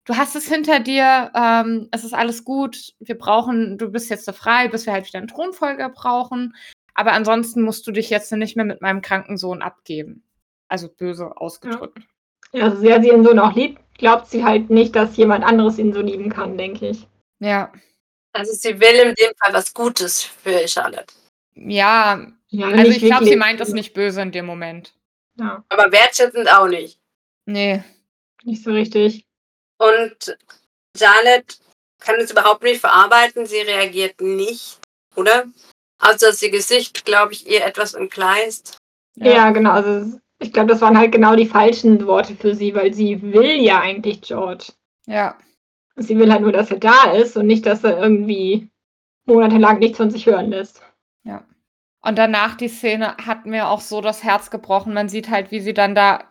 Speaker 4: du hast es hinter dir, ähm, es ist alles gut, wir brauchen, du bist jetzt so frei, bis wir halt wieder einen Thronfolger brauchen. Aber ansonsten musst du dich jetzt nicht mehr mit meinem kranken Sohn abgeben. Also böse ausgedrückt.
Speaker 3: Ja, so sehr sie ihren Sohn auch liebt, glaubt sie halt nicht, dass jemand anderes ihn so lieben kann, denke ich.
Speaker 4: Ja.
Speaker 2: Also sie will in dem Fall was Gutes für Charlotte.
Speaker 4: Ja,
Speaker 3: Ja,
Speaker 4: also ich glaube, sie meint das nicht böse in dem Moment.
Speaker 3: Ja,
Speaker 2: Aber wertschätzend auch nicht.
Speaker 4: Nee.
Speaker 3: nicht so richtig.
Speaker 2: Und Charlotte kann es überhaupt nicht verarbeiten. Sie reagiert nicht, oder? Also dass ihr Gesicht, glaube ich, ihr etwas entgleist.
Speaker 3: Ja, genau. Also ich glaube, das waren halt genau die falschen Worte für sie, weil sie will ja eigentlich George.
Speaker 4: Ja.
Speaker 3: Sie will halt nur, dass er da ist und nicht, dass er irgendwie monatelang nichts von sich hören lässt.
Speaker 4: Und danach die Szene hat mir auch so das Herz gebrochen. Man sieht halt, wie sie dann da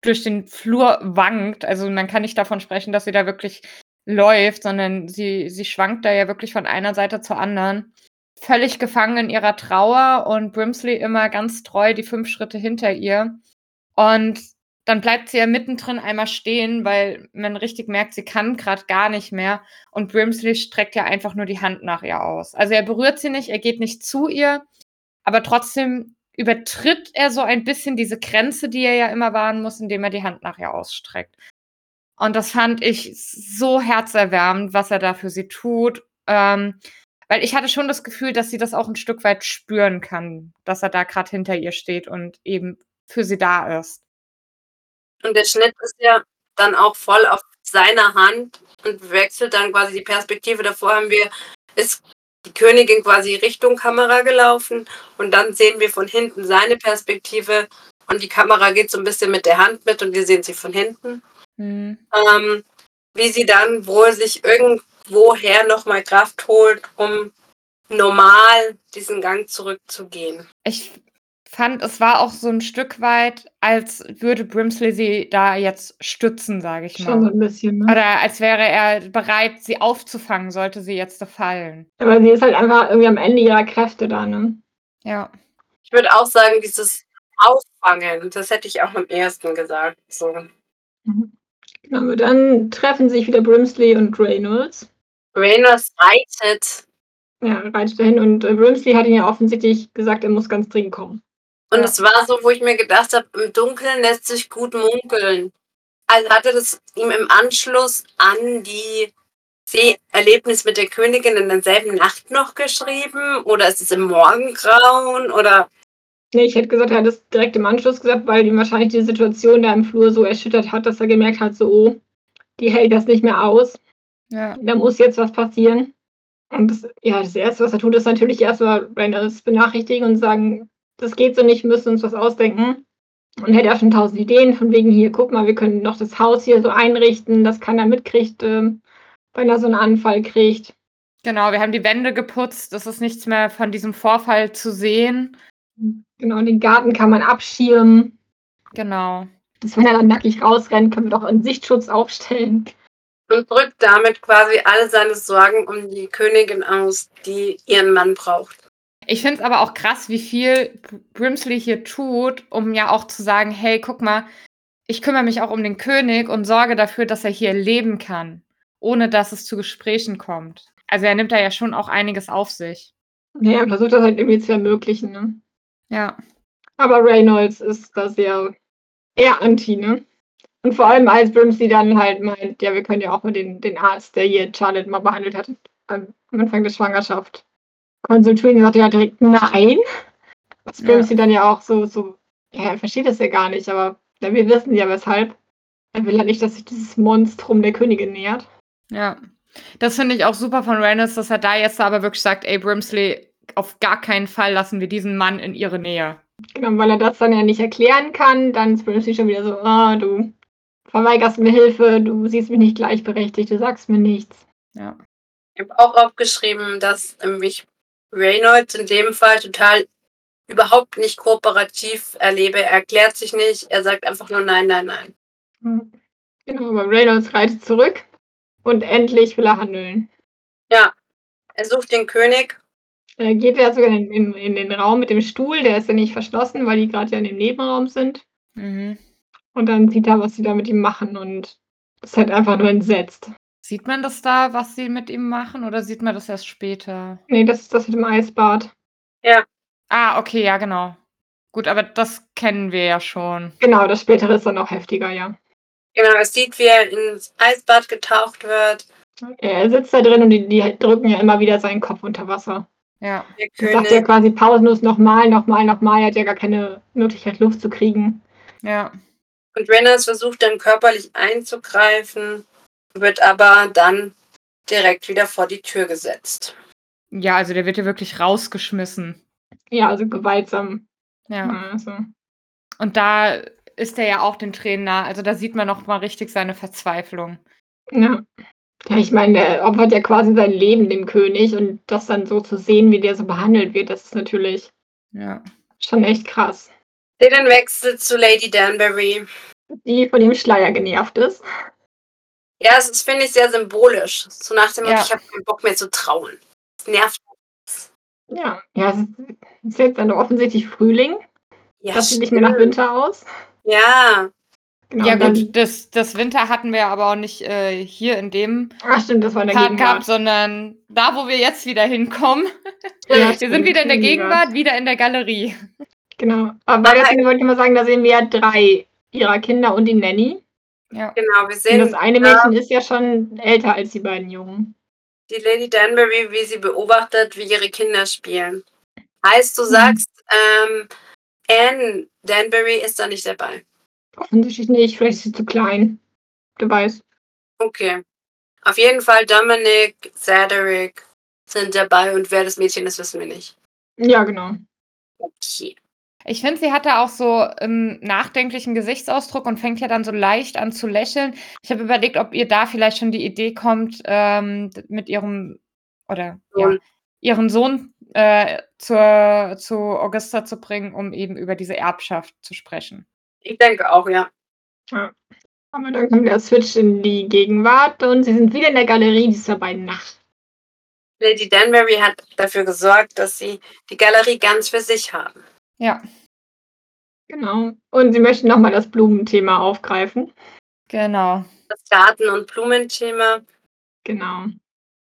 Speaker 4: durch den Flur wankt. Also man kann nicht davon sprechen, dass sie da wirklich läuft, sondern sie, sie schwankt da ja wirklich von einer Seite zur anderen. Völlig gefangen in ihrer Trauer und Brimsley immer ganz treu die fünf Schritte hinter ihr. Und dann bleibt sie ja mittendrin einmal stehen, weil man richtig merkt, sie kann gerade gar nicht mehr. Und Brimsley streckt ja einfach nur die Hand nach ihr aus. Also er berührt sie nicht, er geht nicht zu ihr, aber trotzdem übertritt er so ein bisschen diese Grenze, die er ja immer wahren muss, indem er die Hand nach ihr ausstreckt. Und das fand ich so herzerwärmend, was er da für sie tut. Ähm, weil ich hatte schon das Gefühl, dass sie das auch ein Stück weit spüren kann, dass er da gerade hinter ihr steht und eben für sie da ist.
Speaker 2: Und der Schnitt ist ja dann auch voll auf seiner Hand und wechselt dann quasi die Perspektive. Davor haben wir, ist die Königin quasi Richtung Kamera gelaufen und dann sehen wir von hinten seine Perspektive und die Kamera geht so ein bisschen mit der Hand mit und wir sehen sie von hinten.
Speaker 4: Hm.
Speaker 2: Ähm, wie sie dann wohl sich irgendwoher nochmal Kraft holt, um normal diesen Gang zurückzugehen.
Speaker 4: Ich fand, es war auch so ein Stück weit, als würde Brimsley sie da jetzt stützen, sage ich
Speaker 3: Schon so
Speaker 4: mal.
Speaker 3: ein bisschen. Ne?
Speaker 4: Oder als wäre er bereit, sie aufzufangen, sollte sie jetzt fallen.
Speaker 3: Aber sie ist halt einfach irgendwie am Ende ihrer Kräfte da, ne?
Speaker 4: Ja.
Speaker 2: Ich würde auch sagen, dieses Auffangen, das hätte ich auch am ersten gesagt. So.
Speaker 3: Genau, aber dann treffen sich wieder Brimsley und Reynolds.
Speaker 2: Reynolds reitet
Speaker 3: Ja, reitet dahin und äh, Brimsley hat ihn ja offensichtlich gesagt, er muss ganz dringend kommen.
Speaker 2: und
Speaker 4: Ja.
Speaker 2: es war so, wo ich mir gedacht habe, im Dunkeln lässt sich gut munkeln. Also hat er das ihm im Anschluss an die See-Erlebnis mit der Königin in derselben Nacht noch geschrieben? Oder ist es im Morgengrauen? Oder
Speaker 3: Nee, ich hätte gesagt, er hat es direkt im Anschluss gesagt, weil ihm wahrscheinlich die Situation da im Flur so erschüttert hat, dass er gemerkt hat, so, oh, die hält das nicht mehr aus.
Speaker 4: Ja.
Speaker 3: Da muss jetzt was passieren. Und das, ja, das Erste, was er tut, ist natürlich erstmal Reynolds benachrichtigen und sagen, das geht so nicht, wir müssen uns was ausdenken. Und er hat ja schon tausend Ideen, von wegen hier, guck mal, wir können noch das Haus hier so einrichten, dass keiner mitkriegt, äh, wenn er so einen Anfall kriegt.
Speaker 4: Genau, wir haben die Wände geputzt, es ist nichts mehr von diesem Vorfall zu sehen.
Speaker 3: Genau, den Garten kann man abschirmen.
Speaker 4: Genau.
Speaker 3: Dass wenn er dann nackig rausrennt, können wir doch einen Sichtschutz aufstellen.
Speaker 2: Und drückt damit quasi alle seine Sorgen um die Königin aus, die ihren Mann braucht.
Speaker 4: Ich finde es aber auch krass, wie viel Brimsley hier tut, um ja auch zu sagen, hey, guck mal, ich kümmere mich auch um den König und sorge dafür, dass er hier leben kann, ohne dass es zu Gesprächen kommt. Also er nimmt da ja schon auch einiges auf sich.
Speaker 3: Ja, er versucht das halt irgendwie zu ermöglichen, ne?
Speaker 4: Ja.
Speaker 3: Aber Reynolds ist da sehr eher anti, ne? Und vor allem als Brimsley dann halt meint, ja, wir können ja auch mal den, den Arzt, der hier Charlotte mal behandelt hat, am Anfang der Schwangerschaft konsultieren, sagt ja direkt nein. Was Brimsley dann ja auch so, so, ja, er versteht das ja gar nicht, aber ja, wir wissen ja weshalb. Er will ja nicht, dass sich dieses Monstrum der Königin nähert.
Speaker 4: Ja. Das finde ich auch super von Reynolds, dass er da jetzt aber wirklich sagt, ey, Brimsley, auf gar keinen Fall lassen wir diesen Mann in ihre Nähe.
Speaker 3: Genau, weil er das dann ja nicht erklären kann, dann ist Brimsley schon wieder so, ah, du verweigerst mir Hilfe, du siehst mich nicht gleichberechtigt, du sagst mir nichts.
Speaker 4: Ja.
Speaker 2: Ich habe auch aufgeschrieben, dass mich Reynolds in dem Fall total überhaupt nicht kooperativ erlebe. Er erklärt sich nicht, er sagt einfach nur nein, nein, nein.
Speaker 3: Hm. Genau, aber Reynolds reitet zurück und endlich will er handeln.
Speaker 2: Ja, er sucht den König.
Speaker 3: Er geht ja sogar in, in, in den Raum mit dem Stuhl, der ist ja nicht verschlossen, weil die gerade ja in dem Nebenraum sind.
Speaker 4: Mhm.
Speaker 3: Und dann sieht er, was sie da mit ihm machen und ist halt einfach nur entsetzt.
Speaker 4: Sieht man das da, was sie mit ihm machen, oder sieht man das erst später?
Speaker 3: Nee, das ist das mit dem Eisbad.
Speaker 4: Ah, okay, ja, genau. Gut, aber das kennen wir ja schon.
Speaker 3: Genau, das spätere ist dann noch heftiger, ja.
Speaker 2: Genau, er sieht, wie er ins Eisbad getaucht wird.
Speaker 3: Er sitzt da drin und die, die drücken ja immer wieder seinen Kopf unter Wasser.
Speaker 4: Ja.
Speaker 2: Der
Speaker 3: Er sagt ja quasi pausenlos nochmal, nochmal, nochmal. Er hat ja gar keine Möglichkeit, Luft zu kriegen.
Speaker 4: Ja.
Speaker 2: Und Reynolds versucht dann körperlich einzugreifen, wird aber dann direkt wieder vor die Tür gesetzt.
Speaker 4: Ja, also der wird ja wirklich rausgeschmissen.
Speaker 3: Ja, also gewaltsam.
Speaker 4: Ja.
Speaker 3: Also,
Speaker 4: Und da ist er ja auch den Tränen nah. Also da sieht man noch mal richtig seine Verzweiflung.
Speaker 3: ja. Ja, ich meine, der opfert ja quasi sein Leben dem König und das dann so zu sehen, wie der so behandelt wird, das ist natürlich
Speaker 4: Ja.
Speaker 3: schon echt krass.
Speaker 2: Den Wechsel zu Lady Danbury.
Speaker 3: Die von dem Schleier genervt ist.
Speaker 2: Ja, es ist, finde ich, sehr symbolisch. So nach dem Motto,
Speaker 4: Ja.
Speaker 2: ich habe keinen Bock mehr zu trauen. Es nervt.
Speaker 3: Ja, ja, es ist- jetzt dann offensichtlich Frühling.
Speaker 2: Ja,
Speaker 3: das sieht nicht mehr nach. Winter aus.
Speaker 2: Ja,
Speaker 3: Genau,
Speaker 4: ja gut, das, das Winter hatten wir aber auch nicht äh, hier in dem
Speaker 3: Ach stimmt, das war in der
Speaker 4: Part
Speaker 3: Gegenwart.
Speaker 4: gehabt, sondern da, wo wir jetzt wieder hinkommen.
Speaker 3: Ja,
Speaker 4: wir sind wieder in der.
Speaker 3: Gegenwart,
Speaker 4: wieder in der Galerie.
Speaker 3: Genau. Aber bei der Szene wollte ich mal sagen, da sehen wir ja drei ihrer Kinder und die Nanny.
Speaker 4: Ja.
Speaker 2: genau. Wir
Speaker 3: Und
Speaker 2: sehen
Speaker 3: das eine Mädchen ist ja schon älter als die beiden Jungen.
Speaker 2: die Lady Danbury, wie sie beobachtet, wie ihre Kinder spielen. Heißt, du
Speaker 3: Mhm.
Speaker 2: sagst, ähm, Anne Danbury ist da nicht dabei.
Speaker 3: Offensichtlich nicht, vielleicht ist sie zu klein. Du weißt.
Speaker 2: Okay. Auf jeden Fall Dominic, Cedric sind dabei und wer das Mädchen ist, wissen wir nicht.
Speaker 3: Ja, genau.
Speaker 2: Okay.
Speaker 4: Ich finde, sie hatte auch so einen nachdenklichen Gesichtsausdruck und fängt ja dann so leicht an zu lächeln. Ich habe überlegt, ob ihr da vielleicht schon die Idee kommt, ähm, mit ihrem oder ja,
Speaker 2: Sohn.
Speaker 4: ihren Sohn äh, zur, zu Augusta zu bringen, um eben über diese Erbschaft zu sprechen.
Speaker 2: Ich denke auch, ja.
Speaker 3: Aber dann kommt der Switch in die Gegenwart und sie sind wieder in der Galerie, diesmal bei Nacht.
Speaker 2: Lady Danbury hat dafür gesorgt, dass sie die Galerie ganz für sich haben.
Speaker 4: Ja,
Speaker 3: Genau. Und sie möchten nochmal das Blumenthema aufgreifen.
Speaker 4: genau.
Speaker 2: Das Garten- und Blumenthema.
Speaker 3: Genau.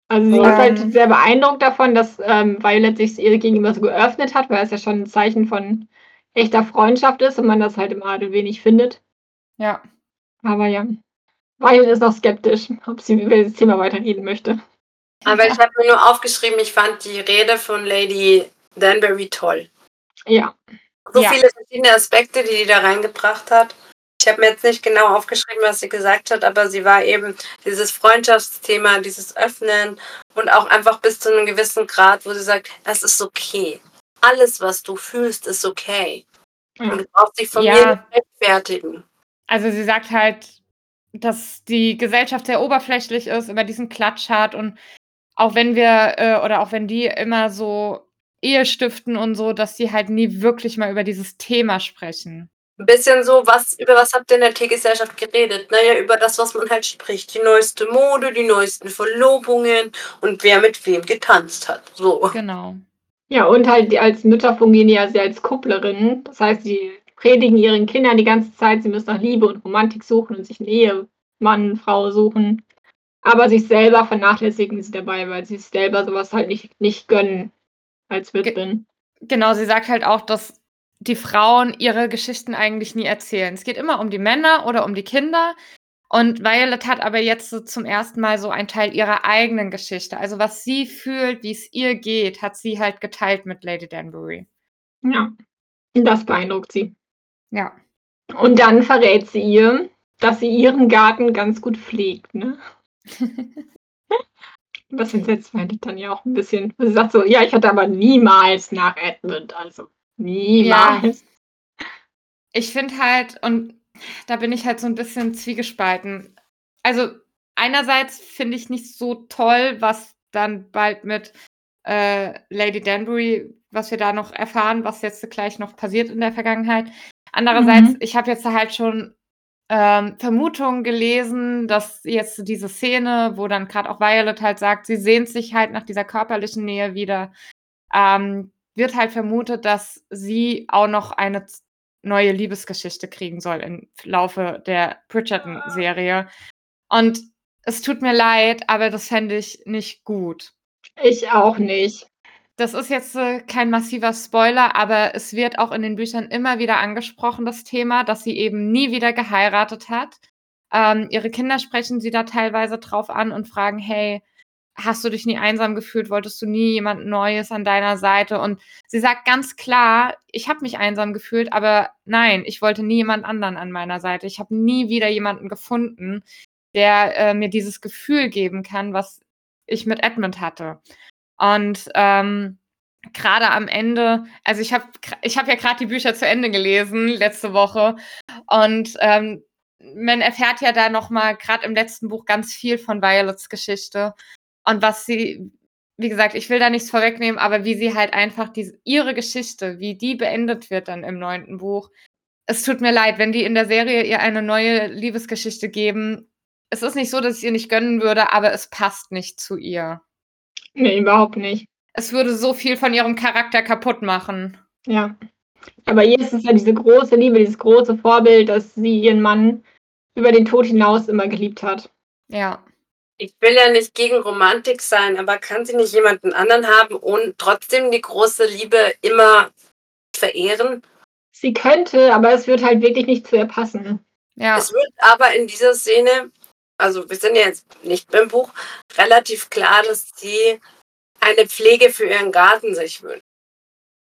Speaker 3: Also sie ist halt sehr beeindruckt davon, dass ähm, Violet sich ihr gegenüber so geöffnet hat, weil es ja schon ein Zeichen von echter Freundschaft ist und man das halt im Adel wenig findet.
Speaker 4: Ja.
Speaker 3: Aber ja, Violet ist noch skeptisch, ob sie über das Thema weiterreden möchte.
Speaker 2: Aber ich habe mir nur aufgeschrieben, ich fand die Rede von Lady Danbury toll.
Speaker 3: Ja,
Speaker 2: so
Speaker 4: Ja.
Speaker 2: viele verschiedene Aspekte, die die da reingebracht hat. Ich habe mir jetzt nicht genau aufgeschrieben, was sie gesagt hat, aber sie war eben dieses Freundschaftsthema, dieses Öffnen und auch einfach bis zu einem gewissen Grad, wo sie sagt, das ist okay. Alles, was du fühlst, ist okay.
Speaker 3: Ja.
Speaker 2: Und du brauchst dich von
Speaker 4: Ja.
Speaker 2: mir nicht rechtfertigen.
Speaker 4: Also sie sagt halt, dass die Gesellschaft sehr oberflächlich ist, immer diesen Klatsch hat und auch wenn wir äh, oder auch wenn die immer so Ehe stiften und so, dass die halt nie wirklich mal über dieses Thema sprechen.
Speaker 2: Ein bisschen so, was, über was habt ihr in der T-Gesellschaft geredet? Naja, über das, was man halt spricht. Die neueste Mode, die neuesten Verlobungen und wer mit wem getanzt hat. So.
Speaker 4: Genau.
Speaker 3: Ja, und halt die- als Mütter fungieren ja sehr als Kupplerinnen. Das heißt, sie predigen ihren Kindern die ganze Zeit, sie müssen nach Liebe und Romantik suchen und sich einen Ehemann, Frau suchen. Aber sich selber vernachlässigen sie dabei, weil sie sich selber sowas halt nicht, nicht gönnen als Witwen.
Speaker 4: Genau, sie sagt halt auch, dass die Frauen ihre Geschichten eigentlich nie erzählen. Es geht immer um die Männer oder um die Kinder. Und Violet hat aber jetzt so zum ersten Mal so einen Teil ihrer eigenen Geschichte. Also was sie fühlt, wie es ihr geht, hat sie halt geteilt mit Lady Danbury.
Speaker 3: Ja, das beeindruckt sie.
Speaker 4: Ja.
Speaker 3: Und dann verrät sie ihr, dass sie ihren Garten ganz gut pflegt, ne? Das entsetzt Violet dann ja auch ein bisschen. Sie sagt so, ja, ich hatte aber niemals nach Edmund, also niemals.
Speaker 4: Ich finde halt, und da bin ich halt so ein bisschen zwiegespalten. Also, einerseits finde ich nicht so toll, was dann bald mit äh, Lady Danbury, was wir da noch erfahren, was jetzt gleich noch passiert in der Vergangenheit. Andererseits,
Speaker 3: Mhm.
Speaker 4: ich habe jetzt halt schon ähm, Vermutungen gelesen, dass jetzt diese Szene, wo dann gerade auch Violet halt sagt, sie sehnt sich halt nach dieser körperlichen Nähe wieder, ähm, wird halt vermutet, dass sie auch noch eine neue Liebesgeschichte kriegen soll im Laufe der Bridgerton-Serie. Und es tut mir leid, aber das fände ich nicht gut.
Speaker 3: Ich auch nicht.
Speaker 4: Das ist jetzt äh, kein massiver Spoiler, aber es wird auch in den Büchern immer wieder angesprochen, das Thema, dass sie eben nie wieder geheiratet hat. Ähm, ihre Kinder sprechen sie da teilweise drauf an und fragen, hey, hast du dich nie einsam gefühlt? Wolltest du nie jemand Neues an deiner Seite? Und sie sagt ganz klar, ich habe mich einsam gefühlt, aber nein, ich wollte nie jemand anderen an meiner Seite. Ich habe nie wieder jemanden gefunden, der äh, mir dieses Gefühl geben kann, was ich mit Edmund hatte. Und ähm, gerade am Ende, also ich habe ich hab ja gerade die Bücher zu Ende gelesen letzte Woche und ähm, man erfährt ja da noch mal gerade im letzten Buch ganz viel von Violets Geschichte und was sie, wie gesagt, ich will da nichts vorwegnehmen, aber wie sie halt einfach diese, ihre Geschichte, wie die beendet wird dann im neunten Buch. Es tut mir leid, wenn die in der Serie ihr eine neue Liebesgeschichte geben. Es ist nicht so, dass ich ihr nicht gönnen würde, aber es passt nicht zu ihr.
Speaker 3: Nee, überhaupt nicht.
Speaker 4: Es würde so viel von ihrem Charakter kaputt machen.
Speaker 3: Ja. Aber hier ist es ja diese große Liebe, dieses große Vorbild, dass sie ihren Mann über den Tod hinaus immer geliebt hat.
Speaker 4: Ja.
Speaker 2: Ich will ja nicht gegen Romantik sein, aber kann sie nicht jemanden anderen haben und trotzdem die große Liebe immer verehren?
Speaker 3: Sie könnte, aber es wird halt wirklich nicht zu ihr passen.
Speaker 4: Ja.
Speaker 2: Es wird aber in dieser Szene, also wir sind ja jetzt nicht beim Buch, relativ klar, dass sie eine Pflege für ihren Garten sich wünscht.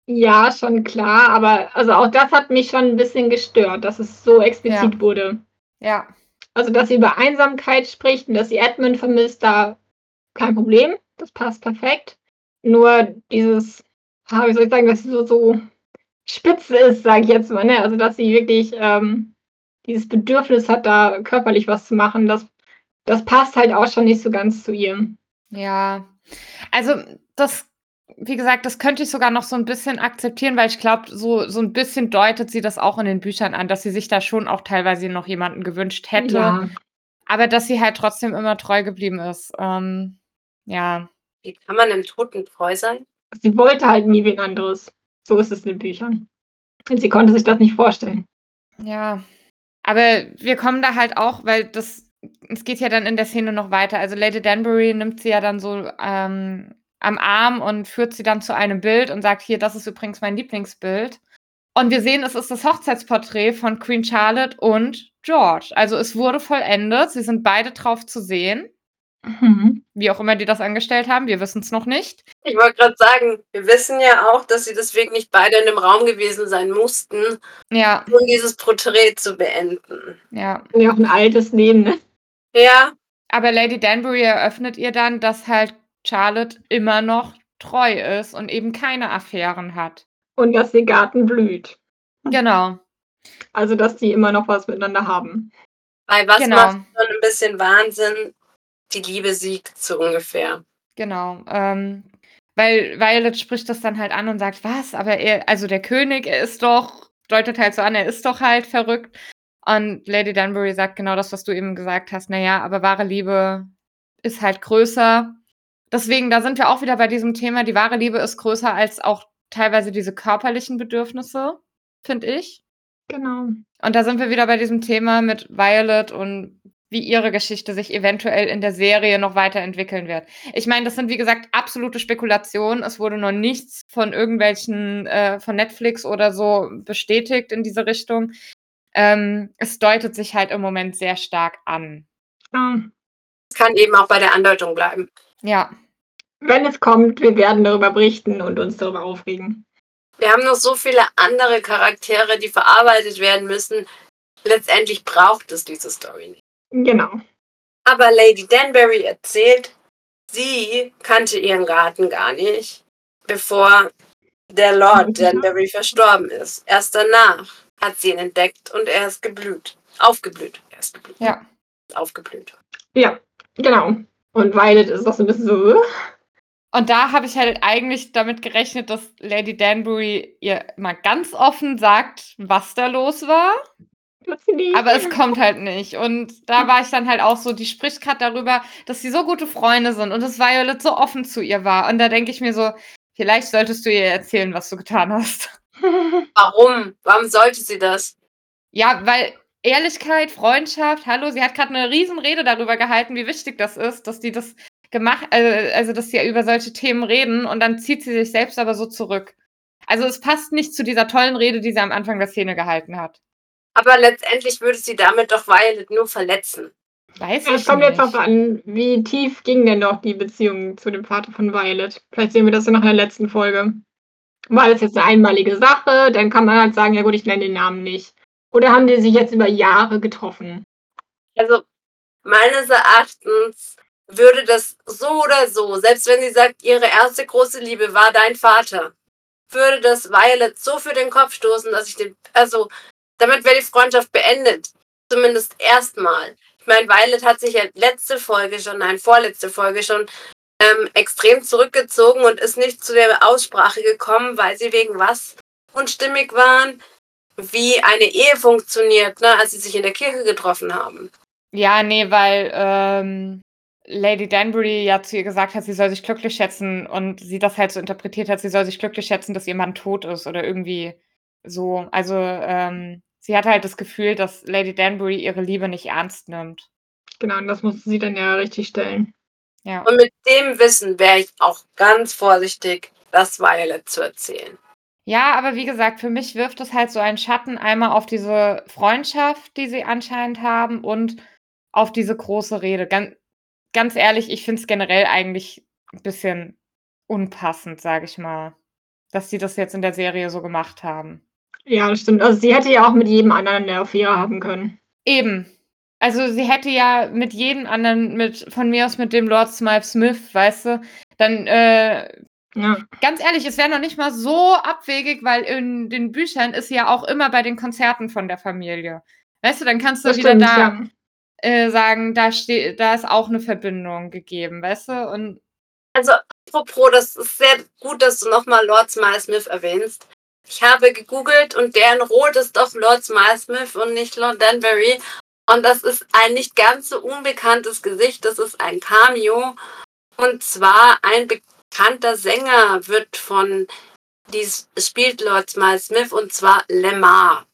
Speaker 3: Ja, schon klar, aber also auch das hat mich schon ein bisschen gestört, dass es so explizit
Speaker 4: Ja.
Speaker 3: wurde.
Speaker 4: Ja.
Speaker 3: Also, dass sie über Einsamkeit spricht und dass sie Edmund vermisst, da kein Problem. Das passt perfekt. Nur dieses, ah, wie soll ich sagen, dass sie so, so spitz ist, sage ich jetzt mal, ne? Also, dass sie wirklich ähm, dieses Bedürfnis hat, da körperlich was zu machen, das, das passt halt auch schon nicht so ganz zu ihr.
Speaker 4: Ja. Also, das, wie gesagt, das könnte ich sogar noch so ein bisschen akzeptieren, weil ich glaube, so, so ein bisschen deutet sie das auch in den Büchern an, dass sie sich da schon auch teilweise noch jemanden gewünscht hätte.
Speaker 3: Ja,
Speaker 4: Aber dass sie halt trotzdem immer treu geblieben ist. Ähm, ja.
Speaker 2: Wie kann man einem Toten treu sein?
Speaker 3: sie wollte halt nie wen anderes. So ist es in den Büchern. Und sie konnte sich das nicht vorstellen.
Speaker 4: Ja. Aber wir kommen da halt auch, weil das, es geht ja dann in der Szene noch weiter. Also Lady Danbury nimmt sie ja dann so ähm, am Arm und führt sie dann zu einem Bild und sagt, hier, das ist übrigens mein Lieblingsbild. Und wir sehen, es ist das Hochzeitsporträt von Queen Charlotte und George. Also es wurde vollendet. Sie sind beide drauf zu sehen.
Speaker 3: Mhm.
Speaker 4: Wie auch immer die das angestellt haben, wir wissen es noch nicht.
Speaker 2: Ich wollte gerade sagen, wir wissen ja auch, dass sie deswegen nicht beide in dem Raum gewesen sein mussten,
Speaker 4: Ja,
Speaker 2: um dieses Porträt zu beenden.
Speaker 4: ja.
Speaker 3: Ja, auch ein altes Leben, ne?
Speaker 2: Ja,
Speaker 4: Aber Lady Danbury eröffnet ihr dann, dass halt Charlotte immer noch treu ist und eben keine Affären hat.
Speaker 3: Und dass ihr Garten blüht.
Speaker 4: Genau,
Speaker 3: Also, dass die immer noch was miteinander haben.
Speaker 2: weil was
Speaker 4: Genau.
Speaker 2: macht schon ein bisschen Wahnsinn? Die Liebe siegt so ungefähr.
Speaker 4: genau. Ähm, weil Violet spricht das dann halt an und sagt, was? Aber er, also der König, er ist doch, deutet halt so an, er ist doch halt verrückt. Und Lady Danbury sagt genau das, was du eben gesagt hast. Naja, aber wahre Liebe ist halt größer. Deswegen, da sind wir auch wieder bei diesem Thema, die wahre Liebe ist größer als auch teilweise diese körperlichen Bedürfnisse, finde ich.
Speaker 3: Genau.
Speaker 4: Und da sind wir wieder bei diesem Thema mit Violet und wie ihre Geschichte sich eventuell in der Serie noch weiterentwickeln wird. Ich meine, das sind wie gesagt absolute Spekulationen. Es wurde noch nichts von irgendwelchen, äh, von Netflix oder so bestätigt in diese Richtung. Ähm, es deutet sich halt im Moment sehr stark an.
Speaker 3: Ja.
Speaker 2: Es kann eben auch bei der Andeutung bleiben.
Speaker 4: Ja,
Speaker 3: Wenn es kommt, wir werden darüber berichten und uns darüber aufregen.
Speaker 2: Wir haben noch so viele andere Charaktere, die verarbeitet werden müssen. Letztendlich braucht es diese Story nicht.
Speaker 3: Genau.
Speaker 2: Aber Lady Danbury erzählt, sie kannte ihren Garten gar nicht, bevor der Lord. Danbury verstorben ist. Erst danach hat sie ihn entdeckt und er ist geblüht. Aufgeblüht. Er ist geblüht.
Speaker 4: ja.
Speaker 2: Aufgeblüht.
Speaker 3: Ja, genau. Und Violet ist doch so ein bisschen so. äh,
Speaker 4: Und da habe ich halt eigentlich damit gerechnet, dass Lady Danbury ihr mal ganz offen sagt, was da los war. Aber es kommt halt nicht. Und da war ich dann halt auch so, die spricht gerade darüber, dass sie so gute Freunde sind und dass Violet so offen zu ihr war. Und da denke ich mir so, vielleicht solltest du ihr erzählen, was du getan hast.
Speaker 2: Warum? Warum sollte sie das?
Speaker 4: Ja, weil Ehrlichkeit, Freundschaft, hallo, sie hat gerade eine Riesenrede darüber gehalten, wie wichtig das ist, dass die das gemacht, also, also dass sie über solche Themen reden und dann zieht sie sich selbst aber so zurück. Also es passt nicht zu dieser tollen Rede, die sie am Anfang der Szene gehalten hat.
Speaker 2: Aber letztendlich würde sie damit doch Violet nur verletzen.
Speaker 4: Weiß
Speaker 3: Es
Speaker 4: ich
Speaker 3: kommt
Speaker 4: nicht.
Speaker 3: jetzt darauf an, wie tief ging denn noch die Beziehung zu dem Vater von Violet. Vielleicht sehen wir das ja noch in der letzten Folge. War das jetzt eine einmalige Sache? Dann kann man halt sagen, ja gut, ich nenne den Namen nicht. Oder haben die sich jetzt über Jahre getroffen?
Speaker 2: Also meines Erachtens würde das so oder so, selbst wenn sie sagt, ihre erste große Liebe war dein Vater, würde das Violet so für den Kopf stoßen, dass ich den, also damit wäre die Freundschaft beendet. Zumindest erstmal. Ich meine, Violet hat sich ja letzte Folge schon, nein, vorletzte Folge schon ähm, extrem zurückgezogen und ist nicht zu der Aussprache gekommen, weil sie wegen was unstimmig waren, wie eine Ehe funktioniert, ne, als sie sich in der Kirche getroffen haben.
Speaker 4: Ja, nee, weil ähm, Lady Danbury ja zu ihr gesagt hat, sie soll sich glücklich schätzen und sie das halt so interpretiert hat, sie soll sich glücklich schätzen, dass ihr Mann tot ist oder irgendwie so. Also ähm, sie hatte halt das Gefühl, dass Lady Danbury ihre Liebe nicht ernst nimmt.
Speaker 3: Genau, und das musste sie dann ja richtig stellen.
Speaker 4: Ja.
Speaker 2: Und mit dem Wissen wäre ich auch ganz vorsichtig, das Violet zu erzählen.
Speaker 4: Ja, aber wie gesagt, für mich wirft es halt so einen Schatten einmal auf diese Freundschaft, die sie anscheinend haben und auf diese große Rede. Ganz, ganz ehrlich, ich finde es generell eigentlich ein bisschen unpassend, sage ich mal, dass sie das jetzt in der Serie so gemacht haben.
Speaker 3: Ja, das stimmt. Also sie hätte ja auch mit jedem anderen eine Affäre haben können.
Speaker 4: Eben. Also sie hätte ja mit jedem anderen, mit von mir aus mit dem Lord Smythe Smith, weißt du, dann äh,
Speaker 3: Ja,
Speaker 4: Ganz ehrlich, es wäre noch nicht mal so abwegig, weil in den Büchern ist sie ja auch immer bei den Konzerten von der Familie. Weißt du, dann kannst du
Speaker 3: das
Speaker 4: wieder
Speaker 3: stimmt,
Speaker 4: da
Speaker 3: ja.
Speaker 4: äh, sagen, da steht, da ist auch eine Verbindung gegeben, weißt du? Und
Speaker 2: Also, apropos, das ist sehr gut, dass du nochmal Lord Smile Smith erwähnst. Ich habe gegoogelt und der in Rot ist doch Lord Smile Smith und nicht Lord Danbury. Und das ist ein nicht ganz so unbekanntes Gesicht. Das ist ein Cameo. Und zwar ein bekannter Sänger wird von, dies spielt Lord Smile Smith und zwar Lemar.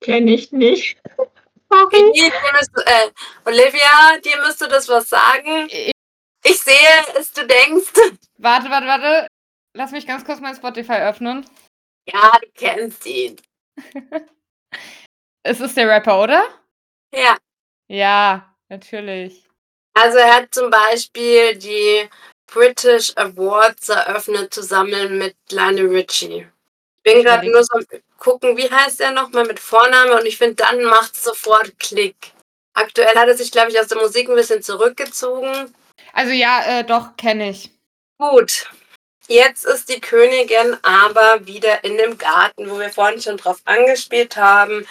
Speaker 3: Kenne ich nicht. Sorry.
Speaker 2: Dir müsste, äh, Olivia, dir müsste das was sagen. Ich sehe es, du denkst.
Speaker 4: warte, warte, warte. Lass mich ganz kurz mein Spotify öffnen.
Speaker 2: Ja, du kennst ihn.
Speaker 4: Es ist der Rapper, oder?
Speaker 2: Ja.
Speaker 4: Ja, natürlich.
Speaker 2: Also er hat zum Beispiel die British Awards eröffnet zusammen mit Lionel Richie. Ich bin gerade nur so am gucken, wie heißt er nochmal mit Vorname und ich finde, dann macht es sofort Klick. Aktuell hat er sich, glaube ich, aus der Musik ein bisschen zurückgezogen.
Speaker 4: Also ja, äh, doch, kenne ich.
Speaker 2: Gut. Jetzt ist die Königin aber wieder in dem Garten, wo wir vorhin schon drauf angespielt haben.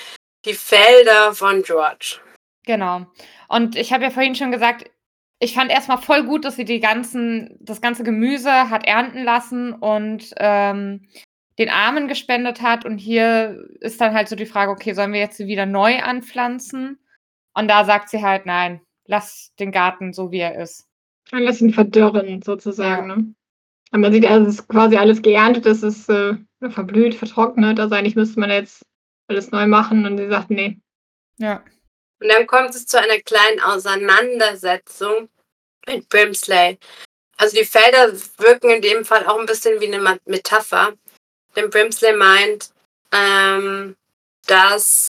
Speaker 2: Die Felder von George.
Speaker 4: Genau. Und ich habe ja vorhin schon gesagt, ich fand erstmal voll gut, dass sie die ganzen, das ganze Gemüse hat ernten lassen und ähm, den Armen gespendet hat. Und hier ist dann halt so die Frage, okay, sollen wir jetzt wieder neu anpflanzen? Und da sagt sie halt, nein, lass den Garten so, wie er ist.
Speaker 3: Dann lass ihn verdörren, sozusagen. Ja. Ne? Aber man sieht, also es ist quasi alles geerntet, es ist äh, verblüht, vertrocknet. Also eigentlich müsste man jetzt alles neu machen. Und sie sagt, nee.
Speaker 4: Ja.
Speaker 2: Und dann kommt es zu einer kleinen Auseinandersetzung mit Brimsley. Also die Felder wirken in dem Fall auch ein bisschen wie eine Metapher. Denn Brimsley meint, ähm, dass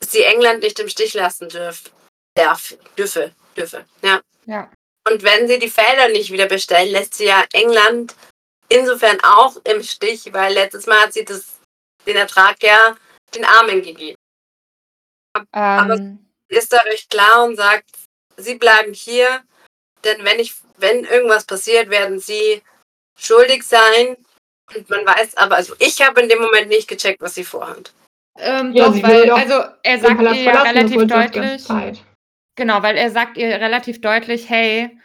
Speaker 2: sie England nicht im Stich lassen dürf, darf, dürfe, dürfe, ja.
Speaker 4: ja.
Speaker 2: Und wenn sie die Felder nicht wieder bestellen, lässt sie ja England insofern auch im Stich, weil letztes Mal hat sie das, den Ertrag ja den Armen gegeben.
Speaker 4: Ähm, Aber
Speaker 2: ist da recht klar und sagt, sie bleiben hier, denn wenn ich, wenn irgendwas passiert, werden sie schuldig sein. Und man weiß aber, also ich habe in dem Moment nicht gecheckt, was sie vorhat.
Speaker 4: Ähm, ja, doch, weil, also er sagt ihr ja relativ deutlich. Genau, weil er sagt ihr relativ deutlich, hey,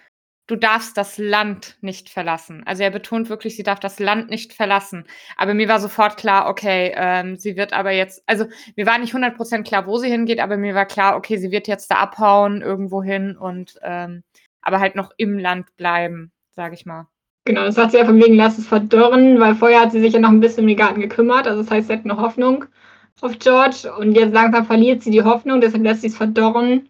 Speaker 4: du darfst das Land nicht verlassen. Also er betont wirklich, sie darf das Land nicht verlassen. Aber mir war sofort klar, okay, ähm, sie wird aber jetzt, also mir war nicht 100% klar, wo sie hingeht, aber mir war klar, okay, sie wird jetzt da abhauen, irgendwo hin und ähm, aber halt noch im Land bleiben, sage ich mal.
Speaker 3: Genau, das sagt sie ja von wegen, lass es verdorren, weil vorher hat sie sich ja noch ein bisschen um den Garten gekümmert, also das heißt, sie hat noch Hoffnung auf George und jetzt langsam verliert sie die Hoffnung, deshalb lässt sie es verdorren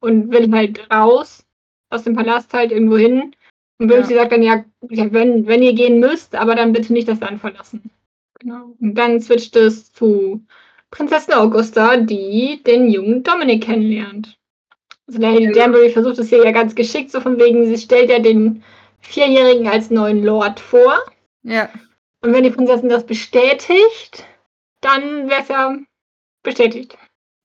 Speaker 3: und will halt raus aus dem Palast halt irgendwo hin. Und Brimsey ja. sagt dann, ja, wenn, wenn ihr gehen müsst, aber dann bitte nicht das Land verlassen. Genau. Und dann switcht es zu Prinzessin Augusta, die den jungen Dominic kennenlernt. Also Lady ja. Danbury versucht es hier ja ganz geschickt, so von wegen, sie stellt ja den Vierjährigen als neuen Lord vor.
Speaker 4: Ja.
Speaker 3: Und wenn die Prinzessin das bestätigt, dann wäre es ja bestätigt.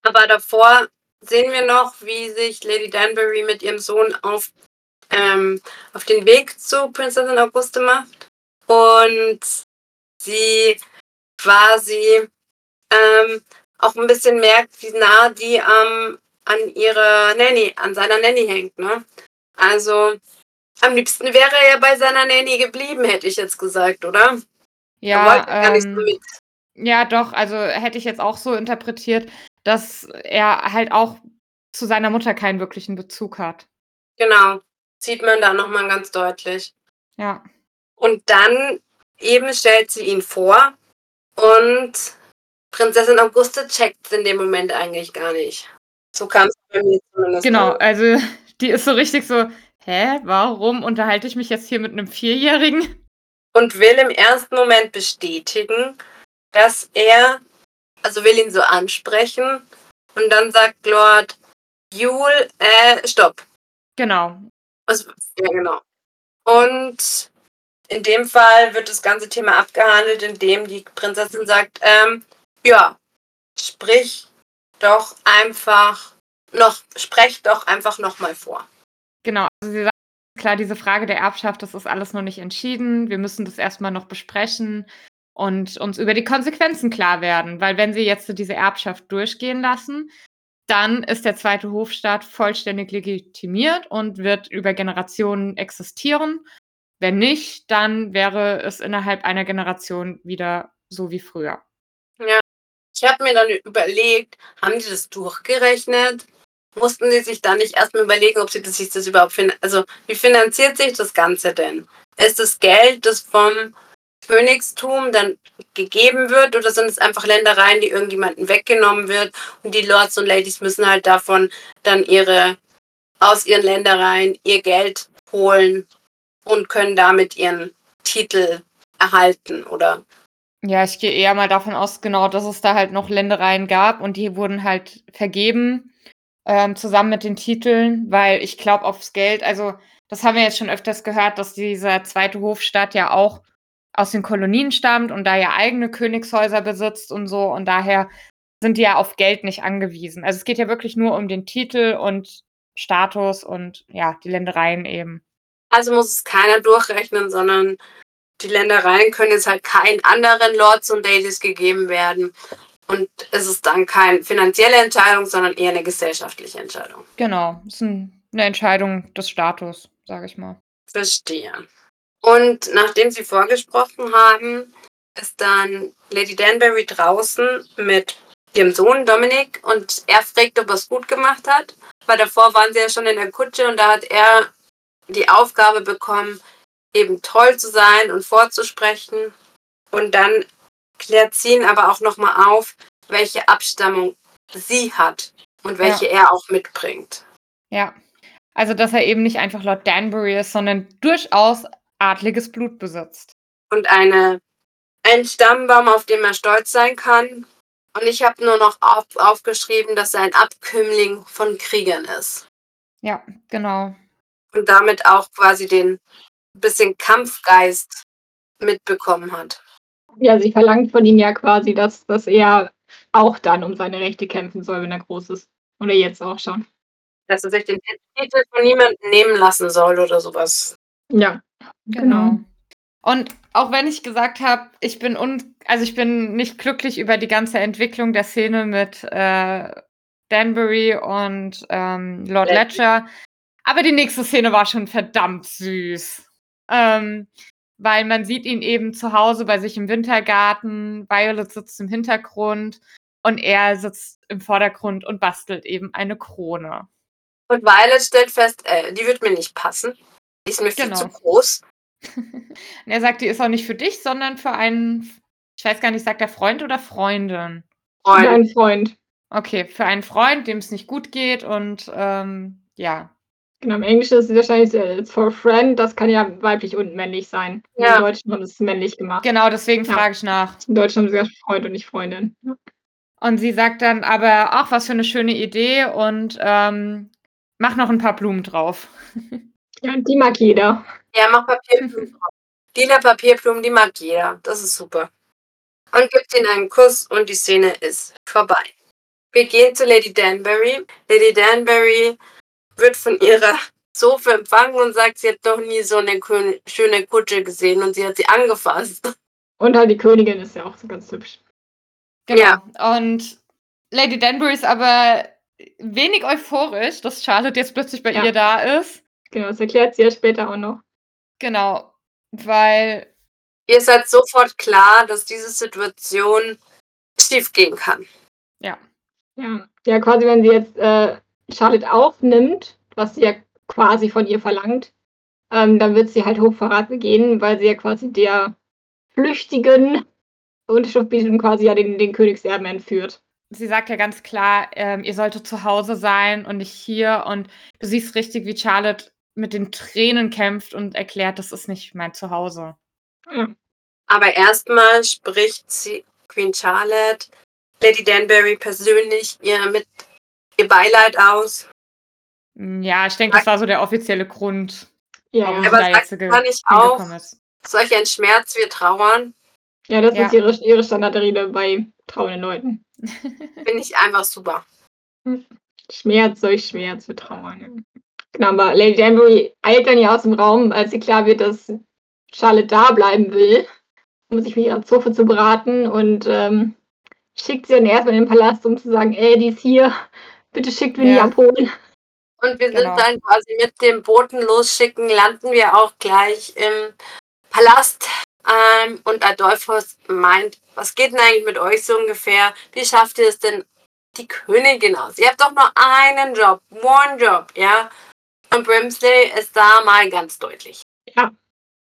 Speaker 2: Aber davor sehen wir noch, wie sich Lady Danbury mit ihrem Sohn auf, ähm, auf den Weg zu Prinzessin Auguste macht. Und sie quasi ähm, auch ein bisschen merkt, wie nah die ähm, an ihre Nanny, an seiner Nanny hängt. Ne? Also am liebsten wäre er ja bei seiner Nanny geblieben, hätte ich jetzt gesagt, oder?
Speaker 4: Ja, ähm, so ja, doch. Also hätte ich jetzt auch so interpretiert, dass er halt auch zu seiner Mutter keinen wirklichen Bezug hat.
Speaker 2: Genau, sieht man da nochmal ganz deutlich.
Speaker 4: Ja.
Speaker 2: Und dann eben stellt sie ihn vor und Prinzessin Auguste checkt in dem Moment eigentlich gar nicht. So kam es bei mir
Speaker 4: zumindest. Genau, also die ist so richtig so, hä, warum unterhalte ich mich jetzt hier mit einem Vierjährigen?
Speaker 2: Und will im ersten Moment bestätigen, dass er also will ihn so ansprechen und dann sagt Lord Jule, äh, stopp.
Speaker 4: Genau.
Speaker 2: Also, ja, genau. Und in dem Fall wird das ganze Thema abgehandelt, indem die Prinzessin sagt, ähm, ja, sprich doch einfach noch, sprech doch einfach nochmal vor.
Speaker 4: Genau, also sie sagt, klar, diese Frage der Erbschaft, das ist alles noch nicht entschieden. Wir müssen das erstmal noch besprechen und uns über die Konsequenzen klar werden. Weil wenn sie jetzt diese Erbschaft durchgehen lassen, dann ist der zweite Hofstaat vollständig legitimiert und wird über Generationen existieren. Wenn nicht, dann wäre es innerhalb einer Generation wieder so wie früher.
Speaker 2: Ja, ich habe mir dann überlegt, haben die das durchgerechnet? Mussten sie sich dann nicht erstmal überlegen, ob sie das, sich das überhaupt finden? Also, wie finanziert sich das Ganze denn? Ist das Geld, das vom Königstum dann gegeben wird? Oder sind es einfach Ländereien, die irgendjemanden weggenommen wird? Und die Lords und Ladies müssen halt davon dann ihre aus ihren Ländereien ihr Geld holen und können damit ihren Titel erhalten oder?
Speaker 4: Ja, ich gehe eher mal davon aus, genau, dass es da halt noch Ländereien gab und die wurden halt vergeben ähm, zusammen mit den Titeln, weil ich glaube aufs Geld, also das haben wir jetzt schon öfters gehört, dass dieser zweite Hofstaat ja auch aus den Kolonien stammt und da ja eigene Königshäuser besitzt und so und daher sind die ja auf Geld nicht angewiesen. Also es geht ja wirklich nur um den Titel und Status und ja, die Ländereien eben.
Speaker 2: Also muss es keiner durchrechnen, sondern die Ländereien können jetzt halt keinen anderen Lords und Ladies gegeben werden. Und es ist dann keine finanzielle Entscheidung, sondern eher eine gesellschaftliche Entscheidung.
Speaker 4: Genau, es ist eine Entscheidung des Status, sage ich mal.
Speaker 2: Verstehe. Und nachdem Sie vorgesprochen haben, ist dann Lady Danbury draußen mit ihrem Sohn Dominik und er fragt, ob er es gut gemacht hat. Weil davor waren sie ja schon in der Kutsche und da hat er die Aufgabe bekommen, eben toll zu sein und vorzusprechen. Und dann klärt sie ihn aber auch nochmal auf, welche Abstammung sie hat und welche ja. er auch mitbringt.
Speaker 4: Ja, also dass er eben nicht einfach Lord Danbury ist, sondern durchaus adliges Blut besitzt.
Speaker 2: Und eine, ein Stammbaum, auf dem er stolz sein kann. Und ich habe nur noch auf, aufgeschrieben, dass er ein Abkömmling von Kriegern ist.
Speaker 4: Ja, genau.
Speaker 2: Und damit auch quasi den bisschen Kampfgeist mitbekommen hat.
Speaker 3: Ja, sie verlangt von ihm ja quasi, dass, dass er auch dann um seine Rechte kämpfen soll, wenn er groß ist. Oder jetzt auch schon.
Speaker 2: Dass er sich den Titel von niemandem nehmen lassen soll oder sowas.
Speaker 3: Ja,
Speaker 4: genau. genau. Und auch wenn ich gesagt habe, ich bin un also ich bin nicht glücklich über die ganze Entwicklung der Szene mit äh, Danbury und ähm, Lord Ledger, aber die nächste Szene war schon verdammt süß. Ähm, weil man sieht ihn eben zu Hause bei sich im Wintergarten, Violet sitzt im Hintergrund und er sitzt im Vordergrund und bastelt eben eine Krone.
Speaker 2: Und Violet stellt fest, äh, die wird mir nicht passen. Die ist mir viel genau. zu groß.
Speaker 4: und er sagt, die ist auch nicht für dich, sondern für einen, ich weiß gar nicht, sagt er Freund oder Freundin?
Speaker 3: Freund. Für einen Freund.
Speaker 4: Okay, für einen Freund, dem es nicht gut geht und ähm, ja,
Speaker 3: Genau, im Englischen ist es wahrscheinlich äh, for friend, das kann ja weiblich und männlich sein. Ja. Im Deutschen haben es männlich gemacht.
Speaker 4: Genau, deswegen ja. frage ich nach.
Speaker 3: Im Deutschen haben sie gesagt Freund und nicht Freundin. Ja.
Speaker 4: Und sie sagt dann aber, ach, was für eine schöne Idee und ähm, mach noch ein paar Blumen drauf.
Speaker 3: Ja, die mag jeder.
Speaker 2: Ja, mach Papierblumen drauf. Lila Papierblumen, die mag jeder. Das ist super. Und gibt ihnen einen Kuss und die Szene ist vorbei. Wir gehen zu Lady Danbury. Lady Danbury wird von ihrer Zofe empfangen und sagt, sie hat noch nie so eine schöne Kutsche gesehen und sie hat sie angefasst.
Speaker 3: Und halt die Königin ist ja auch so ganz hübsch.
Speaker 4: Genau. Ja. Und Lady Danbury ist aber wenig euphorisch, dass Charlotte jetzt plötzlich bei ja. ihr da ist.
Speaker 3: Genau, das erklärt sie ja später auch noch.
Speaker 4: Genau, weil.
Speaker 2: Ihr seid sofort klar, dass diese Situation schief gehen kann.
Speaker 4: Ja.
Speaker 3: Ja, ja quasi, wenn sie jetzt äh, Charlotte aufnimmt, was sie ja quasi von ihr verlangt, ähm, dann wird sie halt Hochverrat begehen, weil sie ja quasi der flüchtigen Unterschrift bietet und quasi ja den, den Königserben entführt.
Speaker 4: Sie sagt ja ganz klar, ähm, ihr solltet zu Hause sein und nicht hier. Und du siehst richtig, wie Charlotte mit den Tränen kämpft und erklärt, das ist nicht mein Zuhause.
Speaker 2: Aber erstmal spricht sie, Queen Charlotte, Lady Danbury persönlich ihr mit ihr Beileid aus.
Speaker 4: Ja, ich denke, das war so der offizielle Grund.
Speaker 2: Ja, aber da sagt kann ich auch, solch ein Schmerz, wir trauern.
Speaker 3: Ja, das ja. ist ihre, ihre Standardrede bei trauernden Leuten.
Speaker 2: Finde ich einfach super.
Speaker 3: Schmerz, solch Schmerz, wir trauern. Genau, aber Lady Danbury eilt dann ja aus dem Raum, als sie klar wird, dass Charlotte da bleiben will, um sich mit ihrer Zofe zu beraten und ähm, schickt sie dann erstmal in den Palast, um zu sagen, ey, die ist hier, Bitte schickt mich ja. abholen.
Speaker 2: Und wir genau. sind dann quasi mit dem Boten losschicken, landen wir auch gleich im Palast. Ähm, und Adolphus meint, was geht denn eigentlich mit euch so ungefähr? Wie schafft ihr es denn, die Königin aus? Ihr habt doch nur einen Job, one Job, ja? Und Brimsley ist da mal ganz deutlich.
Speaker 3: Ja.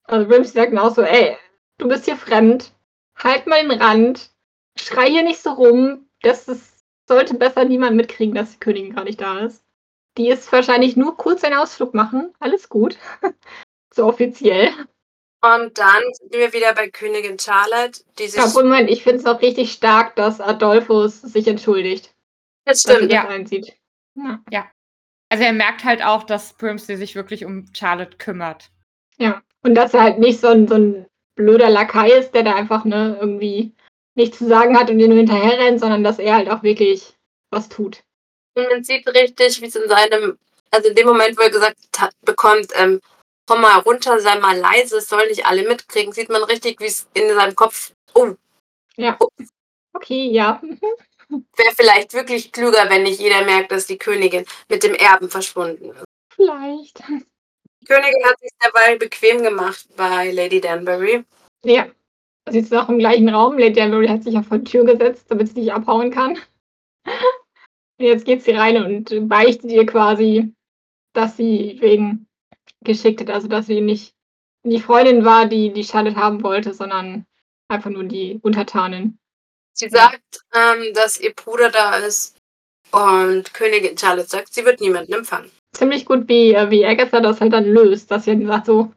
Speaker 3: Also Brimsley sagt genauso, ey, du bist hier fremd, halt mal den Rand, schrei hier nicht so rum, das ist sollte besser niemand mitkriegen, dass die Königin gar nicht da ist. Die ist wahrscheinlich nur kurz einen Ausflug machen. Alles gut. so offiziell.
Speaker 2: Und dann sind wir wieder bei Königin Charlotte. Die sich
Speaker 3: ja, Moment, ich finde es auch richtig stark, dass Adolphus sich entschuldigt.
Speaker 2: Das stimmt,
Speaker 3: ja. Das einsieht. Ja.
Speaker 4: Also er merkt halt auch, dass Brimsley sich wirklich um Charlotte kümmert.
Speaker 3: ja. Und dass er halt nicht so ein, so ein blöder Lakai ist, der da einfach ne, irgendwie nichts zu sagen hat und ihr nur hinterher rennt, sondern dass er halt auch wirklich was tut.
Speaker 2: Und man sieht richtig, wie es in seinem, also in dem Moment, wo er gesagt hat, bekommt, ähm, komm mal runter, sei mal leise, es sollen nicht alle mitkriegen, sieht man richtig, wie es in seinem Kopf, oh,
Speaker 3: Okay, ja.
Speaker 2: wäre vielleicht wirklich klüger, wenn nicht jeder merkt, dass die Königin mit dem Erben verschwunden ist.
Speaker 3: Vielleicht.
Speaker 2: Die Königin hat sich dabei bequem gemacht bei Lady Danbury.
Speaker 3: Ja. Sie ist auch im gleichen Raum. Lady Danbury hat sich ja vor die Tür gesetzt, damit sie nicht abhauen kann. Und jetzt geht sie rein und beichtet ihr quasi, dass sie wen geschickt hat. Also, dass sie nicht die Freundin war, die die Charlotte haben wollte, sondern einfach nur die Untertanin.
Speaker 2: Sie sagt, ähm, dass ihr Bruder da ist und Königin Charlotte sagt, sie wird niemanden empfangen.
Speaker 3: Ziemlich gut, wie, äh, wie Agatha das halt dann löst, dass sie dann sagt so,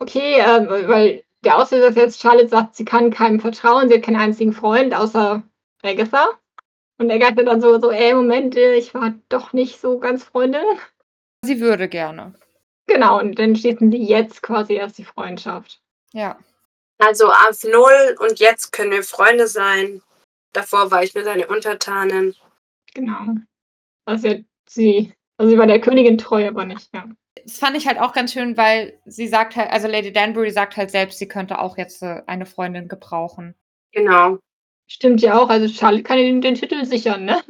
Speaker 3: okay, äh, weil der Auslöser ist jetzt, Charlotte sagt, sie kann keinem vertrauen, sie hat keinen einzigen Freund außer Agatha. Und Agatha dann so, so, ey, Moment, ich war doch nicht so ganz Freundin.
Speaker 4: Sie würde gerne.
Speaker 3: Genau, und dann schließen sie jetzt quasi erst die Freundschaft.
Speaker 4: Ja.
Speaker 2: Also auf Null und jetzt können wir Freunde sein. Davor war ich nur seine Untertanin.
Speaker 3: Genau. Also ja, sie, also sie war der Königin treu, aber nicht, ja.
Speaker 4: Das fand ich halt auch ganz schön, weil sie sagt halt, also Lady Danbury sagt halt selbst, sie könnte auch jetzt äh, eine Freundin gebrauchen.
Speaker 2: Genau.
Speaker 3: Stimmt ja auch, also Charlotte kann ihr den, den Titel sichern, ne?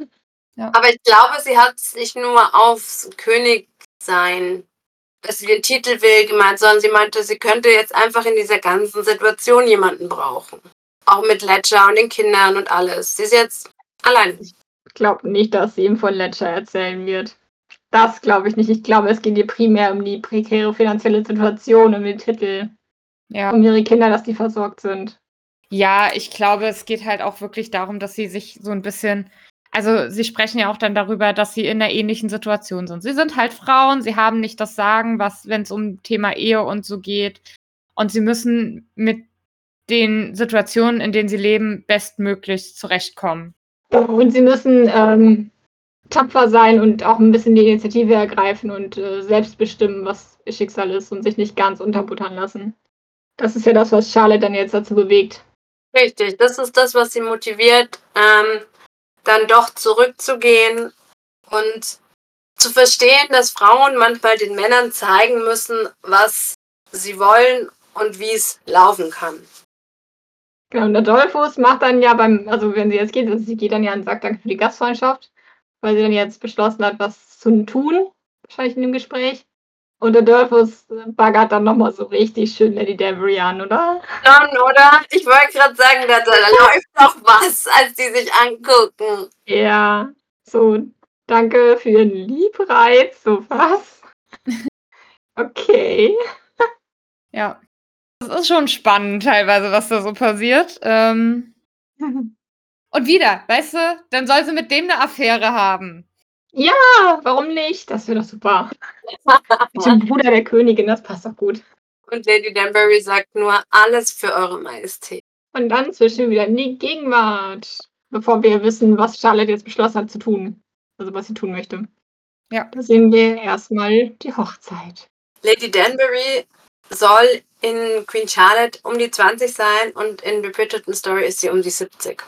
Speaker 2: Aber ich glaube, sie hat sich nur aufs König sein, dass sie den Titel will, gemeint, sondern sie meinte, sie könnte jetzt einfach in dieser ganzen Situation jemanden brauchen. Auch mit Ledger und den Kindern und alles. Sie ist jetzt allein.
Speaker 3: Ich glaube nicht, dass sie ihm von Ledger erzählen wird. Das glaube ich nicht. Ich glaube, es geht ihr primär um die prekäre finanzielle Situation, um den Titel,
Speaker 4: Ja.
Speaker 3: um ihre Kinder, dass die versorgt sind.
Speaker 4: Ja, ich glaube, es geht halt auch wirklich darum, dass sie sich so ein bisschen. Also, sie sprechen ja auch dann darüber, dass sie in einer ähnlichen Situation sind. Sie sind halt Frauen, sie haben nicht das Sagen, was, wenn es um Thema Ehe und so geht. Und sie müssen mit den Situationen, in denen sie leben, bestmöglich zurechtkommen.
Speaker 3: Und sie müssen ähm, tapfer sein und auch ein bisschen die Initiative ergreifen und äh, selbst bestimmen, was ihr Schicksal ist und sich nicht ganz unterbuttern lassen. Das ist ja das, was Charlotte dann jetzt dazu bewegt.
Speaker 2: Richtig, das ist das, was sie motiviert, ähm, dann doch zurückzugehen und zu verstehen, dass Frauen manchmal den Männern zeigen müssen, was sie wollen und wie es laufen kann.
Speaker 3: Genau, und Adolphus macht dann ja beim, also wenn sie jetzt geht, also sie geht dann ja und sagt Danke für die Gastfreundschaft, weil sie dann jetzt beschlossen hat, was zu tun, wahrscheinlich in dem Gespräch. Und Adolphus baggert dann nochmal so richtig schön Lady Danbury an, oder?
Speaker 2: Schon, oder? Ich wollte gerade sagen, da, da läuft noch was, als die sich angucken.
Speaker 3: Ja, so, danke für den Liebreiz, so was. Okay.
Speaker 4: Ja. Das ist schon spannend, teilweise, was da so passiert. Ähm, und wieder, weißt du, dann soll sie mit dem eine Affäre haben.
Speaker 3: Ja, warum nicht? Das wäre doch super. Mit dem Bruder der Königin, das passt doch gut.
Speaker 2: Und Lady Danbury sagt nur, alles für eure Majestät.
Speaker 3: Und dann zwischen wieder in die Gegenwart, bevor wir wissen, was Charlotte jetzt beschlossen hat zu tun. Also was sie tun möchte.
Speaker 4: Ja.
Speaker 3: Da sehen wir erstmal die Hochzeit.
Speaker 2: Lady Danbury soll in Queen Charlotte um die 20 sein und in The Bridgerton Story ist sie um die 70.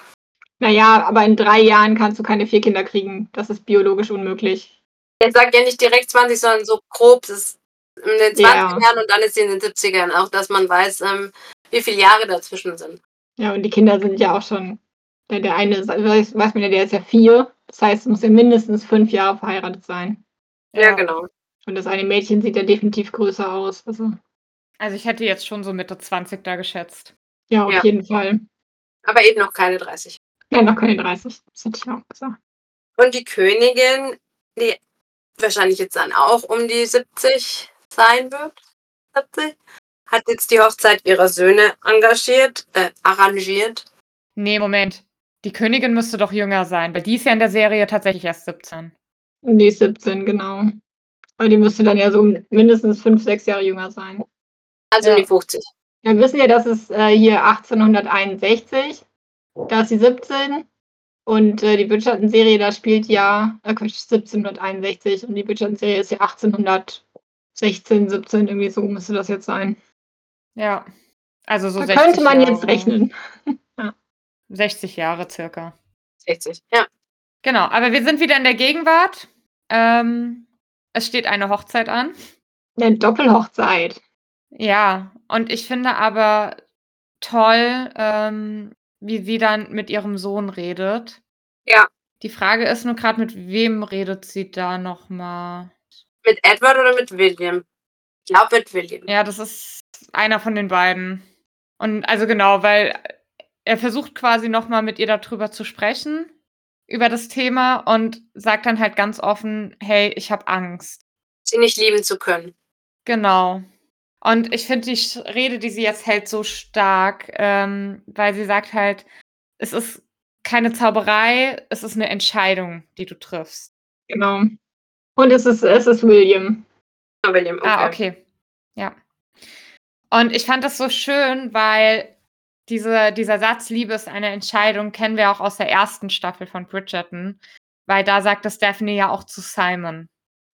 Speaker 3: Naja, aber in drei Jahren kannst du keine vier Kinder kriegen. Das ist biologisch unmöglich.
Speaker 2: Er sagt ja nicht direkt 20, sondern so grob, es ist in den 20
Speaker 3: Ja.
Speaker 2: Jahren und dann ist sie in den 70ern. Auch, dass man weiß, ähm, wie viele Jahre dazwischen sind.
Speaker 3: Ja, und die Kinder sind ja auch schon. Der, der eine, weiß, weiß man ja, der ist ja vier. Das heißt, es muss ja mindestens fünf Jahre verheiratet sein.
Speaker 2: Ja, genau.
Speaker 3: Und das eine Mädchen sieht ja definitiv größer aus. Also,
Speaker 4: Also ich hätte jetzt schon so Mitte 20 da geschätzt.
Speaker 3: ja, auf
Speaker 2: Ja.
Speaker 3: jeden Fall.
Speaker 2: Aber eben noch keine 30.
Speaker 3: Nein, noch keine 30. Das hätte ich auch gesagt.
Speaker 2: Und die Königin, die wahrscheinlich jetzt dann auch um die 70 sein wird, 70, hat jetzt die Hochzeit ihrer Söhne engagiert, äh, arrangiert.
Speaker 4: Nee, Moment. Die Königin müsste doch jünger sein, weil die ist ja in der Serie tatsächlich erst 17.
Speaker 3: Nee, 17, genau. Aber die müsste dann ja so mindestens fünf, sechs Jahre jünger sein.
Speaker 2: Also
Speaker 4: Ja.
Speaker 2: um die 50.
Speaker 3: Wir wissen ja, dass es äh, hier 1861, da ist sie 17 Und äh, die Bridgerton-Serie, da spielt ja, äh, 1761 und die Bridgerton-Serie ist ja 1816, 17, irgendwie so müsste das jetzt sein.
Speaker 4: Ja. Also so
Speaker 3: da
Speaker 4: 60
Speaker 3: könnte man
Speaker 4: Jahre.
Speaker 3: jetzt rechnen.
Speaker 4: 60 Jahre circa.
Speaker 2: 60. Ja.
Speaker 4: Genau, aber wir sind wieder in der Gegenwart. Ähm, es steht eine Hochzeit an.
Speaker 3: Eine Doppelhochzeit.
Speaker 4: Ja, und ich finde aber toll, ähm, wie sie dann mit ihrem Sohn redet.
Speaker 2: Ja.
Speaker 4: Die Frage ist nur gerade, mit wem redet sie da nochmal?
Speaker 2: Mit Edward oder mit William? Ich glaube mit William.
Speaker 4: Ja, das ist einer von den beiden. Und also genau, weil er versucht quasi nochmal mit ihr darüber zu sprechen, über das Thema und sagt dann halt ganz offen, hey, ich habe Angst.
Speaker 2: Sie nicht lieben zu können.
Speaker 4: Genau. Und ich finde die Rede, die sie jetzt hält, so stark, ähm, weil sie sagt halt, es ist keine Zauberei, es ist eine Entscheidung, die du triffst.
Speaker 3: Genau. Und es ist, es ist William.
Speaker 2: Ah, William, okay.
Speaker 4: Ah, okay. Ja. Und ich fand das so schön, weil diese, dieser Satz, Liebe ist eine Entscheidung, kennen wir auch aus der ersten Staffel von Bridgerton, weil da sagt das Daphne ja auch zu Simon,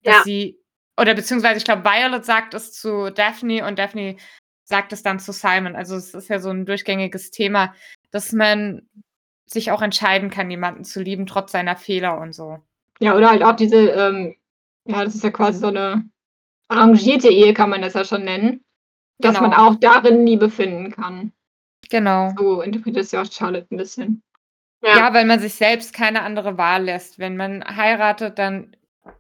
Speaker 4: dass
Speaker 2: Ja.
Speaker 4: sie, oder beziehungsweise ich glaube, Violet sagt es zu Daphne und Daphne sagt es dann zu Simon. Also es ist ja so ein durchgängiges Thema, dass man sich auch entscheiden kann, jemanden zu lieben, trotz seiner Fehler und so.
Speaker 3: Ja, oder halt auch diese, ähm, ja, das ist ja quasi so eine arrangierte Ehe, kann man das ja schon nennen. Dass
Speaker 4: Genau.
Speaker 3: man auch darin Liebe finden kann.
Speaker 4: Genau.
Speaker 3: So interpretiert es ja auch Charlotte ein bisschen.
Speaker 2: Ja.
Speaker 4: Ja, weil man sich selbst keine andere Wahl lässt. Wenn man heiratet, dann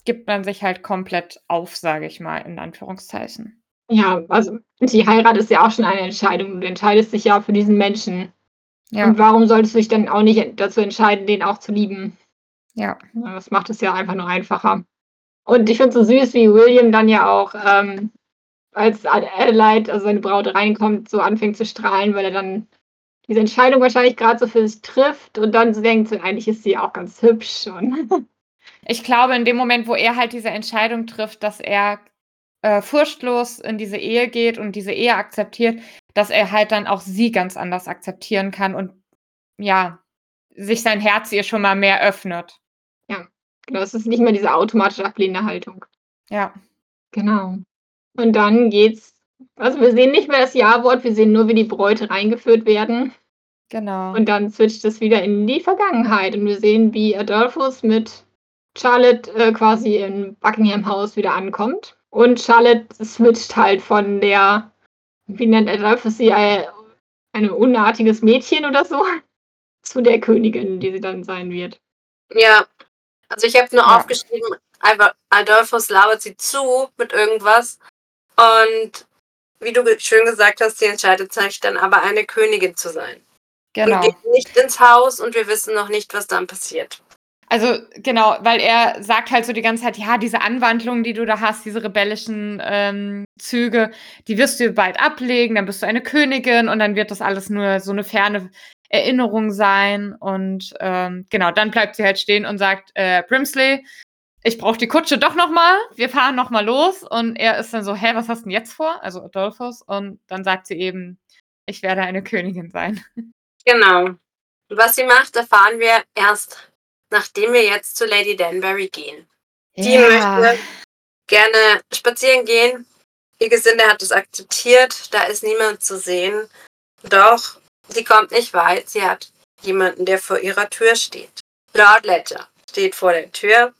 Speaker 4: gibt man sich halt komplett auf, sage ich mal, in Anführungszeichen.
Speaker 3: Ja, also die Heirat ist ja auch schon eine Entscheidung. Du entscheidest dich ja für diesen Menschen.
Speaker 4: Ja,
Speaker 3: Und warum solltest du dich dann auch nicht dazu entscheiden, den auch zu lieben?
Speaker 4: ja,
Speaker 3: Das macht es ja einfach nur einfacher. Und ich finde es so süß, wie William dann ja auch, ähm, als Adelaide, also seine Braut, reinkommt, so anfängt zu strahlen, weil er dann diese Entscheidung wahrscheinlich gerade so für sich trifft und dann so denkt, so, eigentlich ist sie auch ganz hübsch. Und
Speaker 4: Ich glaube, in dem Moment, wo er halt diese Entscheidung trifft, dass er äh, furchtlos in diese Ehe geht und diese Ehe akzeptiert, dass er halt dann auch sie ganz anders akzeptieren kann und ja, sich sein Herz ihr schon mal mehr öffnet.
Speaker 3: genau, es ist nicht mehr diese automatische ablehnende Haltung.
Speaker 4: Ja,
Speaker 3: Genau. Und dann geht's, also wir sehen nicht mehr das Ja-Wort, wir sehen nur, wie die Bräute reingeführt werden.
Speaker 4: genau.
Speaker 3: Und dann switcht es wieder in die Vergangenheit und wir sehen, wie Adolphus mit Charlotte äh, quasi im Buckingham House wieder ankommt. Und Charlotte switcht halt von der, wie nennt Adolphus sie, äh, ein unartiges Mädchen oder so, zu der Königin, die sie dann sein wird.
Speaker 2: Ja. Also ich habe nur
Speaker 4: Ja.
Speaker 2: aufgeschrieben, Adolphus labert sie zu mit irgendwas. Und wie du schön gesagt hast, sie entscheidet sich dann aber eine Königin zu sein.
Speaker 4: genau.
Speaker 2: Und geht nicht ins Haus und wir wissen noch nicht, was dann passiert.
Speaker 4: Also genau, weil er sagt halt so die ganze Zeit, ja, diese Anwandlungen, die du da hast, diese rebellischen ähm, Züge, die wirst du bald ablegen, dann bist du eine Königin und dann wird das alles nur so eine ferne Erinnerung sein. Und ähm, genau, dann bleibt sie halt stehen und sagt, äh, Brimsley, ich brauche die Kutsche doch noch mal, wir fahren noch mal los. Und er ist dann so, hä, was hast du denn jetzt vor? Also Adolphus. Und dann sagt sie eben, ich werde eine Königin sein.
Speaker 2: Genau. Was sie macht, erfahren wir erst, nachdem wir jetzt zu Lady Danbury gehen. Die möchte gerne spazieren gehen. Ihr Gesinde hat es akzeptiert, da ist niemand zu sehen. Doch sie kommt nicht weit. Sie hat jemanden, der vor ihrer Tür steht. Lord Ledger steht vor der Tür,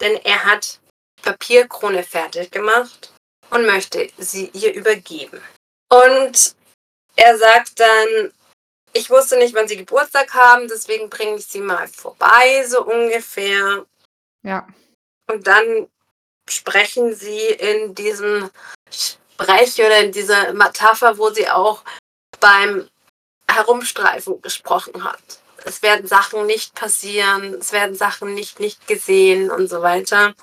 Speaker 2: denn er hat Papierkrone fertig gemacht und möchte sie ihr übergeben. Und er sagt dann, ich wusste nicht, wann sie Geburtstag haben, deswegen bringe ich sie mal vorbei, so ungefähr.
Speaker 4: Ja,
Speaker 2: Und dann sprechen sie in diesem Sprech oder in dieser Metapher, wo sie auch beim Herumstreifen gesprochen hat. Es werden Sachen nicht passieren, es werden Sachen nicht nicht gesehen und so weiter.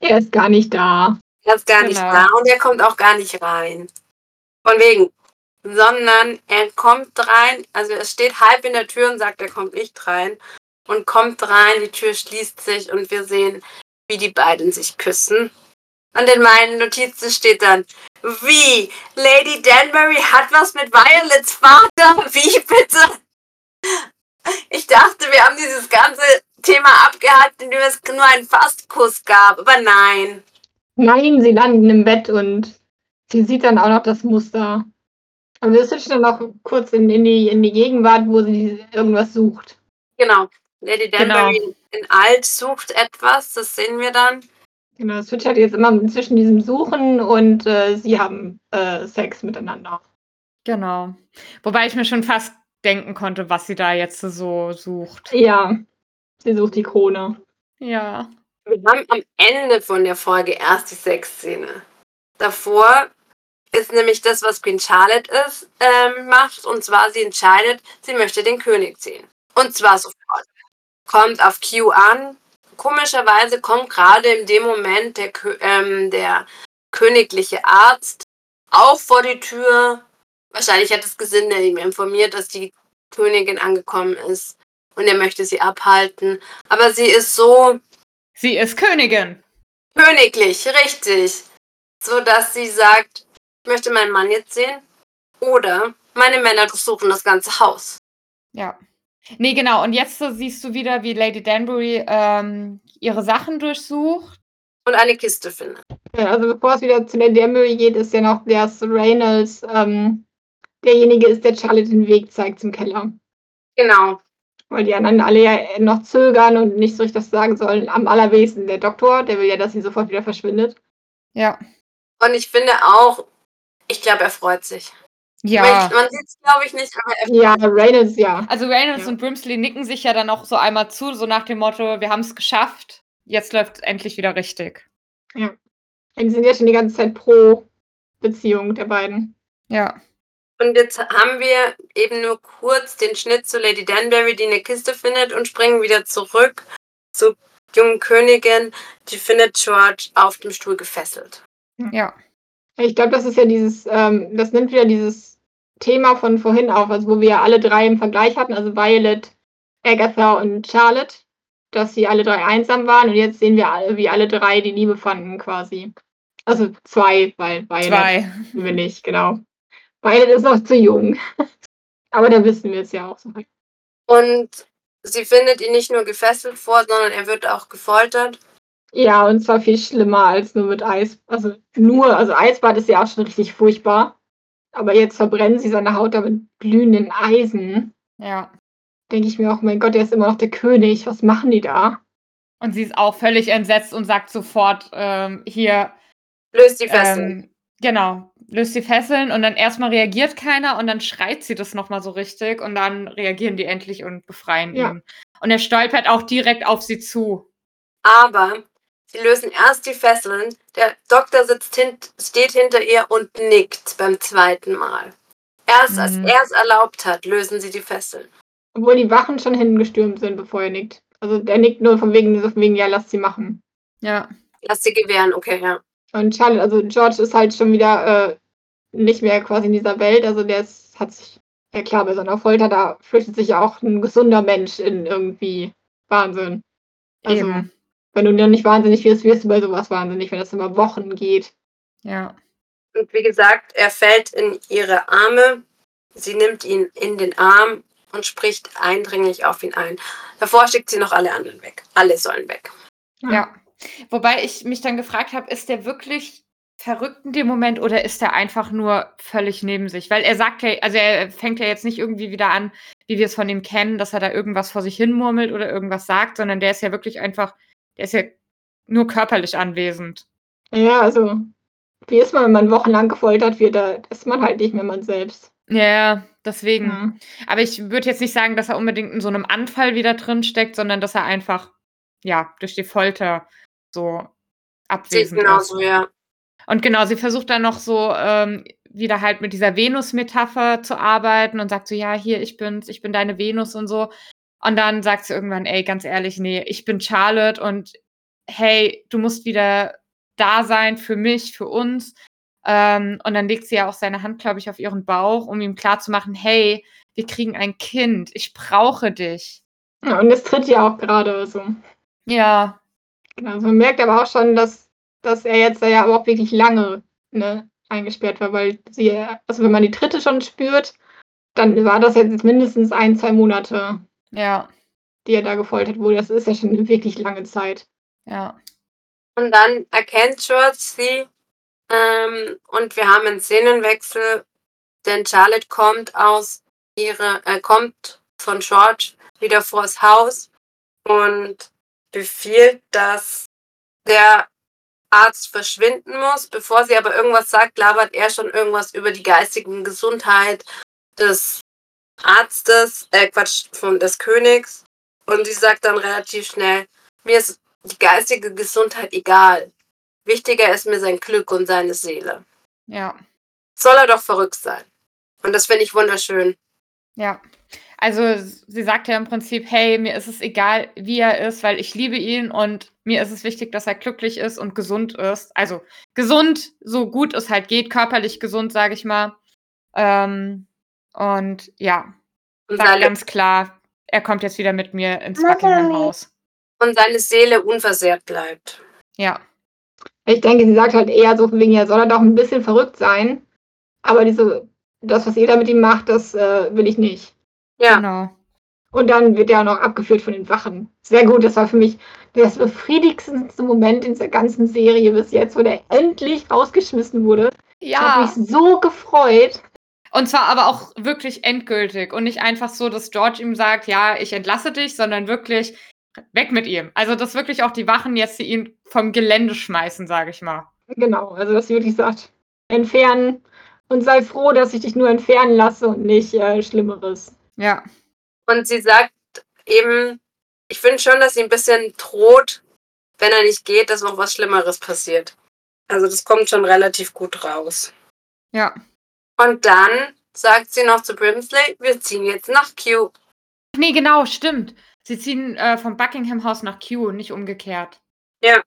Speaker 3: Er ist gar nicht da.
Speaker 2: Er ist gar nicht
Speaker 4: Genau.
Speaker 2: da und er kommt auch gar nicht rein. Von wegen. Sondern er kommt rein, also er steht halb in der Tür und sagt, er kommt nicht rein. Und kommt rein, die Tür schließt sich und wir sehen, wie die beiden sich küssen. Und in meinen Notizen steht dann, wie? Lady Danbury hat was mit Violets Vater? Wie bitte? Ich dachte, wir haben dieses ganze Thema abgehakt, indem es nur einen Fastkuss gab. Aber nein.
Speaker 3: Nein, sie landen im Bett und sie sieht dann auch noch das Muster. Aber wir switchen dann noch kurz in, in, die, in die Gegenwart, wo sie irgendwas sucht.
Speaker 2: Genau. Lady Danbury genau. in Alt sucht etwas, das sehen wir dann.
Speaker 3: Genau, es switcht halt jetzt immer zwischen diesem Suchen und äh, sie haben äh, Sex miteinander.
Speaker 4: Genau. Wobei ich mir schon fast denken konnte, was sie da jetzt so sucht.
Speaker 3: Ja, sie sucht die Krone.
Speaker 4: Ja.
Speaker 2: Wir haben am Ende von der Folge erst die Sexszene. Davor ist nämlich das, was Queen Charlotte ist, ähm, macht. Und zwar, sie entscheidet, sie möchte den König sehen. Und zwar sofort. Kommt auf Q an. Komischerweise kommt gerade in dem Moment der, ähm, der königliche Arzt auch vor die Tür. Wahrscheinlich hat das Gesinde ihm informiert, dass die Königin angekommen ist. Und er möchte sie abhalten. Aber sie ist so.
Speaker 4: Sie ist Königin.
Speaker 2: Königlich, richtig. So dass sie sagt, ich möchte meinen Mann jetzt sehen. Oder meine Männer durchsuchen das ganze Haus.
Speaker 4: Ja. Nee, genau. Und jetzt siehst du wieder, wie Lady Danbury ähm, ihre Sachen durchsucht.
Speaker 2: Und eine Kiste findet.
Speaker 3: Ja, also bevor es wieder zu Lady Danbury geht, ist ja noch der Reynolds ähm, derjenige ist, der Charlotte den Weg zeigt zum Keller.
Speaker 2: Genau.
Speaker 3: Weil die anderen alle ja noch zögern und nicht so richtig das sagen sollen. Am allerwenigsten der Doktor, der will ja, dass sie sofort wieder verschwindet.
Speaker 4: Ja.
Speaker 2: Und ich finde auch, ich glaube, er freut sich.
Speaker 4: Ja.
Speaker 2: Man sieht es, glaube ich, nicht, aber er
Speaker 3: Ja, Reynolds, ja.
Speaker 4: Also Reynolds
Speaker 3: Ja.
Speaker 4: und Brimsley nicken sich ja dann auch so einmal zu, so nach dem Motto, wir haben es geschafft, jetzt läuft es endlich wieder richtig.
Speaker 3: Die sind ja schon die ganze Zeit pro Beziehung der beiden.
Speaker 4: Ja.
Speaker 2: Und jetzt haben wir eben nur kurz den Schnitt zu Lady Danbury, die eine Kiste findet und springen wieder zurück zur jungen Königin. Die findet George auf dem Stuhl gefesselt.
Speaker 4: Ja.
Speaker 3: Ich glaube, das ist ja dieses, ähm, das nimmt wieder dieses Thema von vorhin auf, also wo wir ja alle drei im Vergleich hatten, also Violet, Agatha und Charlotte, dass sie alle drei einsam waren und jetzt sehen wir alle, wie alle drei die Liebe fanden quasi. Also zwei, weil Violet
Speaker 4: Zwei.
Speaker 3: wir nicht, genau. Violet ist noch zu jung. Aber da wissen wir es ja auch so.
Speaker 2: Und sie findet ihn nicht nur gefesselt vor, sondern er wird auch gefoltert.
Speaker 3: Ja, und zwar viel schlimmer als nur mit Eis. Also nur, also Eisbad ist ja auch schon richtig furchtbar. Aber jetzt verbrennen sie seine Haut da mit glühenden Eisen.
Speaker 4: Ja.
Speaker 3: Denke ich mir auch, mein Gott, der ist immer noch der König. Was machen die da?
Speaker 4: Und sie ist auch völlig entsetzt und sagt sofort, ähm, hier,
Speaker 2: Löst die Fesseln.
Speaker 4: ähm, genau, löst die Fesseln und dann erstmal reagiert keiner und dann schreit sie das nochmal so richtig und dann reagieren die endlich und befreien
Speaker 3: Ja.
Speaker 4: ihn. Und er stolpert auch direkt auf sie zu.
Speaker 2: Aber sie lösen erst die Fesseln. Der Doktor sitzt hint steht hinter ihr und nickt beim zweiten Mal. Erst als
Speaker 4: Mhm.
Speaker 2: er es erlaubt hat, lösen sie die Fesseln.
Speaker 3: Obwohl die Wachen schon hinten gestürmt sind, bevor er nickt. Also der nickt nur von wegen, von wegen, ja, lass sie machen.
Speaker 4: Ja.
Speaker 2: Lass sie gewähren, okay, ja.
Speaker 3: Und Charlotte, also George ist halt schon wieder äh, nicht mehr quasi in dieser Welt. Also der ist, hat sich, ja klar, bei so einer Folter, da flüchtet sich ja auch ein gesunder Mensch in irgendwie Wahnsinn. Also,
Speaker 4: Eben.
Speaker 3: Wenn du dann nicht wahnsinnig wirst, wirst du bei sowas wahnsinnig, wenn das über Wochen geht.
Speaker 4: Ja.
Speaker 2: Und wie gesagt, er fällt in ihre Arme. Sie nimmt ihn in den Arm und spricht eindringlich auf ihn ein. Davor schickt sie noch alle anderen weg. Alle sollen weg.
Speaker 4: Ja. Wobei ich mich dann gefragt habe, ist der wirklich verrückt in dem Moment oder ist er einfach nur völlig neben sich? Weil er sagt ja, also er fängt ja jetzt nicht irgendwie wieder an, wie wir es von ihm kennen, dass er da irgendwas vor sich hin murmelt oder irgendwas sagt, sondern der ist ja wirklich einfach, der ist ja nur körperlich anwesend.
Speaker 3: Ja, also, wie ist man, wenn man wochenlang gefoltert wird, da ist man halt nicht mehr man selbst.
Speaker 4: Ja, deswegen.
Speaker 3: Ja.
Speaker 4: Aber ich würde jetzt nicht sagen, dass er unbedingt in so einem Anfall wieder drin steckt, sondern dass er einfach, ja, durch die Folter so
Speaker 2: ist
Speaker 4: abwesend ist.
Speaker 2: genauso, ja.
Speaker 4: Und genau, sie versucht dann noch so ähm, wieder halt mit dieser Venus-Metapher zu arbeiten und sagt so, ja, hier, ich bin's, ich bin deine Venus und so. Und dann sagt sie irgendwann, ey, ganz ehrlich, nee, ich bin Charlotte und hey, du musst wieder da sein für mich, für uns. Ähm, und dann legt sie ja auch seine Hand, glaube ich, auf ihren Bauch, um ihm klarzumachen, hey, wir kriegen ein Kind, ich brauche dich.
Speaker 3: Ja, und es tritt ja auch gerade so.
Speaker 4: Ja,
Speaker 3: Genau, also man merkt aber auch schon, dass, dass er jetzt ja aber auch wirklich lange ne, eingesperrt war, weil sie, also wenn man die Tritte schon spürt, dann war das jetzt mindestens ein, zwei Monate
Speaker 4: Ja,
Speaker 3: die er da gefoltert wurde. Das ist ja schon eine wirklich lange Zeit.
Speaker 4: ja.
Speaker 2: Und dann erkennt George sie ähm, und wir haben einen Szenenwechsel, denn Charlotte kommt aus ihre, äh, kommt von George wieder vors Haus und befiehlt, dass der Arzt verschwinden muss. Bevor sie aber irgendwas sagt, labert er schon irgendwas über die geistige Gesundheit des Arztes, äh Quatsch, von des Königs. Und sie sagt dann relativ schnell, mir ist die geistige Gesundheit egal. Wichtiger ist mir sein Glück und seine Seele.
Speaker 4: Ja,
Speaker 2: Soll er doch verrückt sein. Und das finde ich wunderschön.
Speaker 4: ja. Also sie sagt ja im Prinzip, hey, mir ist es egal, wie er ist, weil ich liebe ihn und mir ist es wichtig, dass er glücklich ist und gesund ist. Also gesund, so gut es halt geht, körperlich gesund, sage ich mal. Ähm, und ja,
Speaker 2: Und seine,
Speaker 4: ganz klar, er kommt jetzt wieder mit mir ins Buckingham Haus.
Speaker 2: und seine Seele unversehrt bleibt.
Speaker 4: Ja,
Speaker 3: Ich denke, sie sagt halt eher so von wegen, ja, soll er doch ein bisschen verrückt sein. Aber diese, das, was ihr da mit ihm macht, das äh, will ich nicht.
Speaker 2: Ja.
Speaker 4: genau.
Speaker 3: Und dann wird er auch noch abgeführt von den Wachen. Sehr gut, das war für mich das befriedigendste Moment in dieser ganzen Serie bis jetzt, wo der endlich rausgeschmissen wurde. Ich habe
Speaker 4: Ja,
Speaker 3: mich so gefreut.
Speaker 4: Und zwar aber auch wirklich endgültig und nicht einfach so, dass George ihm sagt, ja, ich entlasse dich, sondern wirklich weg mit ihm. Also, dass wirklich auch die Wachen jetzt ihn vom Gelände schmeißen, sage ich mal.
Speaker 3: Genau, also dass sie wirklich sagt, entfernen und sei froh, dass ich dich nur entfernen lasse und nicht äh, Schlimmeres.
Speaker 4: Ja,
Speaker 2: Und sie sagt eben, ich finde schon, dass sie ein bisschen droht, wenn er nicht geht, dass noch was Schlimmeres passiert. Also das kommt schon relativ gut raus.
Speaker 4: ja.
Speaker 2: Und dann sagt sie noch zu Brimsley, wir ziehen jetzt nach Q.
Speaker 4: Nee, genau, stimmt. Sie ziehen äh, vom Buckingham House nach Kew, nicht umgekehrt.
Speaker 2: Ja.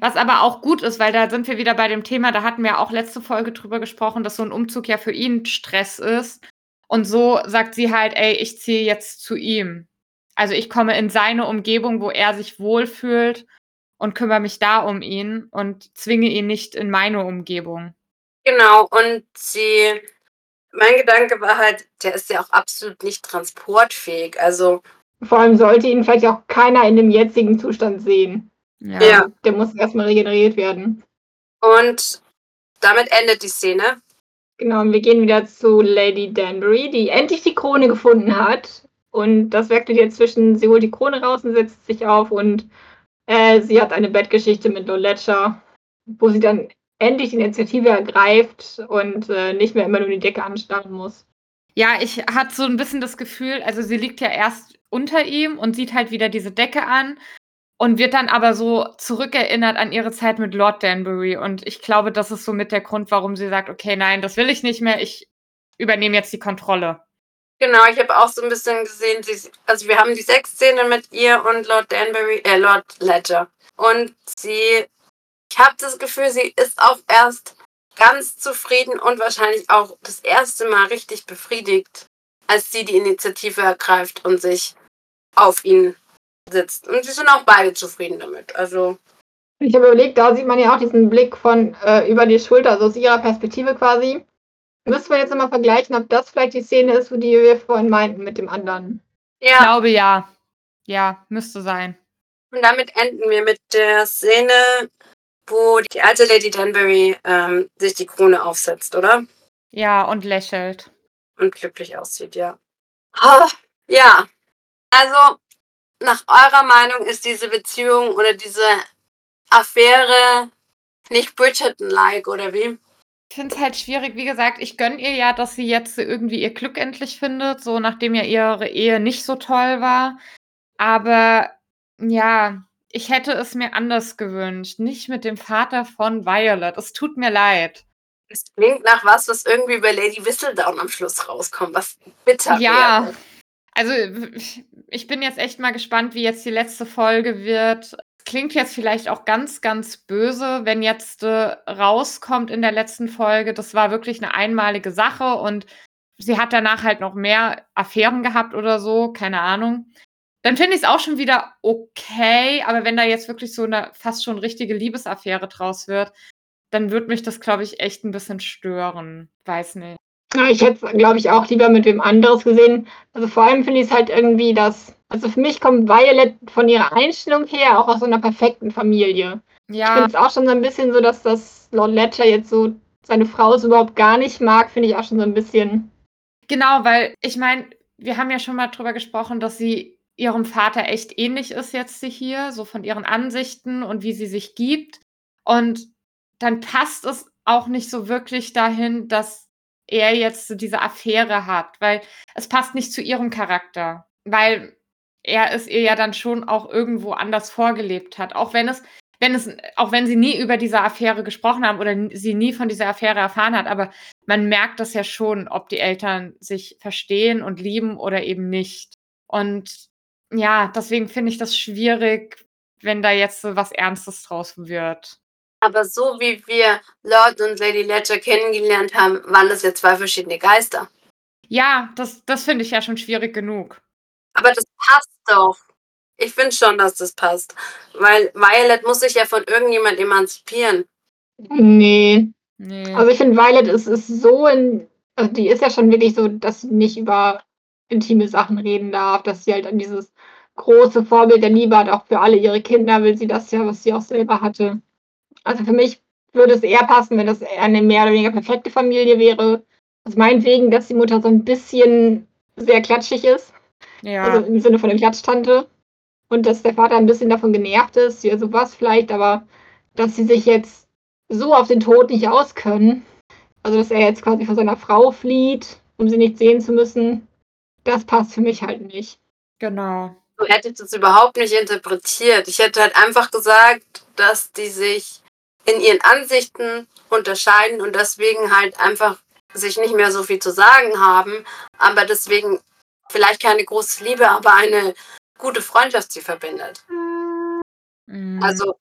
Speaker 4: Was aber auch gut ist, weil da sind wir wieder bei dem Thema, da hatten wir auch letzte Folge drüber gesprochen, dass so ein Umzug ja für ihn Stress ist. Und so sagt sie halt, ey, ich ziehe jetzt zu ihm. Also ich komme in seine Umgebung, wo er sich wohlfühlt und kümmere mich da um ihn und zwinge ihn nicht in meine Umgebung.
Speaker 2: Genau, und sie, mein Gedanke war halt, der ist ja auch absolut nicht transportfähig. Also,
Speaker 3: Vor allem sollte ihn vielleicht auch keiner in dem jetzigen Zustand sehen.
Speaker 2: Ja.
Speaker 3: Der muss erstmal regeneriert werden.
Speaker 2: und damit endet die Szene.
Speaker 3: Genau, und wir gehen wieder zu Lady Danbury, die endlich die Krone gefunden hat. Und das wechselt jetzt zwischen, sie holt die Krone raus und setzt sich auf und äh, sie hat eine Bettgeschichte mit Lord Ledger, wo sie dann endlich die Initiative ergreift und äh, nicht mehr immer nur die Decke anstarren muss.
Speaker 4: Ja, ich hatte so ein bisschen das Gefühl, also sie liegt ja erst unter ihm und sieht halt wieder diese Decke an und wird dann aber so zurückerinnert an ihre Zeit mit Lord Danbury. Und ich glaube, das ist so mit der Grund, warum sie sagt, okay, nein, das will ich nicht mehr, ich übernehme jetzt die Kontrolle.
Speaker 2: Genau, ich habe auch so ein bisschen gesehen, sie, also wir haben die Sexszene mit ihr und Lord Danbury, äh, Lord Ledger. Und sie, ich habe das Gefühl, sie ist auch erst ganz zufrieden und wahrscheinlich auch das erste Mal richtig befriedigt, als sie die Initiative ergreift und sich auf ihn sitzt. Und sie sind auch beide zufrieden damit. Also,
Speaker 3: Ich habe überlegt, da sieht man ja auch diesen Blick von äh, über die Schulter, also aus ihrer Perspektive quasi. Müssen wir jetzt nochmal vergleichen, ob das vielleicht die Szene ist, die wir vorhin meinten mit dem anderen.
Speaker 4: Ich
Speaker 2: ja.
Speaker 4: glaube ja. Ja, müsste sein.
Speaker 2: Und damit enden wir mit der Szene, wo die alte Lady Danbury ähm, sich die Krone aufsetzt, oder?
Speaker 4: Ja, und lächelt.
Speaker 2: Und glücklich aussieht, ja. Ah, ja. Also, nach eurer Meinung ist diese Beziehung oder diese Affäre nicht Bridgerton-like, oder wie?
Speaker 4: Ich finde es halt schwierig. Wie gesagt, ich gönne ihr ja, dass sie jetzt irgendwie ihr Glück endlich findet, so nachdem ja ihre Ehe nicht so toll war. Aber ja, ich hätte es mir anders gewünscht. Nicht mit dem Vater von Violet. Es tut mir leid.
Speaker 2: Es klingt nach was, was irgendwie bei Lady Whistledown am Schluss rauskommt, was bitter
Speaker 4: Ja.
Speaker 2: wäre.
Speaker 4: Also, ich- bin jetzt echt mal gespannt, wie jetzt die letzte Folge wird. Klingt jetzt vielleicht auch ganz, ganz böse, wenn jetzt äh, rauskommt in der letzten Folge, das war wirklich eine einmalige Sache und sie hat danach halt noch mehr Affären gehabt oder so, keine Ahnung. Dann finde ich es auch schon wieder okay, aber wenn da jetzt wirklich so eine fast schon richtige Liebesaffäre draus wird, dann wird mich das, glaube ich, echt ein bisschen stören. Weiß nicht.
Speaker 3: Ich hätte es, glaube ich, auch lieber mit wem anderes gesehen. Also vor allem finde ich es halt irgendwie, dass, also für mich kommt Violet von ihrer Einstellung her auch aus so einer perfekten Familie. Ja. Ich finde es auch schon so ein bisschen so, dass das Lord Ledger jetzt so seine Frau so überhaupt gar nicht mag, finde ich auch schon so ein bisschen.
Speaker 4: Genau, weil ich meine, wir haben ja schon mal drüber gesprochen, dass sie ihrem Vater echt ähnlich ist jetzt hier, so von ihren Ansichten und wie sie sich gibt. Und dann passt es auch nicht so wirklich dahin, dass er jetzt so diese Affäre hat, weil es passt nicht zu ihrem Charakter, weil er es ihr ja dann schon auch irgendwo anders vorgelebt hat, auch wenn es wenn es auch wenn sie nie über diese Affäre gesprochen haben oder sie nie von dieser Affäre erfahren hat, aber man merkt das ja schon, ob die Eltern sich verstehen und lieben oder eben nicht. Und ja, deswegen finde ich das schwierig, wenn da jetzt so was Ernstes draus wird.
Speaker 2: Aber so wie wir Lord und Lady Ledger kennengelernt haben, waren das ja zwei verschiedene Geister.
Speaker 4: Ja, das, das finde ich ja schon schwierig genug.
Speaker 2: Aber das passt doch. Ich finde schon, dass das passt. Weil Violet muss sich ja von irgendjemand emanzipieren.
Speaker 3: Nee. nee. Also ich finde, Violet ist, ist so in. Also die ist ja schon wirklich so, dass sie nicht über intime Sachen reden darf, dass sie halt an dieses große Vorbild der Liebe hat, auch für alle ihre Kinder will sie das ja, was sie auch selber hatte. Also für mich würde es eher passen, wenn das eine mehr oder weniger perfekte Familie wäre. Also meinetwegen, dass die Mutter so ein bisschen sehr klatschig ist. Ja. Also im Sinne von der Klatsch-Tante. Und dass der Vater ein bisschen davon genervt ist, ja, sowas vielleicht, aber dass sie sich jetzt so auf den Tod nicht auskönnen, also dass er jetzt quasi von seiner Frau flieht, um sie nicht sehen zu müssen, das passt für mich halt nicht.
Speaker 4: Genau.
Speaker 2: Du hättest es überhaupt nicht interpretiert. Ich hätte halt einfach gesagt, dass die sich in ihren Ansichten unterscheiden und deswegen halt einfach sich nicht mehr so viel zu sagen haben, aber deswegen vielleicht keine große Liebe, aber eine gute Freundschaft sie verbindet.
Speaker 4: Mhm. Also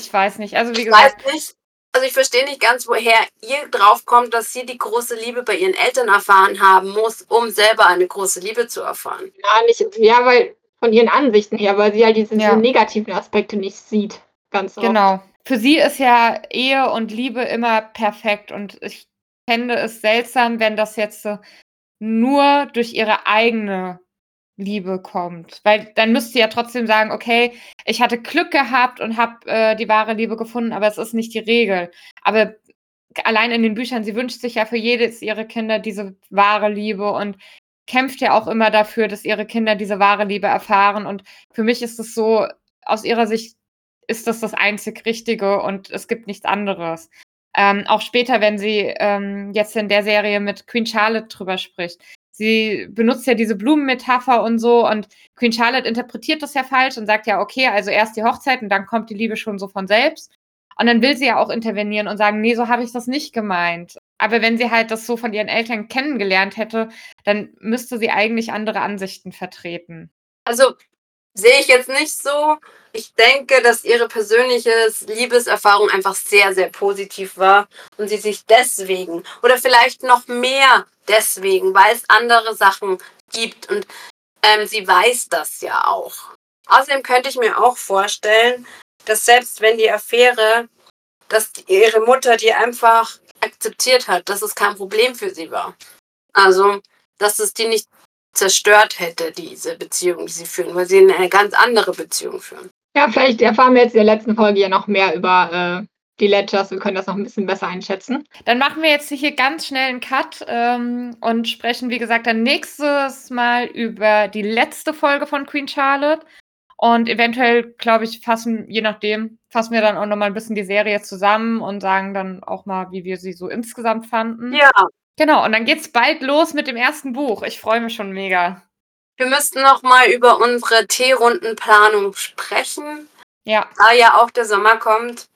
Speaker 4: ich weiß nicht, also wie
Speaker 2: gesagt, ich weiß nicht, also ich verstehe nicht ganz, woher ihr drauf kommt, dass sie die große Liebe bei ihren Eltern erfahren haben muss, um selber eine große Liebe zu erfahren.
Speaker 3: Ja, nicht, ja, weil von ihren Ansichten her, weil sie halt diese ja. negativen Aspekte nicht sieht. Ganz
Speaker 4: oft. Genau für sie ist ja Ehe und Liebe immer perfekt und ich fände es seltsam, wenn das jetzt nur durch ihre eigene Liebe kommt. Weil dann müsste sie ja trotzdem sagen, okay, ich hatte Glück gehabt und habe äh, die wahre Liebe gefunden, aber es ist nicht die Regel. Aber allein in den Büchern, sie wünscht sich ja für jedes ihrer Kinder diese wahre Liebe und kämpft ja auch immer dafür, dass ihre Kinder diese wahre Liebe erfahren. Und für mich ist es so aus ihrer Sicht ist das das einzig Richtige und es gibt nichts anderes. Ähm, auch später, wenn sie ähm, jetzt in der Serie mit Queen Charlotte drüber spricht. Sie benutzt ja diese Blumenmetapher und so und Queen Charlotte interpretiert das ja falsch und sagt ja, okay, also erst die Hochzeit und dann kommt die Liebe schon so von selbst. Und dann will sie ja auch intervenieren und sagen, nee, so habe ich das nicht gemeint. Aber wenn sie halt das so von ihren Eltern kennengelernt hätte, dann müsste sie eigentlich andere Ansichten vertreten.
Speaker 2: Also sehe ich jetzt nicht so. Ich denke, dass ihre persönliche Liebeserfahrung einfach sehr, sehr positiv war und sie sich deswegen oder vielleicht noch mehr deswegen, weil es andere Sachen gibt und ähm, sie weiß das ja auch. Außerdem könnte ich mir auch vorstellen, dass selbst wenn die Affäre, dass ihre Mutter die einfach akzeptiert hat, dass es kein Problem für sie war. Also, dass es die nicht zerstört hätte, diese Beziehung, die sie führen, weil sie eine ganz andere Beziehung führen.
Speaker 3: Ja, vielleicht erfahren wir jetzt in der letzten Folge ja noch mehr über äh, die Ledgers und können das noch ein bisschen besser einschätzen.
Speaker 4: Dann machen wir jetzt hier ganz schnell einen Cut ähm, und sprechen, wie gesagt, dann nächstes Mal über die letzte Folge von Queen Charlotte. Und eventuell, glaube ich, fassen, je nachdem, fassen wir dann auch nochmal ein bisschen die Serie zusammen und sagen dann auch mal, wie wir sie so insgesamt fanden.
Speaker 2: Ja,
Speaker 4: Genau, und dann geht's bald los mit dem ersten Buch. Ich freue mich schon mega.
Speaker 2: Wir müssten noch mal über unsere Teerundenplanung sprechen.
Speaker 4: Ja.
Speaker 2: Da ja auch der Sommer kommt.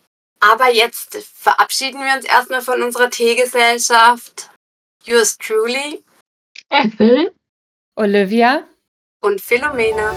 Speaker 2: Aber jetzt verabschieden wir uns erstmal von unserer Teegesellschaft. Yours truly.
Speaker 3: Ethel.
Speaker 4: Olivia.
Speaker 2: Und Philomena.